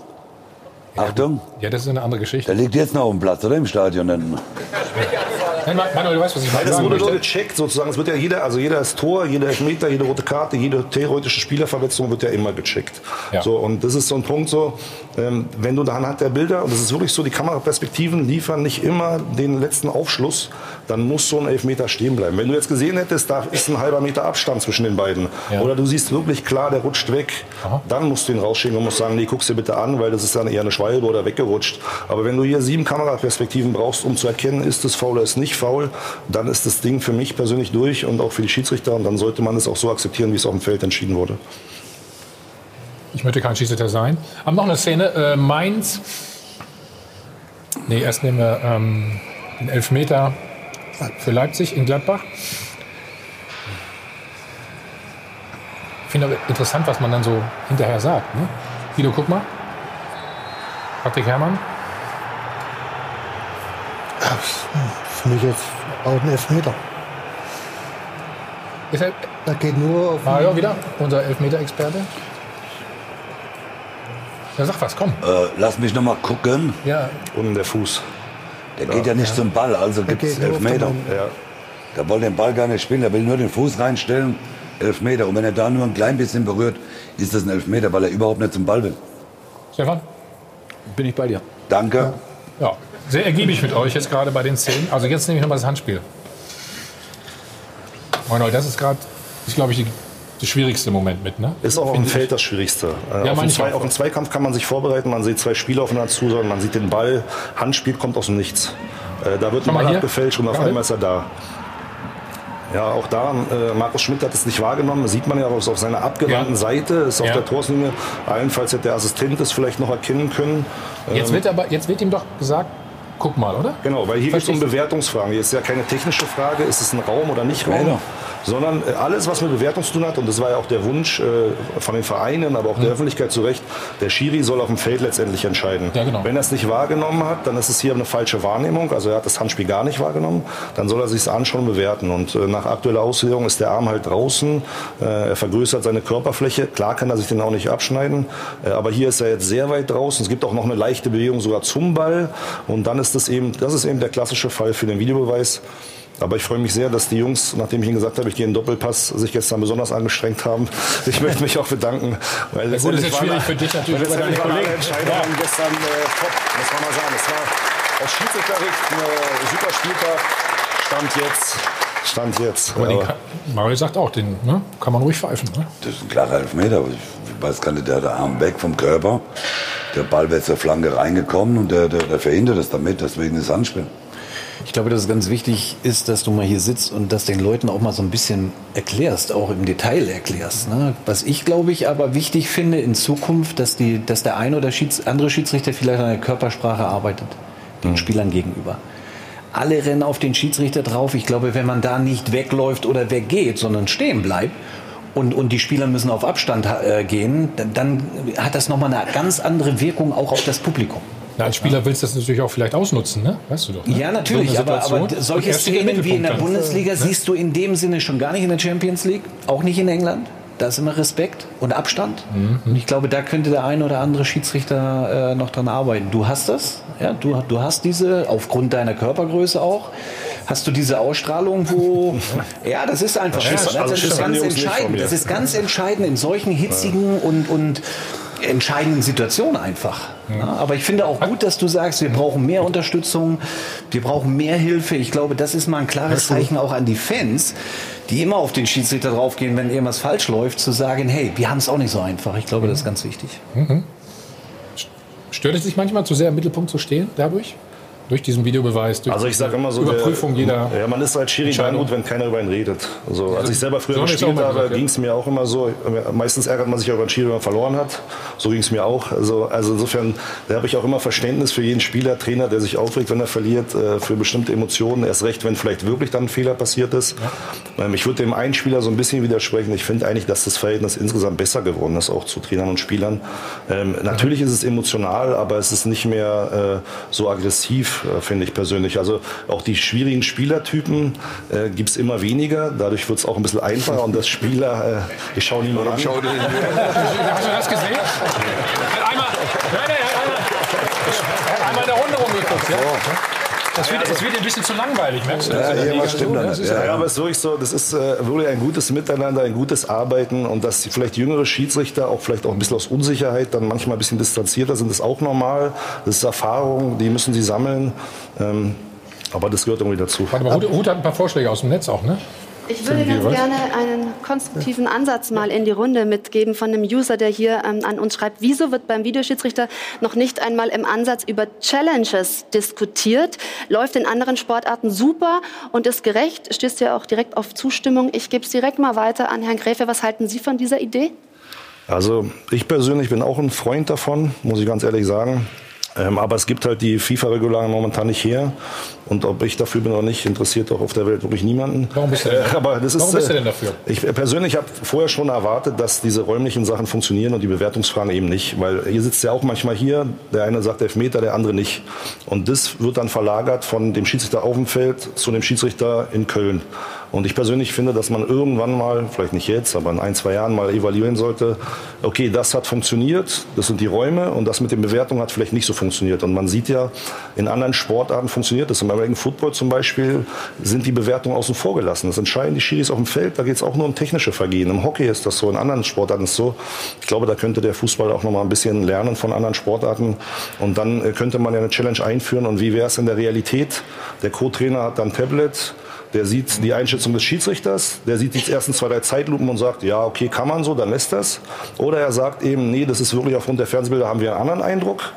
Achtung, Ja, das ist eine andere Geschichte. der liegt jetzt noch auf dem Platz oder im Stadion. Dann- Nein, Manuel, du weißt, was ich Weil das wurde möchte. gecheckt sozusagen. Es wird ja jeder, also jeder ist Tor, jeder Elfmeter, jede rote Karte, jede theoretische Spielerverletzung wird ja immer gecheckt. Ja. So, und das ist so ein Punkt so, ähm, wenn du da anhand der Bilder, und das ist wirklich so, die Kameraperspektiven liefern nicht immer den letzten Aufschluss, dann muss so ein Elfmeter stehen bleiben. Wenn du jetzt gesehen hättest, da ist ein halber Meter Abstand zwischen den beiden, Ja. oder du siehst wirklich klar, der rutscht weg, Aha. dann musst du ihn rausschicken und musst sagen, nee, guck's dir bitte an, weil das ist dann eher eine Schwalbe oder weggerutscht. Aber wenn du hier sieben Kameraperspektiven brauchst, um zu erkennen, ist es faul oder ist nicht faul, dann ist das Ding für mich persönlich durch und auch für die Schiedsrichter und dann sollte man es auch so akzeptieren, wie es auf dem Feld entschieden wurde. Ich möchte kein Schiedsrichter sein. Aber noch eine Szene. Äh, Mainz. Nee, erst nehmen wir ähm, den Elfmeter für Leipzig in Gladbach. Ich finde aber interessant, was man dann so hinterher sagt. Ne? Guido, guck mal. Patrick Herrmann. Für mich jetzt auch ein Elfmeter. Ist er, Da geht nur auf Mario wieder, unser Elfmeter-Experte. Ja, sag was, komm. Äh, lass mich noch mal gucken. Ja, Und der Fuß. Der geht ja nicht zum Ball, also gibt es Elfmeter. Der wollte den Ball gar nicht spielen, der will nur den Fuß reinstellen. Elfmeter. Und wenn er da nur ein klein bisschen berührt, ist das ein Elfmeter, weil er überhaupt nicht zum Ball will. Stefan? Bin ich bei dir. Danke. Ja, sehr ergiebig mit euch jetzt gerade bei den Szenen. Also jetzt nehme ich nochmal das Handspiel. Manuel, das ist gerade, ist glaube ich, die, der schwierigste Moment mit, ne? Ist auch auf dem Feld das Schwierigste. Äh, Ja, auf, ich Zwei, auch. auf den Zweikampf kann man sich vorbereiten, man sieht zwei Spieler aufeinander zu, sondern man sieht den Ball. Handspiel kommt aus dem Nichts. Äh, da wird Schau ein Ball abgefälscht und auf einmal ist er da. Ja, auch da, äh, Markus Schmidt hat es nicht wahrgenommen. Das sieht man ja auch auf seiner abgewandten Ja. Seite, ist auf Ja. der Torslinie. Allenfalls hätte der Assistent es vielleicht noch erkennen können. Jetzt Ähm, wird aber, jetzt wird ihm doch gesagt, guck mal, oder? Genau, weil hier geht es um? Bewertungsfragen. Hier ist ja keine technische Frage, ist es ein Raum oder nicht Raum, Genau. Sondern äh, alles, was mit Bewertung zu tun hat, und das war ja auch der Wunsch äh, von den Vereinen, aber auch der Öffentlichkeit zu Recht, der Schiri soll auf dem Feld letztendlich entscheiden. Ja, genau. Wenn er es nicht wahrgenommen hat, dann ist es hier eine falsche Wahrnehmung, also er hat das Handspiel gar nicht wahrgenommen, dann soll er sich es anschauen und bewerten. Und äh, nach aktueller Auslegung ist der Arm halt draußen, äh, er vergrößert seine Körperfläche, klar kann er sich den auch nicht abschneiden, aber hier ist er jetzt sehr weit draußen, es gibt auch noch eine leichte Bewegung sogar zum Ball und dann ist das eben, das ist eben der klassische Fall für den Videobeweis. Aber ich freue mich sehr, dass die Jungs, nachdem ich ihnen gesagt habe, ich gehe in den Doppelpass, sich gestern besonders angestrengt haben. Ich möchte mich auch bedanken. Weil Ja, gut, ist jetzt schwierig für dich natürlich weil letztendlich waren alle Kollegen. Entscheidungen gestern äh, top, muss man mal sagen. Es war aus Schiedsrichtersicht ein super Spieltag. Stand jetzt. Stand jetzt. Aber Aber- kann, Mario sagt auch, den ne, kann man ruhig pfeifen. Ne? Das ist ein klarer Elfmeter. Ich weiß gar nicht, der hat den Arm weg vom Körper. Der Ball wird zur Flanke reingekommen und der, der, der verhindert es damit. Deswegen ist Handspiel. Ich glaube, dass es ganz wichtig ist, dass du mal hier sitzt und das den Leuten auch mal so ein bisschen erklärst, auch im Detail erklärst. Ne? Was ich, glaube ich, aber wichtig finde in Zukunft, dass, die, dass der eine oder Schieds, andere Schiedsrichter vielleicht an der Körpersprache arbeitet, den Spielern gegenüber. Alle rennen auf den Schiedsrichter drauf. Ich glaube, wenn man da nicht wegläuft oder weggeht, sondern stehen bleibt, und, und die Spieler müssen auf Abstand äh, gehen, dann, dann hat das nochmal eine ganz andere Wirkung auch auf das Publikum. Na, als Spieler willst du das natürlich auch vielleicht ausnutzen, ne? Weißt du doch. Ne? Ja, natürlich, So aber, aber solche Szenen wie in der Mittelpunkt dann. Bundesliga Ne? siehst du in dem Sinne schon gar nicht in der Champions League, auch nicht in England. Da ist immer Respekt und Abstand. Mhm. Und ich glaube, da könnte der ein oder andere Schiedsrichter äh, noch dran arbeiten. Du hast das, ja, du, du hast diese, aufgrund deiner Körpergröße auch, hast du diese Ausstrahlung, wo, ja, das ist einfach Ja, also Das ist haben ganz entscheidend. Das ist ganz entscheidend in solchen hitzigen und, und entscheidenden Situationen einfach. Ja, aber ich finde auch gut, dass du sagst, wir brauchen mehr Unterstützung, wir brauchen mehr Hilfe. Ich glaube, das ist mal ein klares Zeichen auch an die Fans, die immer auf den Schiedsrichter draufgehen, wenn irgendwas falsch läuft, zu sagen, hey, wir haben es auch nicht so einfach. Ich glaube, das ist ganz wichtig. Mhm. Stört es dich manchmal zu sehr im Mittelpunkt zu stehen dadurch? Durch diesen Videobeweis, durch also ich sage immer so, Überprüfung der, jeder. Ja, man ist als Schiri dann gut, wenn keiner über ihn redet. Also, als ich selber früher so gespielt habe, ging es mir auch immer so. Meistens ärgert man sich auch über einen Schiri, wenn man verloren hat. So ging es mir auch. Also, also insofern, da habe ich auch immer Verständnis für jeden Spieler, Trainer, der sich aufregt, wenn er verliert, äh, für bestimmte Emotionen. Erst recht, wenn vielleicht wirklich dann ein Fehler passiert ist. Ja. Ähm, ich würde dem einen Spieler so ein bisschen widersprechen. Ich finde eigentlich, dass das Verhältnis insgesamt besser geworden ist, auch zu Trainern und Spielern. Ähm, natürlich ist es emotional, aber es ist nicht mehr äh, so aggressiv, äh, finde ich persönlich. Also auch die schwierigen Spielertypen äh, gibt es immer weniger. Dadurch wird es auch ein bisschen einfacher und das Spieler, äh, ich schaue niemand an. Schau Hast du das gesehen? Einmal, nein, nein, einmal, einmal in der Runde rumgeguckt. Ja? Das wird, das wird ein bisschen zu langweilig, merkst du? Das? Ja, ja, stimmt dann. Ja, ja, aber es ist wirklich so, das ist äh, wirklich ein gutes Miteinander, ein gutes Arbeiten und dass vielleicht jüngere Schiedsrichter auch vielleicht auch ein bisschen aus Unsicherheit dann manchmal ein bisschen distanzierter sind, ist auch normal. Das ist Erfahrung, die müssen sie sammeln. Ähm, aber das gehört irgendwie dazu. Warte mal, Ruth, Ruth hat ein paar Vorschläge aus dem Netz auch, ne? Ich würde ganz gerne einen konstruktiven Ansatz mal in die Runde mitgeben von einem User, der hier ähm, an uns schreibt. Wieso wird beim Videoschiedsrichter noch nicht einmal im Ansatz über Challenges diskutiert? Läuft in anderen Sportarten super und ist gerecht? Stößt ja auch direkt auf Zustimmung. Ich gebe es direkt mal weiter an Herrn Gräfe. Was halten Sie von dieser Idee? Also ich persönlich bin auch ein Freund davon, muss ich ganz ehrlich sagen. Ähm, aber es gibt halt die FIFA-Regularien momentan nicht her. Und ob ich dafür bin oder nicht, interessiert auch auf der Welt wirklich niemanden. Warum bist du denn, äh, aber das Warum ist, bist du denn dafür? Ich persönlich habe vorher schon erwartet, dass diese räumlichen Sachen funktionieren und die Bewertungsfragen eben nicht. Weil ihr sitzt ja auch manchmal hier, der eine sagt Elfmeter, der andere nicht. Und das wird dann verlagert von dem Schiedsrichter auf dem Feld zu dem Schiedsrichter in Köln. Und ich persönlich finde, dass man irgendwann mal, vielleicht nicht jetzt, aber in ein, zwei Jahren mal evaluieren sollte, okay, das hat funktioniert, das sind die Räume und das mit den Bewertungen hat vielleicht nicht so funktioniert. Und man sieht ja, in anderen Sportarten funktioniert das. Im American Football zum Beispiel sind die Bewertungen außen vor gelassen. Das entscheiden die Schiris auf dem Feld, da geht es auch nur um technische Vergehen. Im Hockey ist das so, in anderen Sportarten ist es so. Ich glaube, da könnte der Fußball auch noch mal ein bisschen lernen von anderen Sportarten. Und dann äh, könnte man ja eine Challenge einführen. Und wie wäre es in der Realität? Der Co-Trainer hat dann Tablet, der sieht die Einschätzung des Schiedsrichters, der sieht die ersten zwei, drei Zeitlupen und sagt, ja, okay, kann man so, dann lässt das. Oder er sagt eben, nee, das ist wirklich aufgrund der Fernsehbilder haben wir einen anderen Eindruck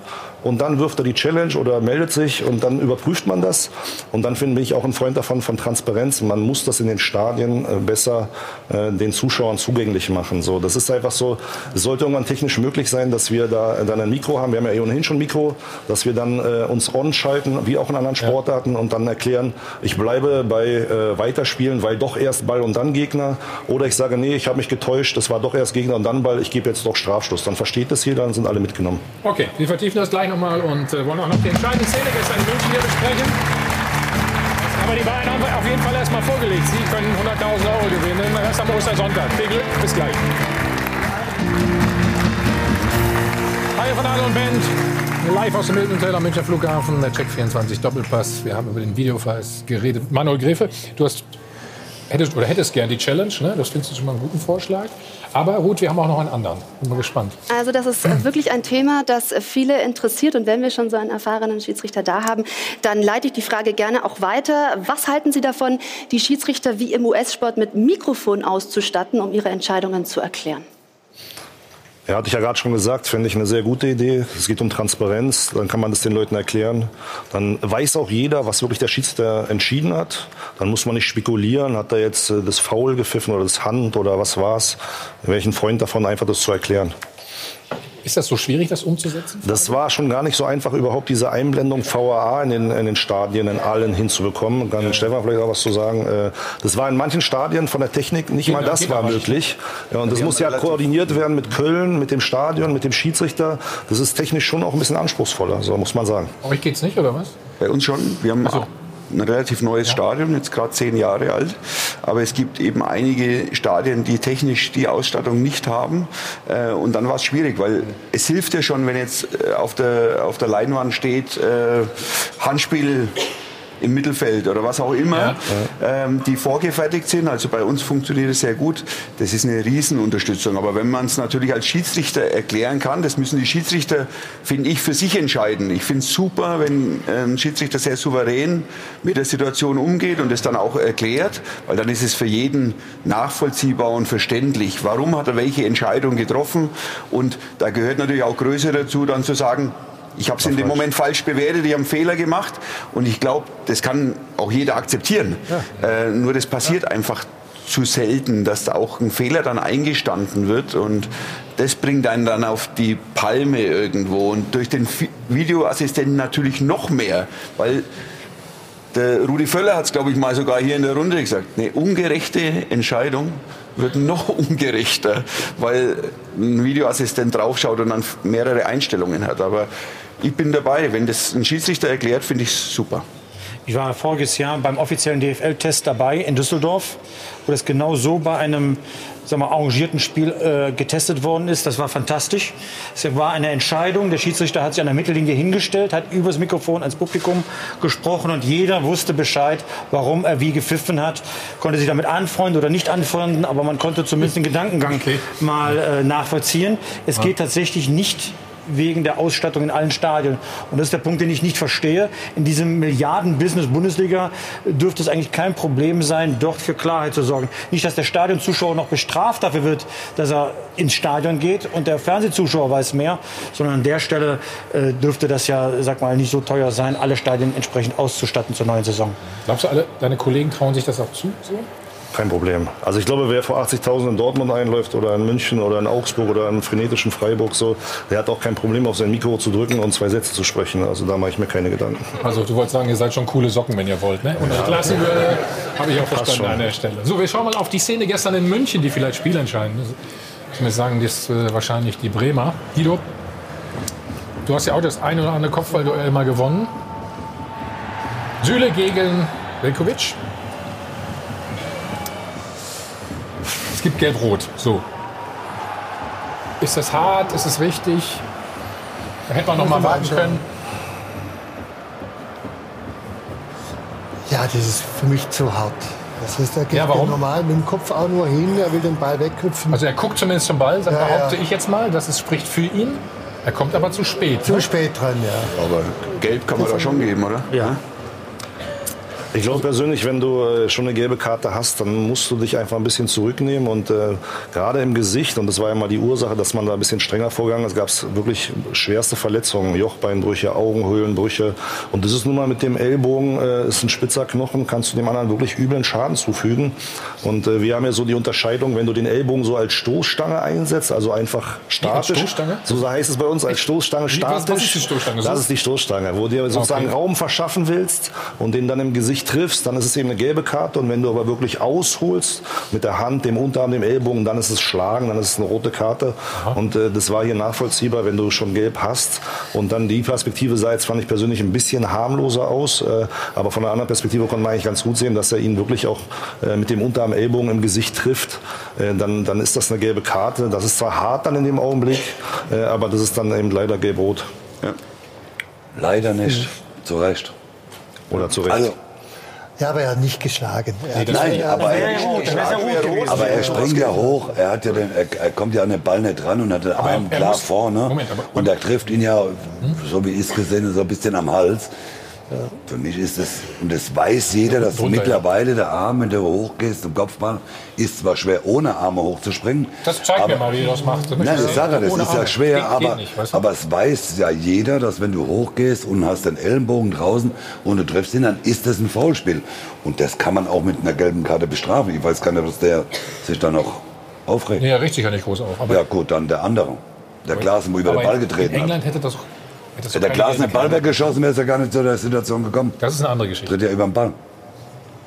und dann wirft er die Challenge oder meldet sich und dann überprüft man das. Und dann finde ich auch ein Freund davon von Transparenz. Man muss das in den Stadien äh, besser äh, den Zuschauern zugänglich machen. So, das ist einfach so, es sollte irgendwann technisch möglich sein, dass wir da dann ein Mikro haben. Wir haben ja eh ohnehin schon ein Mikro, dass wir dann äh, uns on schalten, wie auch in anderen Sportarten ja. und dann erklären, ich bleibe bei äh, Weiterspielen, weil doch erst Ball und dann Gegner. Oder ich sage, nee, ich habe mich getäuscht, das war doch erst Gegner und dann Ball, ich gebe jetzt doch Strafstoß. Dann versteht das jeder, dann sind alle mitgenommen. Okay, wir vertiefen das gleich noch nochmal und äh, wollen auch noch die entscheidende Szene gestern in München hier besprechen. Aber die Bayern haben wir auf jeden Fall erstmal vorgelegt. Sie können 100.000 Euro gewinnen. Erst am Ostersonntag. Viel Glück, bis gleich. Hi von Adel und Band. Live aus dem Milton Hotel am Münchner Flughafen, der Check 24 Doppelpass. Wir haben über den Videofiles geredet. Manuel Gräfe, du hast hättest oder hättest gern die Challenge, ne? Das findest du schon mal einen guten Vorschlag. Aber Ruth, wir haben auch noch einen anderen. Bin mal gespannt. Also das ist äh, wirklich ein Thema, das viele interessiert. Und wenn wir schon so einen erfahrenen Schiedsrichter da haben, dann leite ich die Frage gerne auch weiter. Was halten Sie davon, die Schiedsrichter wie im US-Sport mit Mikrofon auszustatten, um ihre Entscheidungen zu erklären? Ja, hatte ich ja gerade schon gesagt, finde ich eine sehr gute Idee. Es geht um Transparenz, dann kann man das den Leuten erklären. Dann weiß auch jeder, was wirklich der Schiedsrichter entschieden hat. Dann muss man nicht spekulieren, hat er jetzt äh, das Foul gepfiffen oder das Hand oder was war's. Welchen Freund davon, einfach das zu erklären. Ist das so schwierig, das umzusetzen? Das war schon gar nicht so einfach, überhaupt diese Einblendung VAA in den, in den Stadien, in allen hinzubekommen. Kann ja. Stefan vielleicht auch was zu sagen. Äh, das war in manchen Stadien von der Technik nicht mal das war möglich. Ja, und das muss ja koordiniert werden mit Köln, mit dem Stadion, mit dem Schiedsrichter. Das ist technisch schon auch ein bisschen anspruchsvoller, so muss man sagen. Euch geht's nicht, oder was? Bei uns schon. Wir haben so ein relativ neues. Stadion, jetzt gerade zehn Jahre alt. Aber es gibt eben einige Stadien, die technisch die Ausstattung nicht haben. Äh, und dann war es schwierig, weil es hilft ja schon, wenn jetzt äh, auf der, auf der Leinwand steht, äh, Handspiel im Mittelfeld oder was auch immer, ja. ähm, die vorgefertigt sind. Also bei uns funktioniert es sehr gut. Das ist eine Riesenunterstützung. Aber wenn man es natürlich als Schiedsrichter erklären kann, das müssen die Schiedsrichter, finde ich, für sich entscheiden. Ich finde es super, wenn ein Schiedsrichter sehr souverän mit der Situation umgeht und es dann auch erklärt, weil dann ist es für jeden nachvollziehbar und verständlich. Warum hat er welche Entscheidung getroffen? Und da gehört natürlich auch größer dazu, dann zu sagen, Ich habe es in dem Moment falsch bewertet, ich habe einen Fehler gemacht und ich glaube, das kann auch jeder akzeptieren. Ja. Äh, nur das passiert ja. einfach zu selten, dass da auch ein Fehler dann eingestanden wird und das bringt einen dann auf die Palme irgendwo und durch den Videoassistenten natürlich noch mehr, weil der Rudi Völler hat es, glaube ich, mal sogar hier in der Runde gesagt, eine ungerechte Entscheidung wird noch ungerechter, weil ein Videoassistent draufschaut und dann mehrere Einstellungen hat. Aber ich bin dabei. Wenn das ein Schiedsrichter erklärt, finde ich es super. Ich war voriges Jahr beim offiziellen DFL-Test dabei in Düsseldorf, wo das genau so bei einem sagen wir, arrangierten Spiel äh, getestet worden ist. Das war fantastisch. Es war eine Entscheidung. Der Schiedsrichter hat sich an der Mittellinie hingestellt, hat übers Mikrofon ans Publikum gesprochen und jeder wusste Bescheid, warum er wie gepfiffen hat. Konnte sich damit anfreunden oder nicht anfreunden, aber man konnte zumindest den Gedankengang okay. mal äh, nachvollziehen. Es ja. geht tatsächlich nicht wegen der Ausstattung in allen Stadien. Und das ist der Punkt, den ich nicht verstehe. In diesem Milliarden-Business Bundesliga dürfte es eigentlich kein Problem sein, dort für Klarheit zu sorgen. Nicht, dass der Stadionzuschauer noch bestraft dafür wird, dass er ins Stadion geht und der Fernsehzuschauer weiß mehr, sondern an der Stelle äh, dürfte das ja, sag mal, nicht so teuer sein, alle Stadien entsprechend auszustatten zur neuen Saison. Glaubst du, alle deine Kollegen trauen sich das auch zu? So? Kein Problem. Also ich glaube, wer vor 80.000 in Dortmund einläuft oder in München oder in Augsburg oder in frenetischen Freiburg so, der hat auch kein Problem, auf sein Mikro zu drücken und zwei Sätze zu sprechen. Also da mache ich mir keine Gedanken. Also du wolltest sagen, ihr seid schon coole Socken, wenn ihr wollt, ne? Und ja. lassen würde, habe ich auch verstanden an der Stelle. So, wir schauen mal auf die Szene gestern in München, die vielleicht spielentscheidend ist. Ich muss sagen, das ist äh, wahrscheinlich die Bremer. Guido, du hast ja auch das ein oder andere Kopfballduell mal gewonnen. Süle gegen Velkovic. Gibt Gelb-Rot. So. Ist das hart? Ist es richtig? Da hätte man noch mal warten können. Ja, das ist für mich zu hart. Das heißt, er geht ja, normal mit dem Kopf auch nur hin, er will den Ball wegköpfen. Also er guckt zumindest zum Ball, ja, behaupte ja. ich jetzt mal, das ist, spricht für ihn. Er kommt aber zu spät. Zu ne? spät dran, ja. Aber Gelb kann man da schon geben, oder? Ja. Ich glaube persönlich, wenn du äh, schon eine gelbe Karte hast, dann musst du dich einfach ein bisschen zurücknehmen und äh, gerade im Gesicht, und das war ja mal die Ursache, dass man da ein bisschen strenger vorgegangen ist, gab es wirklich schwerste Verletzungen, Jochbeinbrüche, Augenhöhlenbrüche und das ist nun mal mit dem Ellbogen, äh, ist ein spitzer Knochen, kannst du dem anderen wirklich üblen Schaden zufügen und äh, wir haben ja so die Unterscheidung, wenn du den Ellbogen so als Stoßstange einsetzt, also einfach statisch, Stoßstange? so heißt es bei uns, als Stoßstange statisch. Was, ist die Stoßstange? Das ist die Stoßstange, wo du dir sozusagen okay. Raum verschaffen willst und den dann im Gesicht triffst, dann ist es eben eine gelbe Karte. Und wenn du aber wirklich ausholst mit der Hand, dem Unterarm, dem Ellbogen, dann ist es Schlagen, dann ist es eine rote Karte. Aha. Und äh, das war hier nachvollziehbar, wenn du schon gelb hast. Und dann die Perspektive sah jetzt, fand ich persönlich ein bisschen harmloser aus. Äh, aber von einer anderen Perspektive konnte man eigentlich ganz gut sehen, dass er ihn wirklich auch äh, mit dem Unterarm, Ellbogen im Gesicht trifft. Äh, dann, dann ist das eine gelbe Karte. Das ist zwar hart dann in dem Augenblick, äh, aber das ist dann eben leider gelb-rot. Ja. Leider nicht. Zu Recht. Oder zu Recht. Also, ja, aber er hat nicht geschlagen. Er nee, nein, aber, er, er, aber er springt ja hoch. Er, hat ja den, er, er, kommt ja an den Ball nicht dran und hat den Arm klar muss, vorne. Moment, aber, und er trifft ihn ja, so wie ich es gesehen habe, so ein bisschen am Hals. Ja. Für mich ist es, und das weiß jeder, dass Drunter, mittlerweile ja. der Arm, wenn du hochgehst zum Kopfball, ist zwar schwer, ohne Arme hochzuspringen. Das zeigt aber, mir mal, wie du das machst. Das nein, das sage das ist ja schwer, geht, aber, geht nicht, weißt du? aber es weiß ja jeder, dass wenn du hochgehst und hast den Ellenbogen draußen und du triffst ihn, dann ist das ein Foulspiel. Und das kann man auch mit einer gelben Karte bestrafen. Ich weiß gar nicht, was der sich da noch aufregt. Nee, er sich ja nicht groß auf. ja gut, dann der andere. Der Klaas, wo über den Ball getreten hat. In England hätte das Hätte der Klaas den Ball weggeschossen, wäre es ja gar nicht zu der Situation gekommen. Das ist eine andere Geschichte. Tritt ja über den Ball.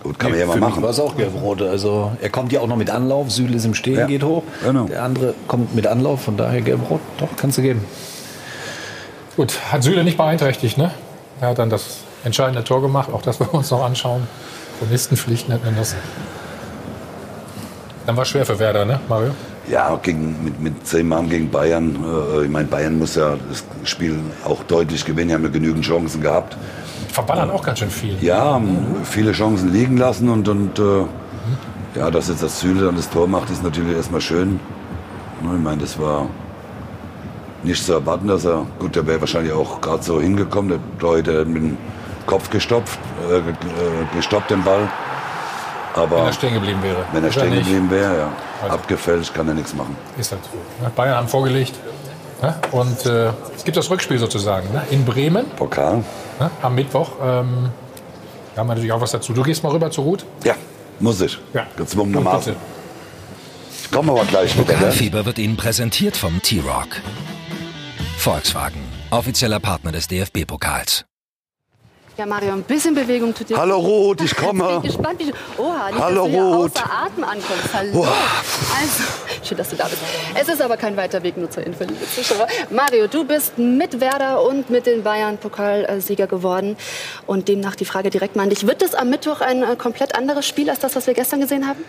Gut, kann nee, man ja mal machen. war es auch gelb-rote. Also er kommt ja auch noch mit Anlauf. Süle ist im Stehen, ja, geht hoch. Genau. Der andere kommt mit Anlauf, von daher gelb-rot. Doch, kannst du geben. Gut, hat Süle nicht beeinträchtigt, ne? Er hat dann das entscheidende Tor gemacht. Auch das wollen wir uns noch anschauen. Chronistenpflicht nennt man das. Dann war es schwer für Werder, ne, Mario? Ja, gegen, mit, mit zehn Mann gegen Bayern. Äh, ich meine, Bayern muss ja das Spiel auch deutlich gewinnen. Die haben ja genügend Chancen gehabt. Verballern auch ganz schön viel. Ja, viele Chancen liegen lassen und, und äh, ja, dass jetzt das Süle dann das Tor macht, ist natürlich erstmal schön. Ich meine, das war nicht zu erwarten, dass er, gut, der wäre wahrscheinlich auch gerade so hingekommen, der Leute mit dem Kopf gestopft, äh, gestoppt den Ball. Aber wenn er stehen geblieben wäre. Wenn er stehen geblieben wäre, ja. Also. Abgefälscht kann er nichts machen. Ist halt so. Bayern haben vorgelegt. Und äh, es gibt das Rückspiel sozusagen ne? in Bremen. Pokal. Ne? Am Mittwoch. Ähm, da haben wir natürlich auch was dazu. Du gehst mal rüber zu Ruth? Ja, muss ich. Ja. Gezwungenermaßen. Ich komme aber gleich wieder. Ne? Pokalfieber wird Ihnen präsentiert vom T-Rock. Volkswagen, offizieller Partner des DFB-Pokals. Ja, Mario, ein bisschen Bewegung tut dir Hallo Ruth, ich komme. Ich bin gespannt, wie du, Oha, nicht, Hallo dass du Ruth. außer Atem ankommst. Hallo. Also, schön, dass du da bist. Es ist aber kein weiter Weg nur zur Info, liebe Zuschauer. Mario, du bist mit Werder und mit den Bayern Pokalsieger geworden. Und demnach die Frage direkt mal an dich. Wird es am Mittwoch ein äh, komplett anderes Spiel als das, was wir gestern gesehen haben?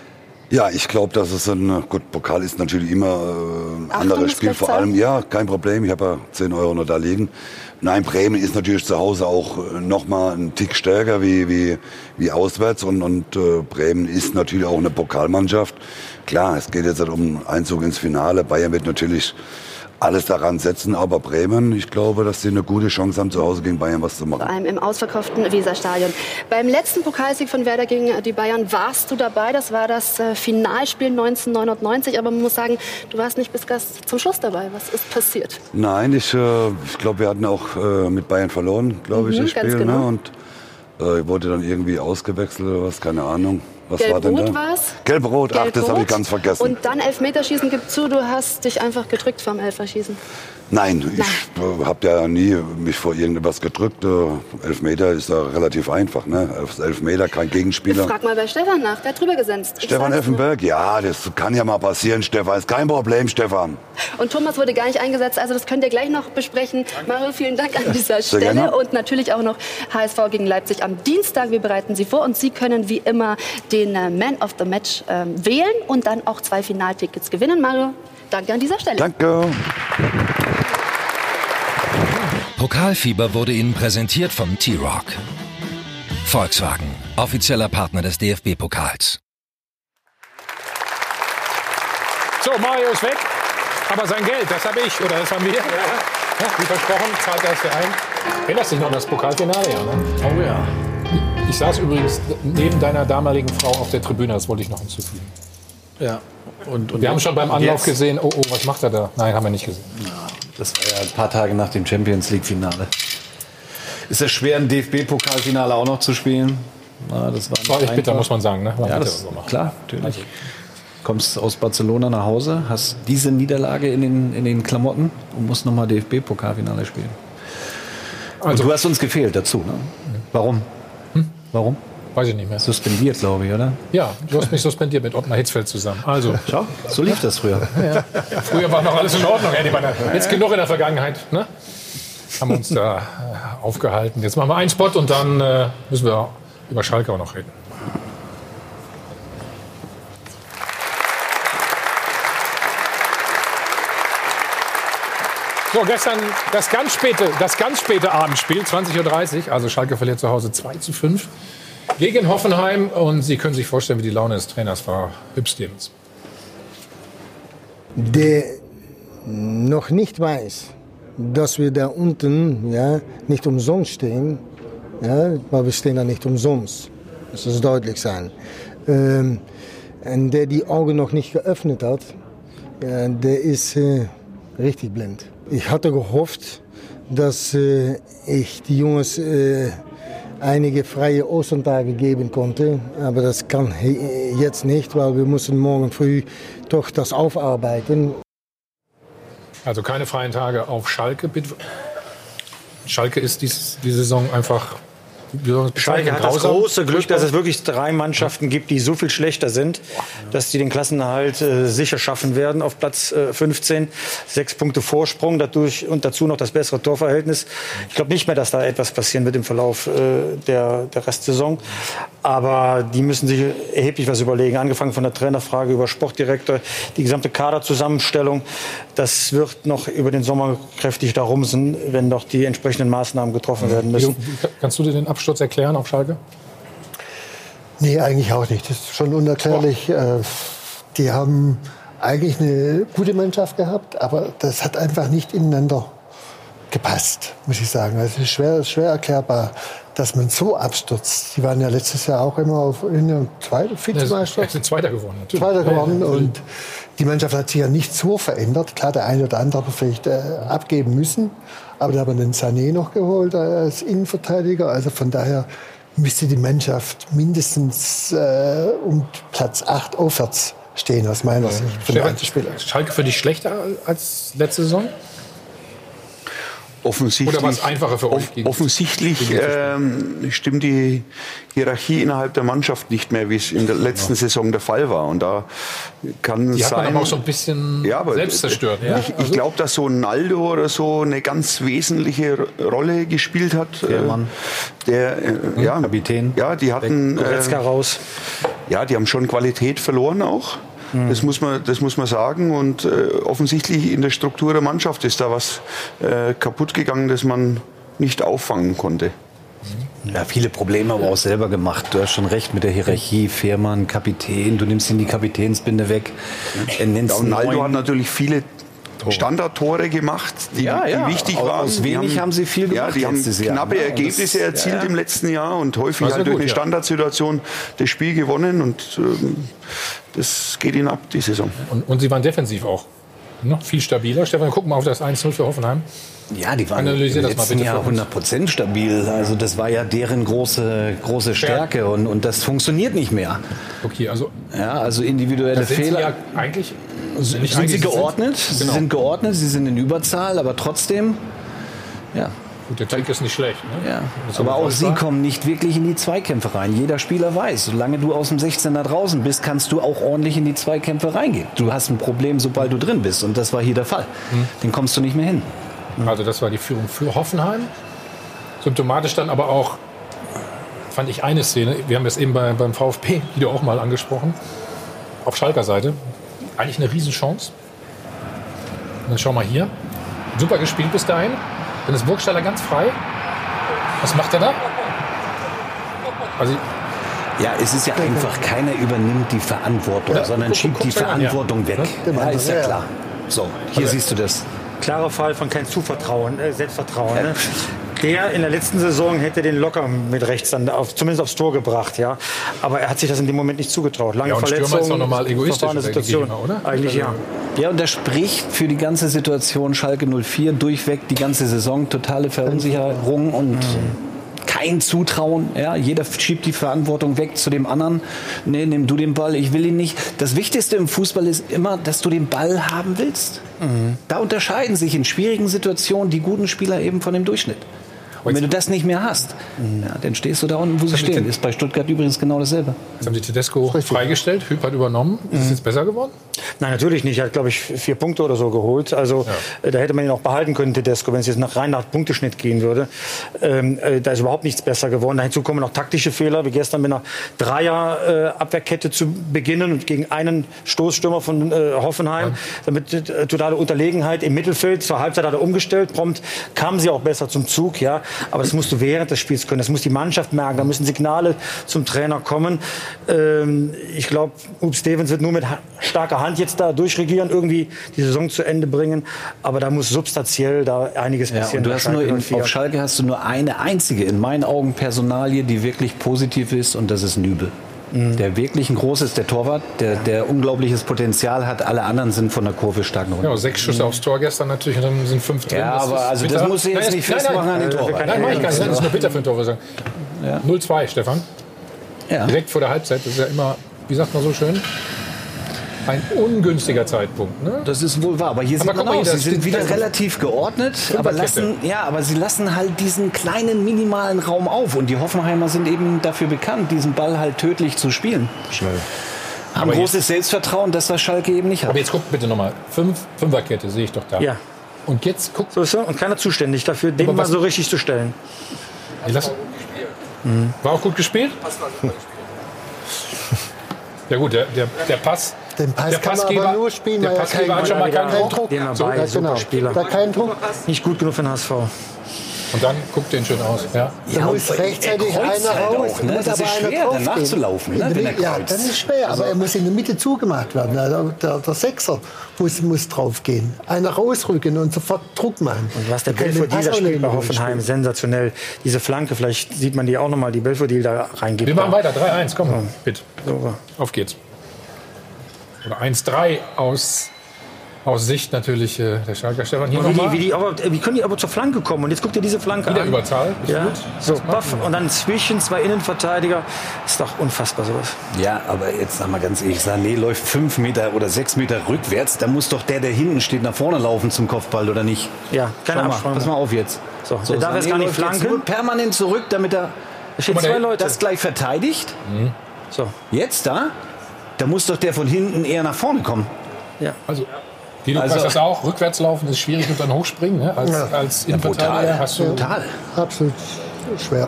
Ja, ich glaube, dass es ein gut Pokal ist natürlich immer äh, ein anderes Spiel. Vor allem, ja, kein Problem. Ich habe ja 10 Euro noch da liegen. Nein, Bremen ist natürlich zu Hause auch äh, noch mal einen Tick stärker wie wie wie auswärts und und äh, Bremen ist natürlich auch eine Pokalmannschaft. Klar, es geht jetzt halt um Einzug ins Finale. Bayern wird natürlich alles daran setzen, aber Bremen, ich glaube, dass sie eine gute Chance haben, zu Hause gegen Bayern was zu machen. Vor allem im ausverkauften Weserstadion. Beim letzten Pokalsieg von Werder gegen die Bayern warst du dabei. Das war das äh, Finalspiel 1999. Aber man muss sagen, du warst nicht bis ganz zum Schluss dabei. Was ist passiert? Nein, ich, äh, ich glaube, wir hatten auch äh, mit Bayern verloren, glaube ich, Mhm, das ganz Spiel. genau. Ne? Und äh, ich wurde dann irgendwie ausgewechselt oder was, keine Ahnung. Was war denn Gelb-Rot da? war's? Gelb-Rot, ach, das habe ich ganz vergessen. Und dann Elfmeterschießen gibt zu, du hast dich einfach gedrückt vom Elferschießen. Nein, ich äh, habe ja nie mich vor irgendetwas gedrückt. Äh, Elfmeter ist ja relativ einfach. Ne? Elf- Elfmeter, kein Gegenspieler. Frag mal bei Stefan nach, der hat drüber gesenzt. Ich Stefan. Effenberg, ja, das kann ja mal passieren, Stefan. Ist kein Problem, Stefan. Und Thomas wurde gar nicht eingesetzt, also das könnt ihr gleich noch besprechen. Mario, vielen Dank an dieser Sehr Stelle. gerne. Und natürlich auch noch HSV gegen Leipzig am Dienstag. Wir bereiten Sie vor und Sie können wie immer den äh, Man of the Match ähm, wählen und dann auch zwei Finaltickets gewinnen. Mario, danke an dieser Stelle. Danke. Pokalfieber wurde Ihnen präsentiert vom T-Rock. Volkswagen, offizieller Partner des DFB-Pokals. So, Mario ist weg. Aber sein Geld, das habe ich oder das haben wir. Ja, wie versprochen, zahlt er es dir ein. Erinnerst dich noch an das Pokalfinale? Ja, ne? Oh ja. Ich saß übrigens neben deiner damaligen Frau auf der Tribüne, das wollte ich noch hinzufügen. Ja. Und, und wir haben schon beim Anlauf jetzt- gesehen, oh, oh, was macht er da? Nein, haben wir nicht gesehen. Das war ja ein paar Tage nach dem Champions League-Finale. Ist es schwer, ein DFB-Pokalfinale auch noch zu spielen? Na, das war, nicht War echt bitter, muss man sagen. Ne? Ja, das, klar, natürlich. Kommst aus Barcelona nach Hause, hast diese Niederlage in den, in den Klamotten und musst nochmal DFB-Pokalfinale spielen. Also- und du hast uns gefehlt dazu. Ne? Warum? Warum? Weiß ich nicht mehr. Suspendiert, glaube ich, oder? Ja, du hast mich suspendiert mit Ottmar Hitzfeld zusammen. Also, Schau, so lief das früher. Ja. Früher war noch alles in Ordnung. Ja, die waren ja jetzt genug in der Vergangenheit. Ne? Haben wir uns da äh, aufgehalten. Jetzt machen wir einen Spot und dann äh, müssen wir über Schalke auch noch reden. So, gestern das ganz späte, das ganz späte Abendspiel, 20.30 Uhr. Also Schalke verliert zu Hause 2 zu 5 gegen Hoffenheim. Und Sie können sich vorstellen, wie die Laune des Trainers war. Hüb Stevens. der noch nicht weiß, dass wir da unten ja, nicht umsonst stehen, ja, weil wir stehen da nicht umsonst, muss das deutlich sein, ähm, und der die Augen noch nicht geöffnet hat, ja, der ist äh, richtig blind. Ich hatte gehofft, dass äh, ich die Jungs äh, einige freie Osterntage geben konnte, aber das kann jetzt nicht, weil wir müssen morgen früh doch das aufarbeiten. Also keine freien Tage auf Schalke. Schalke ist dies, die Saison einfach. Schalke hat das große Glück, dass es wirklich drei Mannschaften gibt, die so viel schlechter sind, dass die den Klassenerhalt äh, sicher schaffen werden auf Platz äh, 15. Sechs Punkte Vorsprung dadurch und dazu noch das bessere Torverhältnis. Ich glaube nicht mehr, dass da etwas passieren wird im Verlauf äh, der, der Restsaison. Aber die müssen sich erheblich was überlegen. Angefangen von der Trainerfrage über Sportdirektor, die gesamte Kaderzusammenstellung. Das wird noch über den Sommer kräftig da rumsen, wenn noch die entsprechenden Maßnahmen getroffen werden müssen. Kannst du dir den Absturz erklären auf Schalke? Nee, eigentlich auch nicht. Das ist schon unerklärlich. Äh, Die haben eigentlich eine gute Mannschaft gehabt, aber das hat einfach nicht ineinander gepasst, muss ich sagen. Also Es ist schwer, schwer erklärbar, dass man so abstürzt. Die waren ja letztes Jahr auch immer auf in der zweiten Vizemeister. Er ist Zweiter geworden, natürlich. Zweiter geworden und die Mannschaft hat sich ja nicht so verändert. Klar, der eine oder andere hat vielleicht äh, abgeben müssen. Aber da haben wir den Sané noch geholt als Innenverteidiger. Also von daher müsste die Mannschaft mindestens äh, um Platz 8 aufwärts stehen, aus meiner Sicht. Von Schalke für dich schlechter als letzte Saison? Offensichtlich, Oder war es einfacher für euch? Off offensichtlich ähm, stimmt die Hierarchie innerhalb der Mannschaft nicht mehr, wie es in der letzten ja. Saison der Fall war. Und da kann die sein. hat man aber auch so ein bisschen ja, aber selbst zerstört. Ja, ich, also ich glaube, dass so ein Naldo oder so eine ganz wesentliche Rolle gespielt hat. Der Mann. Der, äh, mhm. ja, Kapitän. Ja, die hatten. Äh, raus. Ja, die haben schon Qualität verloren auch. Mhm. Das, muss man, das muss man sagen. Und äh, offensichtlich in der Struktur der Mannschaft ist da was äh, kaputt gegangen, das man nicht auffangen konnte. Ja, viele Probleme aber auch selber gemacht. Du hast schon recht mit der Hierarchie. Fährmann, Kapitän, du nimmst ihn die Kapitänsbinde weg. Ja, und Naldo hat natürlich viele Standardtore gemacht, die, ja, ja. die wichtig waren. Aus wenig haben, haben, sie viel gemacht. Ja, die haben knappe Jahr, ne? Ergebnisse erzielt ja, im letzten Jahr und häufig halt durch gut, eine Standardsituation das Spiel gewonnen und ähm, das geht ihnen ab, die Saison. Und, und sie waren defensiv auch noch viel stabiler. Stefan, guck mal auf das 1-0 für Hoffenheim. Ja, die waren Analysier im letzten Jahr 100% stabil. Also das war ja deren große, große Stärke und, und das funktioniert nicht mehr. Okay, also... Ja, also individuelle sind Fehler... Sie ja eigentlich... Sind, sind sie geordnet? Sind, genau. Sie sind geordnet, sie sind in Überzahl, aber trotzdem... Ja, Gut, der Trick ist nicht schlecht. Ne? Ja. Aber auch sie kommen nicht wirklich in die Zweikämpfe rein. Jeder Spieler weiß, solange du aus dem 16er draußen bist, kannst du auch ordentlich in die Zweikämpfe reingehen. Du hast ein Problem, sobald du drin bist. Und das war hier der Fall. Hm. Den kommst du nicht mehr hin. Also das war die Führung für Hoffenheim. Symptomatisch dann aber auch, fand ich eine Szene, wir haben das eben bei, beim VfB wieder auch mal angesprochen, auf Schalker Seite. Eigentlich eine Riesenchance. Und dann schau mal hier. Super gespielt bis dahin. Dann ist Burgstaller ganz frei. Was macht er da? Also ja, es ist ja einfach, keiner übernimmt die Verantwortung, ja, sondern schiebt die Verantwortung an, ja. weg. Ja, ist ja klar. So, hier also, siehst du das. Klarer Fall von kein Zuvertrauen, äh, Selbstvertrauen. Ne? Der in der letzten Saison hätte den locker mit rechts dann auf, zumindest aufs Tor gebracht, ja. Aber er hat sich das in dem Moment nicht zugetraut. Lange ja, und Verletzung, ist doch normal egoistisch Situation, oder? Eigentlich ja. Ja, und das spricht für die ganze Situation Schalke 04 durchweg die ganze Saison totale Verunsicherung und mhm kein Zutrauen. Ja, jeder schiebt die Verantwortung weg zu dem anderen. Nee, nimm du den Ball, ich will ihn nicht. Das Wichtigste im Fußball ist immer, dass du den Ball haben willst. Mhm. Da unterscheiden sich in schwierigen Situationen die guten Spieler eben von dem Durchschnitt. Und wenn du das nicht mehr hast, ja, dann stehst du da unten, wo sie stehen. Ist bei Stuttgart übrigens genau dasselbe. Jetzt haben sie Tedesco freigestellt, Hüb hat übernommen. Ist es mhm. jetzt besser geworden? Nein, natürlich nicht. Er hat, glaube ich, vier Punkte oder so geholt. Also ja. äh, da hätte man ihn auch behalten können, Tedesco, wenn es jetzt nach rein nach Punkteschnitt gehen würde. Ähm, äh, da ist überhaupt nichts besser geworden. Dazu kommen noch taktische Fehler, wie gestern mit einer Dreier-Abwehrkette äh, zu beginnen und gegen einen Stoßstürmer von äh, Hoffenheim. Ja. Damit äh, totale Unterlegenheit im Mittelfeld. Zur Halbzeit hat er umgestellt. Prompt kamen sie auch besser zum Zug. Ja. Aber das musst du während des Spiels können. Das muss die Mannschaft merken. Da müssen Signale zum Trainer kommen. Ähm, ich glaube, Up Stevens wird nur mit starker Hand jetzt da durchregieren, irgendwie die Saison zu Ende bringen. Aber da muss substanziell da einiges passieren. Ja, du hast nur in, auf Schalke hast du nur eine einzige, in meinen Augen, Personalie, die wirklich positiv ist, und das ist Nübel. Mhm. Der wirklich ein großes, der Torwart, der, der unglaubliches Potenzial hat. Alle anderen sind von der Kurve stark nach Ja, sechs Schüsse mhm. aufs Tor gestern natürlich und dann sind fünf drin. Ja, aber das also das muss ich jetzt nein, nicht festmachen an den Torwart. Nein, mach ich gar nicht. Das ist nur bitter für den Torwart. Ja. 0-2, Stefan. Ja. Direkt vor der Halbzeit. Das ist ja immer, wie sagt man so schön? Ein ungünstiger Zeitpunkt. Ne? Das ist wohl wahr. Aber hier aber sieht man aus, sie sind wieder relativ geordnet, aber lassen, ja, aber sie lassen halt diesen kleinen minimalen Raum auf. Und die Hoffenheimer sind eben dafür bekannt, diesen Ball halt tödlich zu spielen. Schnell. Haben aber großes jetzt, Selbstvertrauen, das was Schalke eben nicht hat. Aber jetzt guckt bitte nochmal. Fünf, Fünferkette sehe ich doch da. Ja. Und jetzt guckt. So ist er. Und keiner zuständig dafür, den mal so richtig zu stellen. Lass, mhm. War auch gut gespielt? Ja gut, der, der, der Pass den Pass der kann Passgeber, man aber nur spielen, der weil Passgeber hat schon mal keinen Druck. Druck. Den so, ja, genau. Spieler. Da keinen Druck. Nicht gut genug für den HSV. Und dann guckt den schön aus. Ja. Da muss rechtzeitig einer halt raus. Auch, ne? muss das aber ist schwer, einer danach zu laufen. Ne? Wenn er ja, das ist schwer, also aber er muss in der Mitte zugemacht werden. Also der, der Sechser muss, muss drauf gehen. Einer rausrücken und sofort Druck machen. Und was der Belfodil spielt bei Hoffenheim, sensationell. Diese Flanke, vielleicht sieht man die auch nochmal, die Belfodil da reingibt. Wir machen weiter, 3-1, komm, ja. bitte. So. Auf geht's. Oder 1-3 aus aus Sicht natürlich äh, der Schalker Stefan. Hier wie, die, wie, die, aber, wie können die aber zur Flanke kommen? Und jetzt guckt ihr diese Flanke Wieder an. Überzahl. Ja. So, baff, und dann zwischen zwei Innenverteidiger. Ist doch unfassbar sowas. Ja, aber jetzt sag mal ganz ehrlich, Sané läuft fünf Meter oder sechs Meter rückwärts. Da muss doch der, der hinten steht, nach vorne laufen zum Kopfball, oder nicht? Ja, keine Absprache. Pass mal auf jetzt. So, der darf jetzt gar nicht flanken. nur permanent zurück, damit er Da stehen zwei der- Leute. das gleich verteidigt. So. Jetzt da? Da muss doch der von hinten eher nach vorne kommen. Ja. Also, Also- du weißt das auch. Rückwärts laufen ist schwierig und dann hochspringen. Ne? Als, Ja. als Ja, Innenverteidiger brutal. hast du. Brutal. Absolut schwer.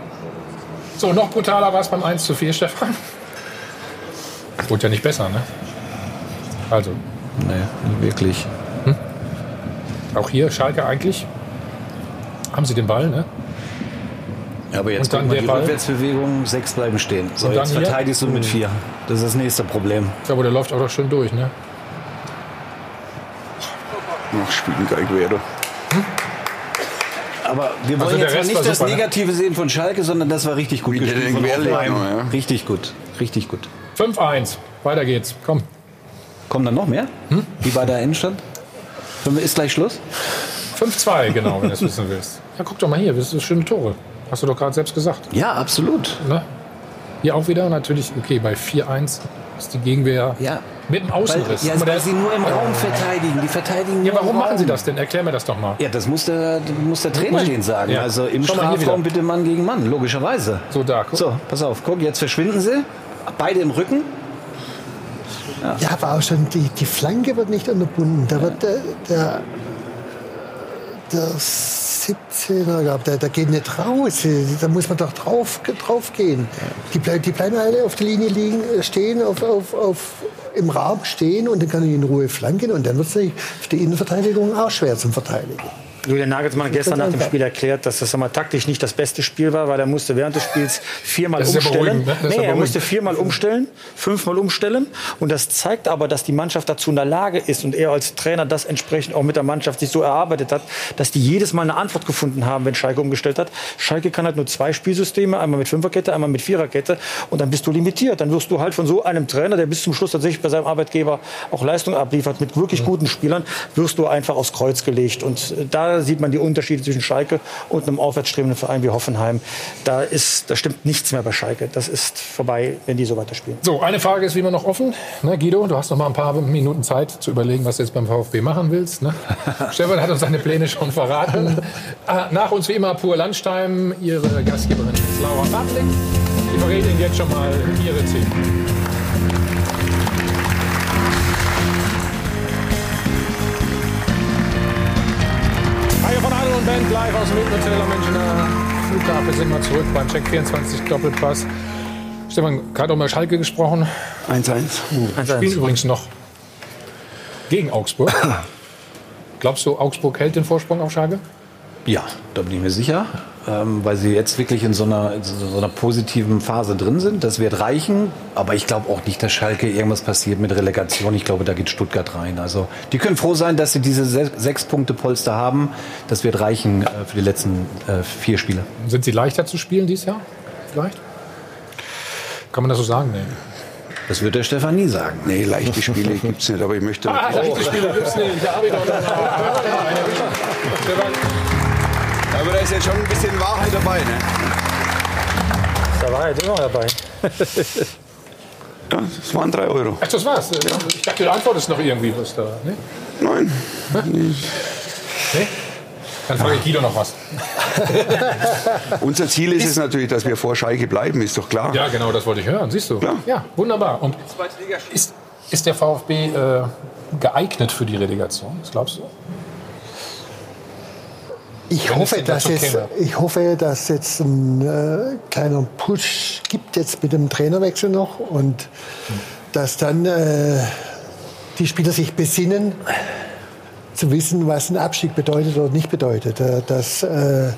So, noch brutaler war es beim 1 zu 4, Stefan. Wurde ja nicht besser, ne? Also, Nee, wirklich. auch hier Schalke eigentlich. Haben sie den Ball, ne? Ja, aber jetzt der die Ball. Rückwärtsbewegung, sechs bleiben stehen. So, Und dann jetzt hier? verteidigst du mit vier. Das ist das nächste Problem. Ja, aber der läuft auch doch schön durch, ne? Noch spielen Aguero. Aber wir wollen Also jetzt mal nicht das super, ne? Negative sehen von Schalke, sondern das war richtig gut gespielt den von ja. Richtig gut, richtig gut. 5-1. Weiter geht's. Komm. Kommen dann noch mehr? Hm? Wie war der Endstand? Ist gleich Schluss? 5-2, genau, wenn du es wissen willst. Ja, guck doch mal hier, das sind schöne Tore. Hast du doch gerade selbst gesagt. Ja, absolut. Ne? Hier auch wieder natürlich, okay, bei 4-1 ist die Gegenwehr Ja. mit dem Außenriss. Weil, ja, weil sie nur im Raum verteidigen. Die verteidigen Ja, nur warum machen sie das denn? Erklär mir das doch mal. Ja, das muss der, muss der Trainer denen sagen. Ja. Also im Schau Strafraum bitte Mann gegen Mann, logischerweise. So, da, guck. So, pass auf, guck, jetzt verschwinden sie. Beide im Rücken. Ja, aber auch schon die, die Flanke wird nicht unterbunden. Da wird der, der, der 17er, glaub, der, der geht nicht raus. Da muss man doch drauf, drauf gehen. Die, bleib, die bleiben alle auf der Linie liegen, äh, stehen, auf, auf, auf, im Raum stehen und dann kann ich in Ruhe flanken und dann wird es für die Innenverteidigung auch schwer zum Verteidigen. Julian Nagelsmann hat gestern nach dem. Spiel erklärt, dass das sag mal, taktisch nicht das beste Spiel war, weil er musste während des Spiels viermal Das ist ja umstellen. beruhigend, ne? Das ist nee, ja er musste viermal umstellen, fünfmal umstellen. Und das zeigt aber, dass die Mannschaft dazu in der Lage ist und er als Trainer das entsprechend auch mit der Mannschaft sich so erarbeitet hat, dass die jedes Mal eine Antwort gefunden haben, wenn Schalke umgestellt hat. Schalke kann halt nur zwei Spielsysteme, einmal mit Fünferkette, einmal mit Viererkette. Und dann bist du limitiert. Dann wirst du halt von so einem Trainer, der bis zum Schluss tatsächlich bei seinem Arbeitgeber auch Leistung abliefert, mit wirklich guten Spielern, wirst du einfach aufs Kreuz gelegt. Und äh, da sieht man die Unterschiede zwischen Schalke und einem aufwärtsstrebenden Verein wie Hoffenheim. Da, ist, da stimmt nichts mehr bei Schalke. Das ist vorbei, wenn die so weiterspielen. So, eine Frage ist wie immer noch offen. Ne, Guido, du hast noch mal ein paar Minuten Zeit zu überlegen, was du jetzt beim VfB machen willst. Ne? Stefan hat uns seine Pläne schon verraten. Ah, Nach uns wie immer Pur Landstein, ihre Gastgeberin ist Laura Pavlik. Die verrät Ihnen jetzt schon mal ihre Ziele. Band live aus dem Hotel am Münchner Flughafen. Wir sind mal zurück beim Check 24 Doppelpass. Stefan, gerade auch mal Schalke gesprochen. 1-1. Spielen übrigens noch gegen Augsburg. Glaubst du, Augsburg hält den Vorsprung auf Schalke? Ja, da bin ich mir sicher, ähm, weil sie jetzt wirklich in so einer, in so einer positiven Phase drin sind. Das wird reichen, aber ich glaube auch nicht, dass Schalke irgendwas passiert mit Relegation. Ich glaube, da geht Stuttgart rein. Also die können froh sein, dass sie diese se sechs Punkte Polster haben. Das wird reichen äh, für die letzten äh, vier Spiele. Sind sie leichter zu spielen dieses Jahr? Vielleicht? Kann man das so sagen? Nee. Das wird der Stefan nie sagen. Nee, leichte Spiele gibt es nicht, aber ich möchte. Ah, leichte Spiele gibt's nicht. Da hab ich doch noch Aber da ist jetzt schon ein bisschen Wahrheit dabei, ne? Da war er immer dabei. Ja, das waren drei Euro. Ach, das war's. Ich dachte, du antwortest noch irgendwie was da. Ne? Nein. Nee? Dann frage ich Guido noch was. Unser Ziel ist es natürlich, dass wir vor Schalke bleiben, ist doch klar. Ja, genau, das wollte ich hören. Siehst du? Ja, wunderbar. Und ist, ist der VfB äh, geeignet für die Relegation? Was glaubst du? Ich es hoffe, dass es, käme. ich hoffe, dass jetzt ein äh, kleiner Push gibt jetzt mit dem Trainerwechsel noch und dass dann äh, die Spieler sich besinnen, zu wissen, was ein Abstieg bedeutet oder nicht bedeutet. Äh, dass, äh,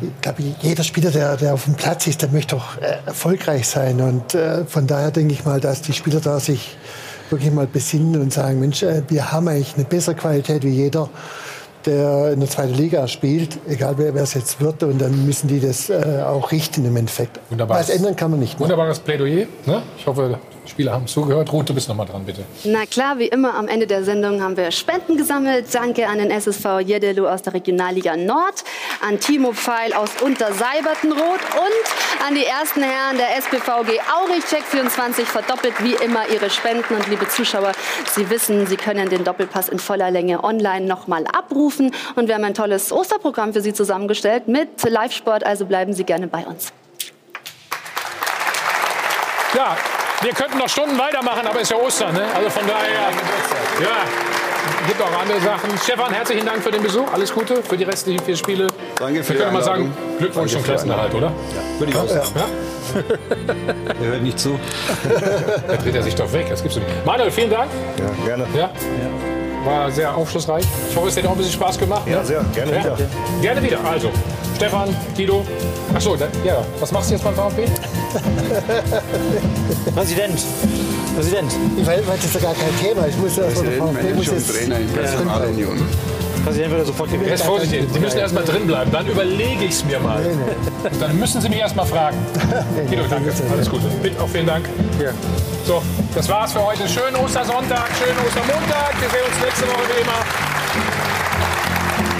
ich glaube, jeder Spieler, der, der auf dem Platz ist, der möchte doch äh, erfolgreich sein. Und äh, von daher denke ich mal, dass die Spieler da sich wirklich mal besinnen und sagen, Mensch, äh, wir haben eigentlich eine bessere Qualität wie jeder. Der in der zweiten Liga spielt, egal wer es jetzt wird, und dann müssen die das äh, auch richten im Endeffekt. Wunderbares, Was ändern kann man nicht. Ne? Wunderbares Plädoyer. Ne? Ich hoffe, Spieler haben zugehört. Ruth, du bist noch mal dran, bitte. Na klar, wie immer am Ende der Sendung haben wir Spenden gesammelt. Danke an den SSV Jedelu aus der Regionalliga Nord, an Timo Pfeil aus Unterseibertenroth und an die ersten Herren der SPVG Aurich Check 24 verdoppelt wie immer ihre Spenden. Und liebe Zuschauer, Sie wissen, Sie können den Doppelpass in voller Länge online noch mal abrufen. Und wir haben ein tolles Osterprogramm für Sie zusammengestellt mit Live-Sport. Also bleiben Sie gerne bei uns. Ja, wir könnten noch Stunden weitermachen, aber es ist ja Ostern. Ne? Also von daher, ja, gibt auch andere Sachen. Stefan, herzlichen Dank für den Besuch. Alles Gute für die restlichen vier Spiele. Danke für Wir können mal sagen. Glückwunsch zum Klassenerhalt, oder? Einladung. Würde ich auch sagen. Ja? Er hört nicht zu. Da dreht er sich doch weg. Das gibt's nicht. Manuel, vielen Dank. Ja, gerne. Ja. War sehr aufschlussreich. Ich hoffe, es hat auch ein bisschen Spaß gemacht. Ja, ne? sehr. Gerne wieder. Gerne wieder. Also, Stefan, Guido. Achso, ja. Was machst du jetzt beim VfB? Präsident. Präsident. Ich weiß, das ist ja gar kein Thema. Ich muss ja erst mal der Präsident, VfB muss Manager und jetzt Trainer in. Personalunion. Präsident würde sofort gewählt. Jetzt vorsichtig, Sie müssen erst mal drin bleiben. Dann überlege ich es mir mal. Und dann müssen Sie mich erst mal fragen. Guido, danke. Alles Gute. Bitte auch vielen Dank. So, das war's für heute. Schönen Ostersonntag, schönen Ostermontag. Wir sehen uns nächste Woche wie immer.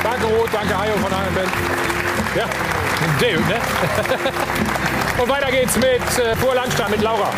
Danke Ruth, danke Hajo von Band. Ja, Deo, ne? Und weiter geht's mit äh, Pur Langstein, mit Laura.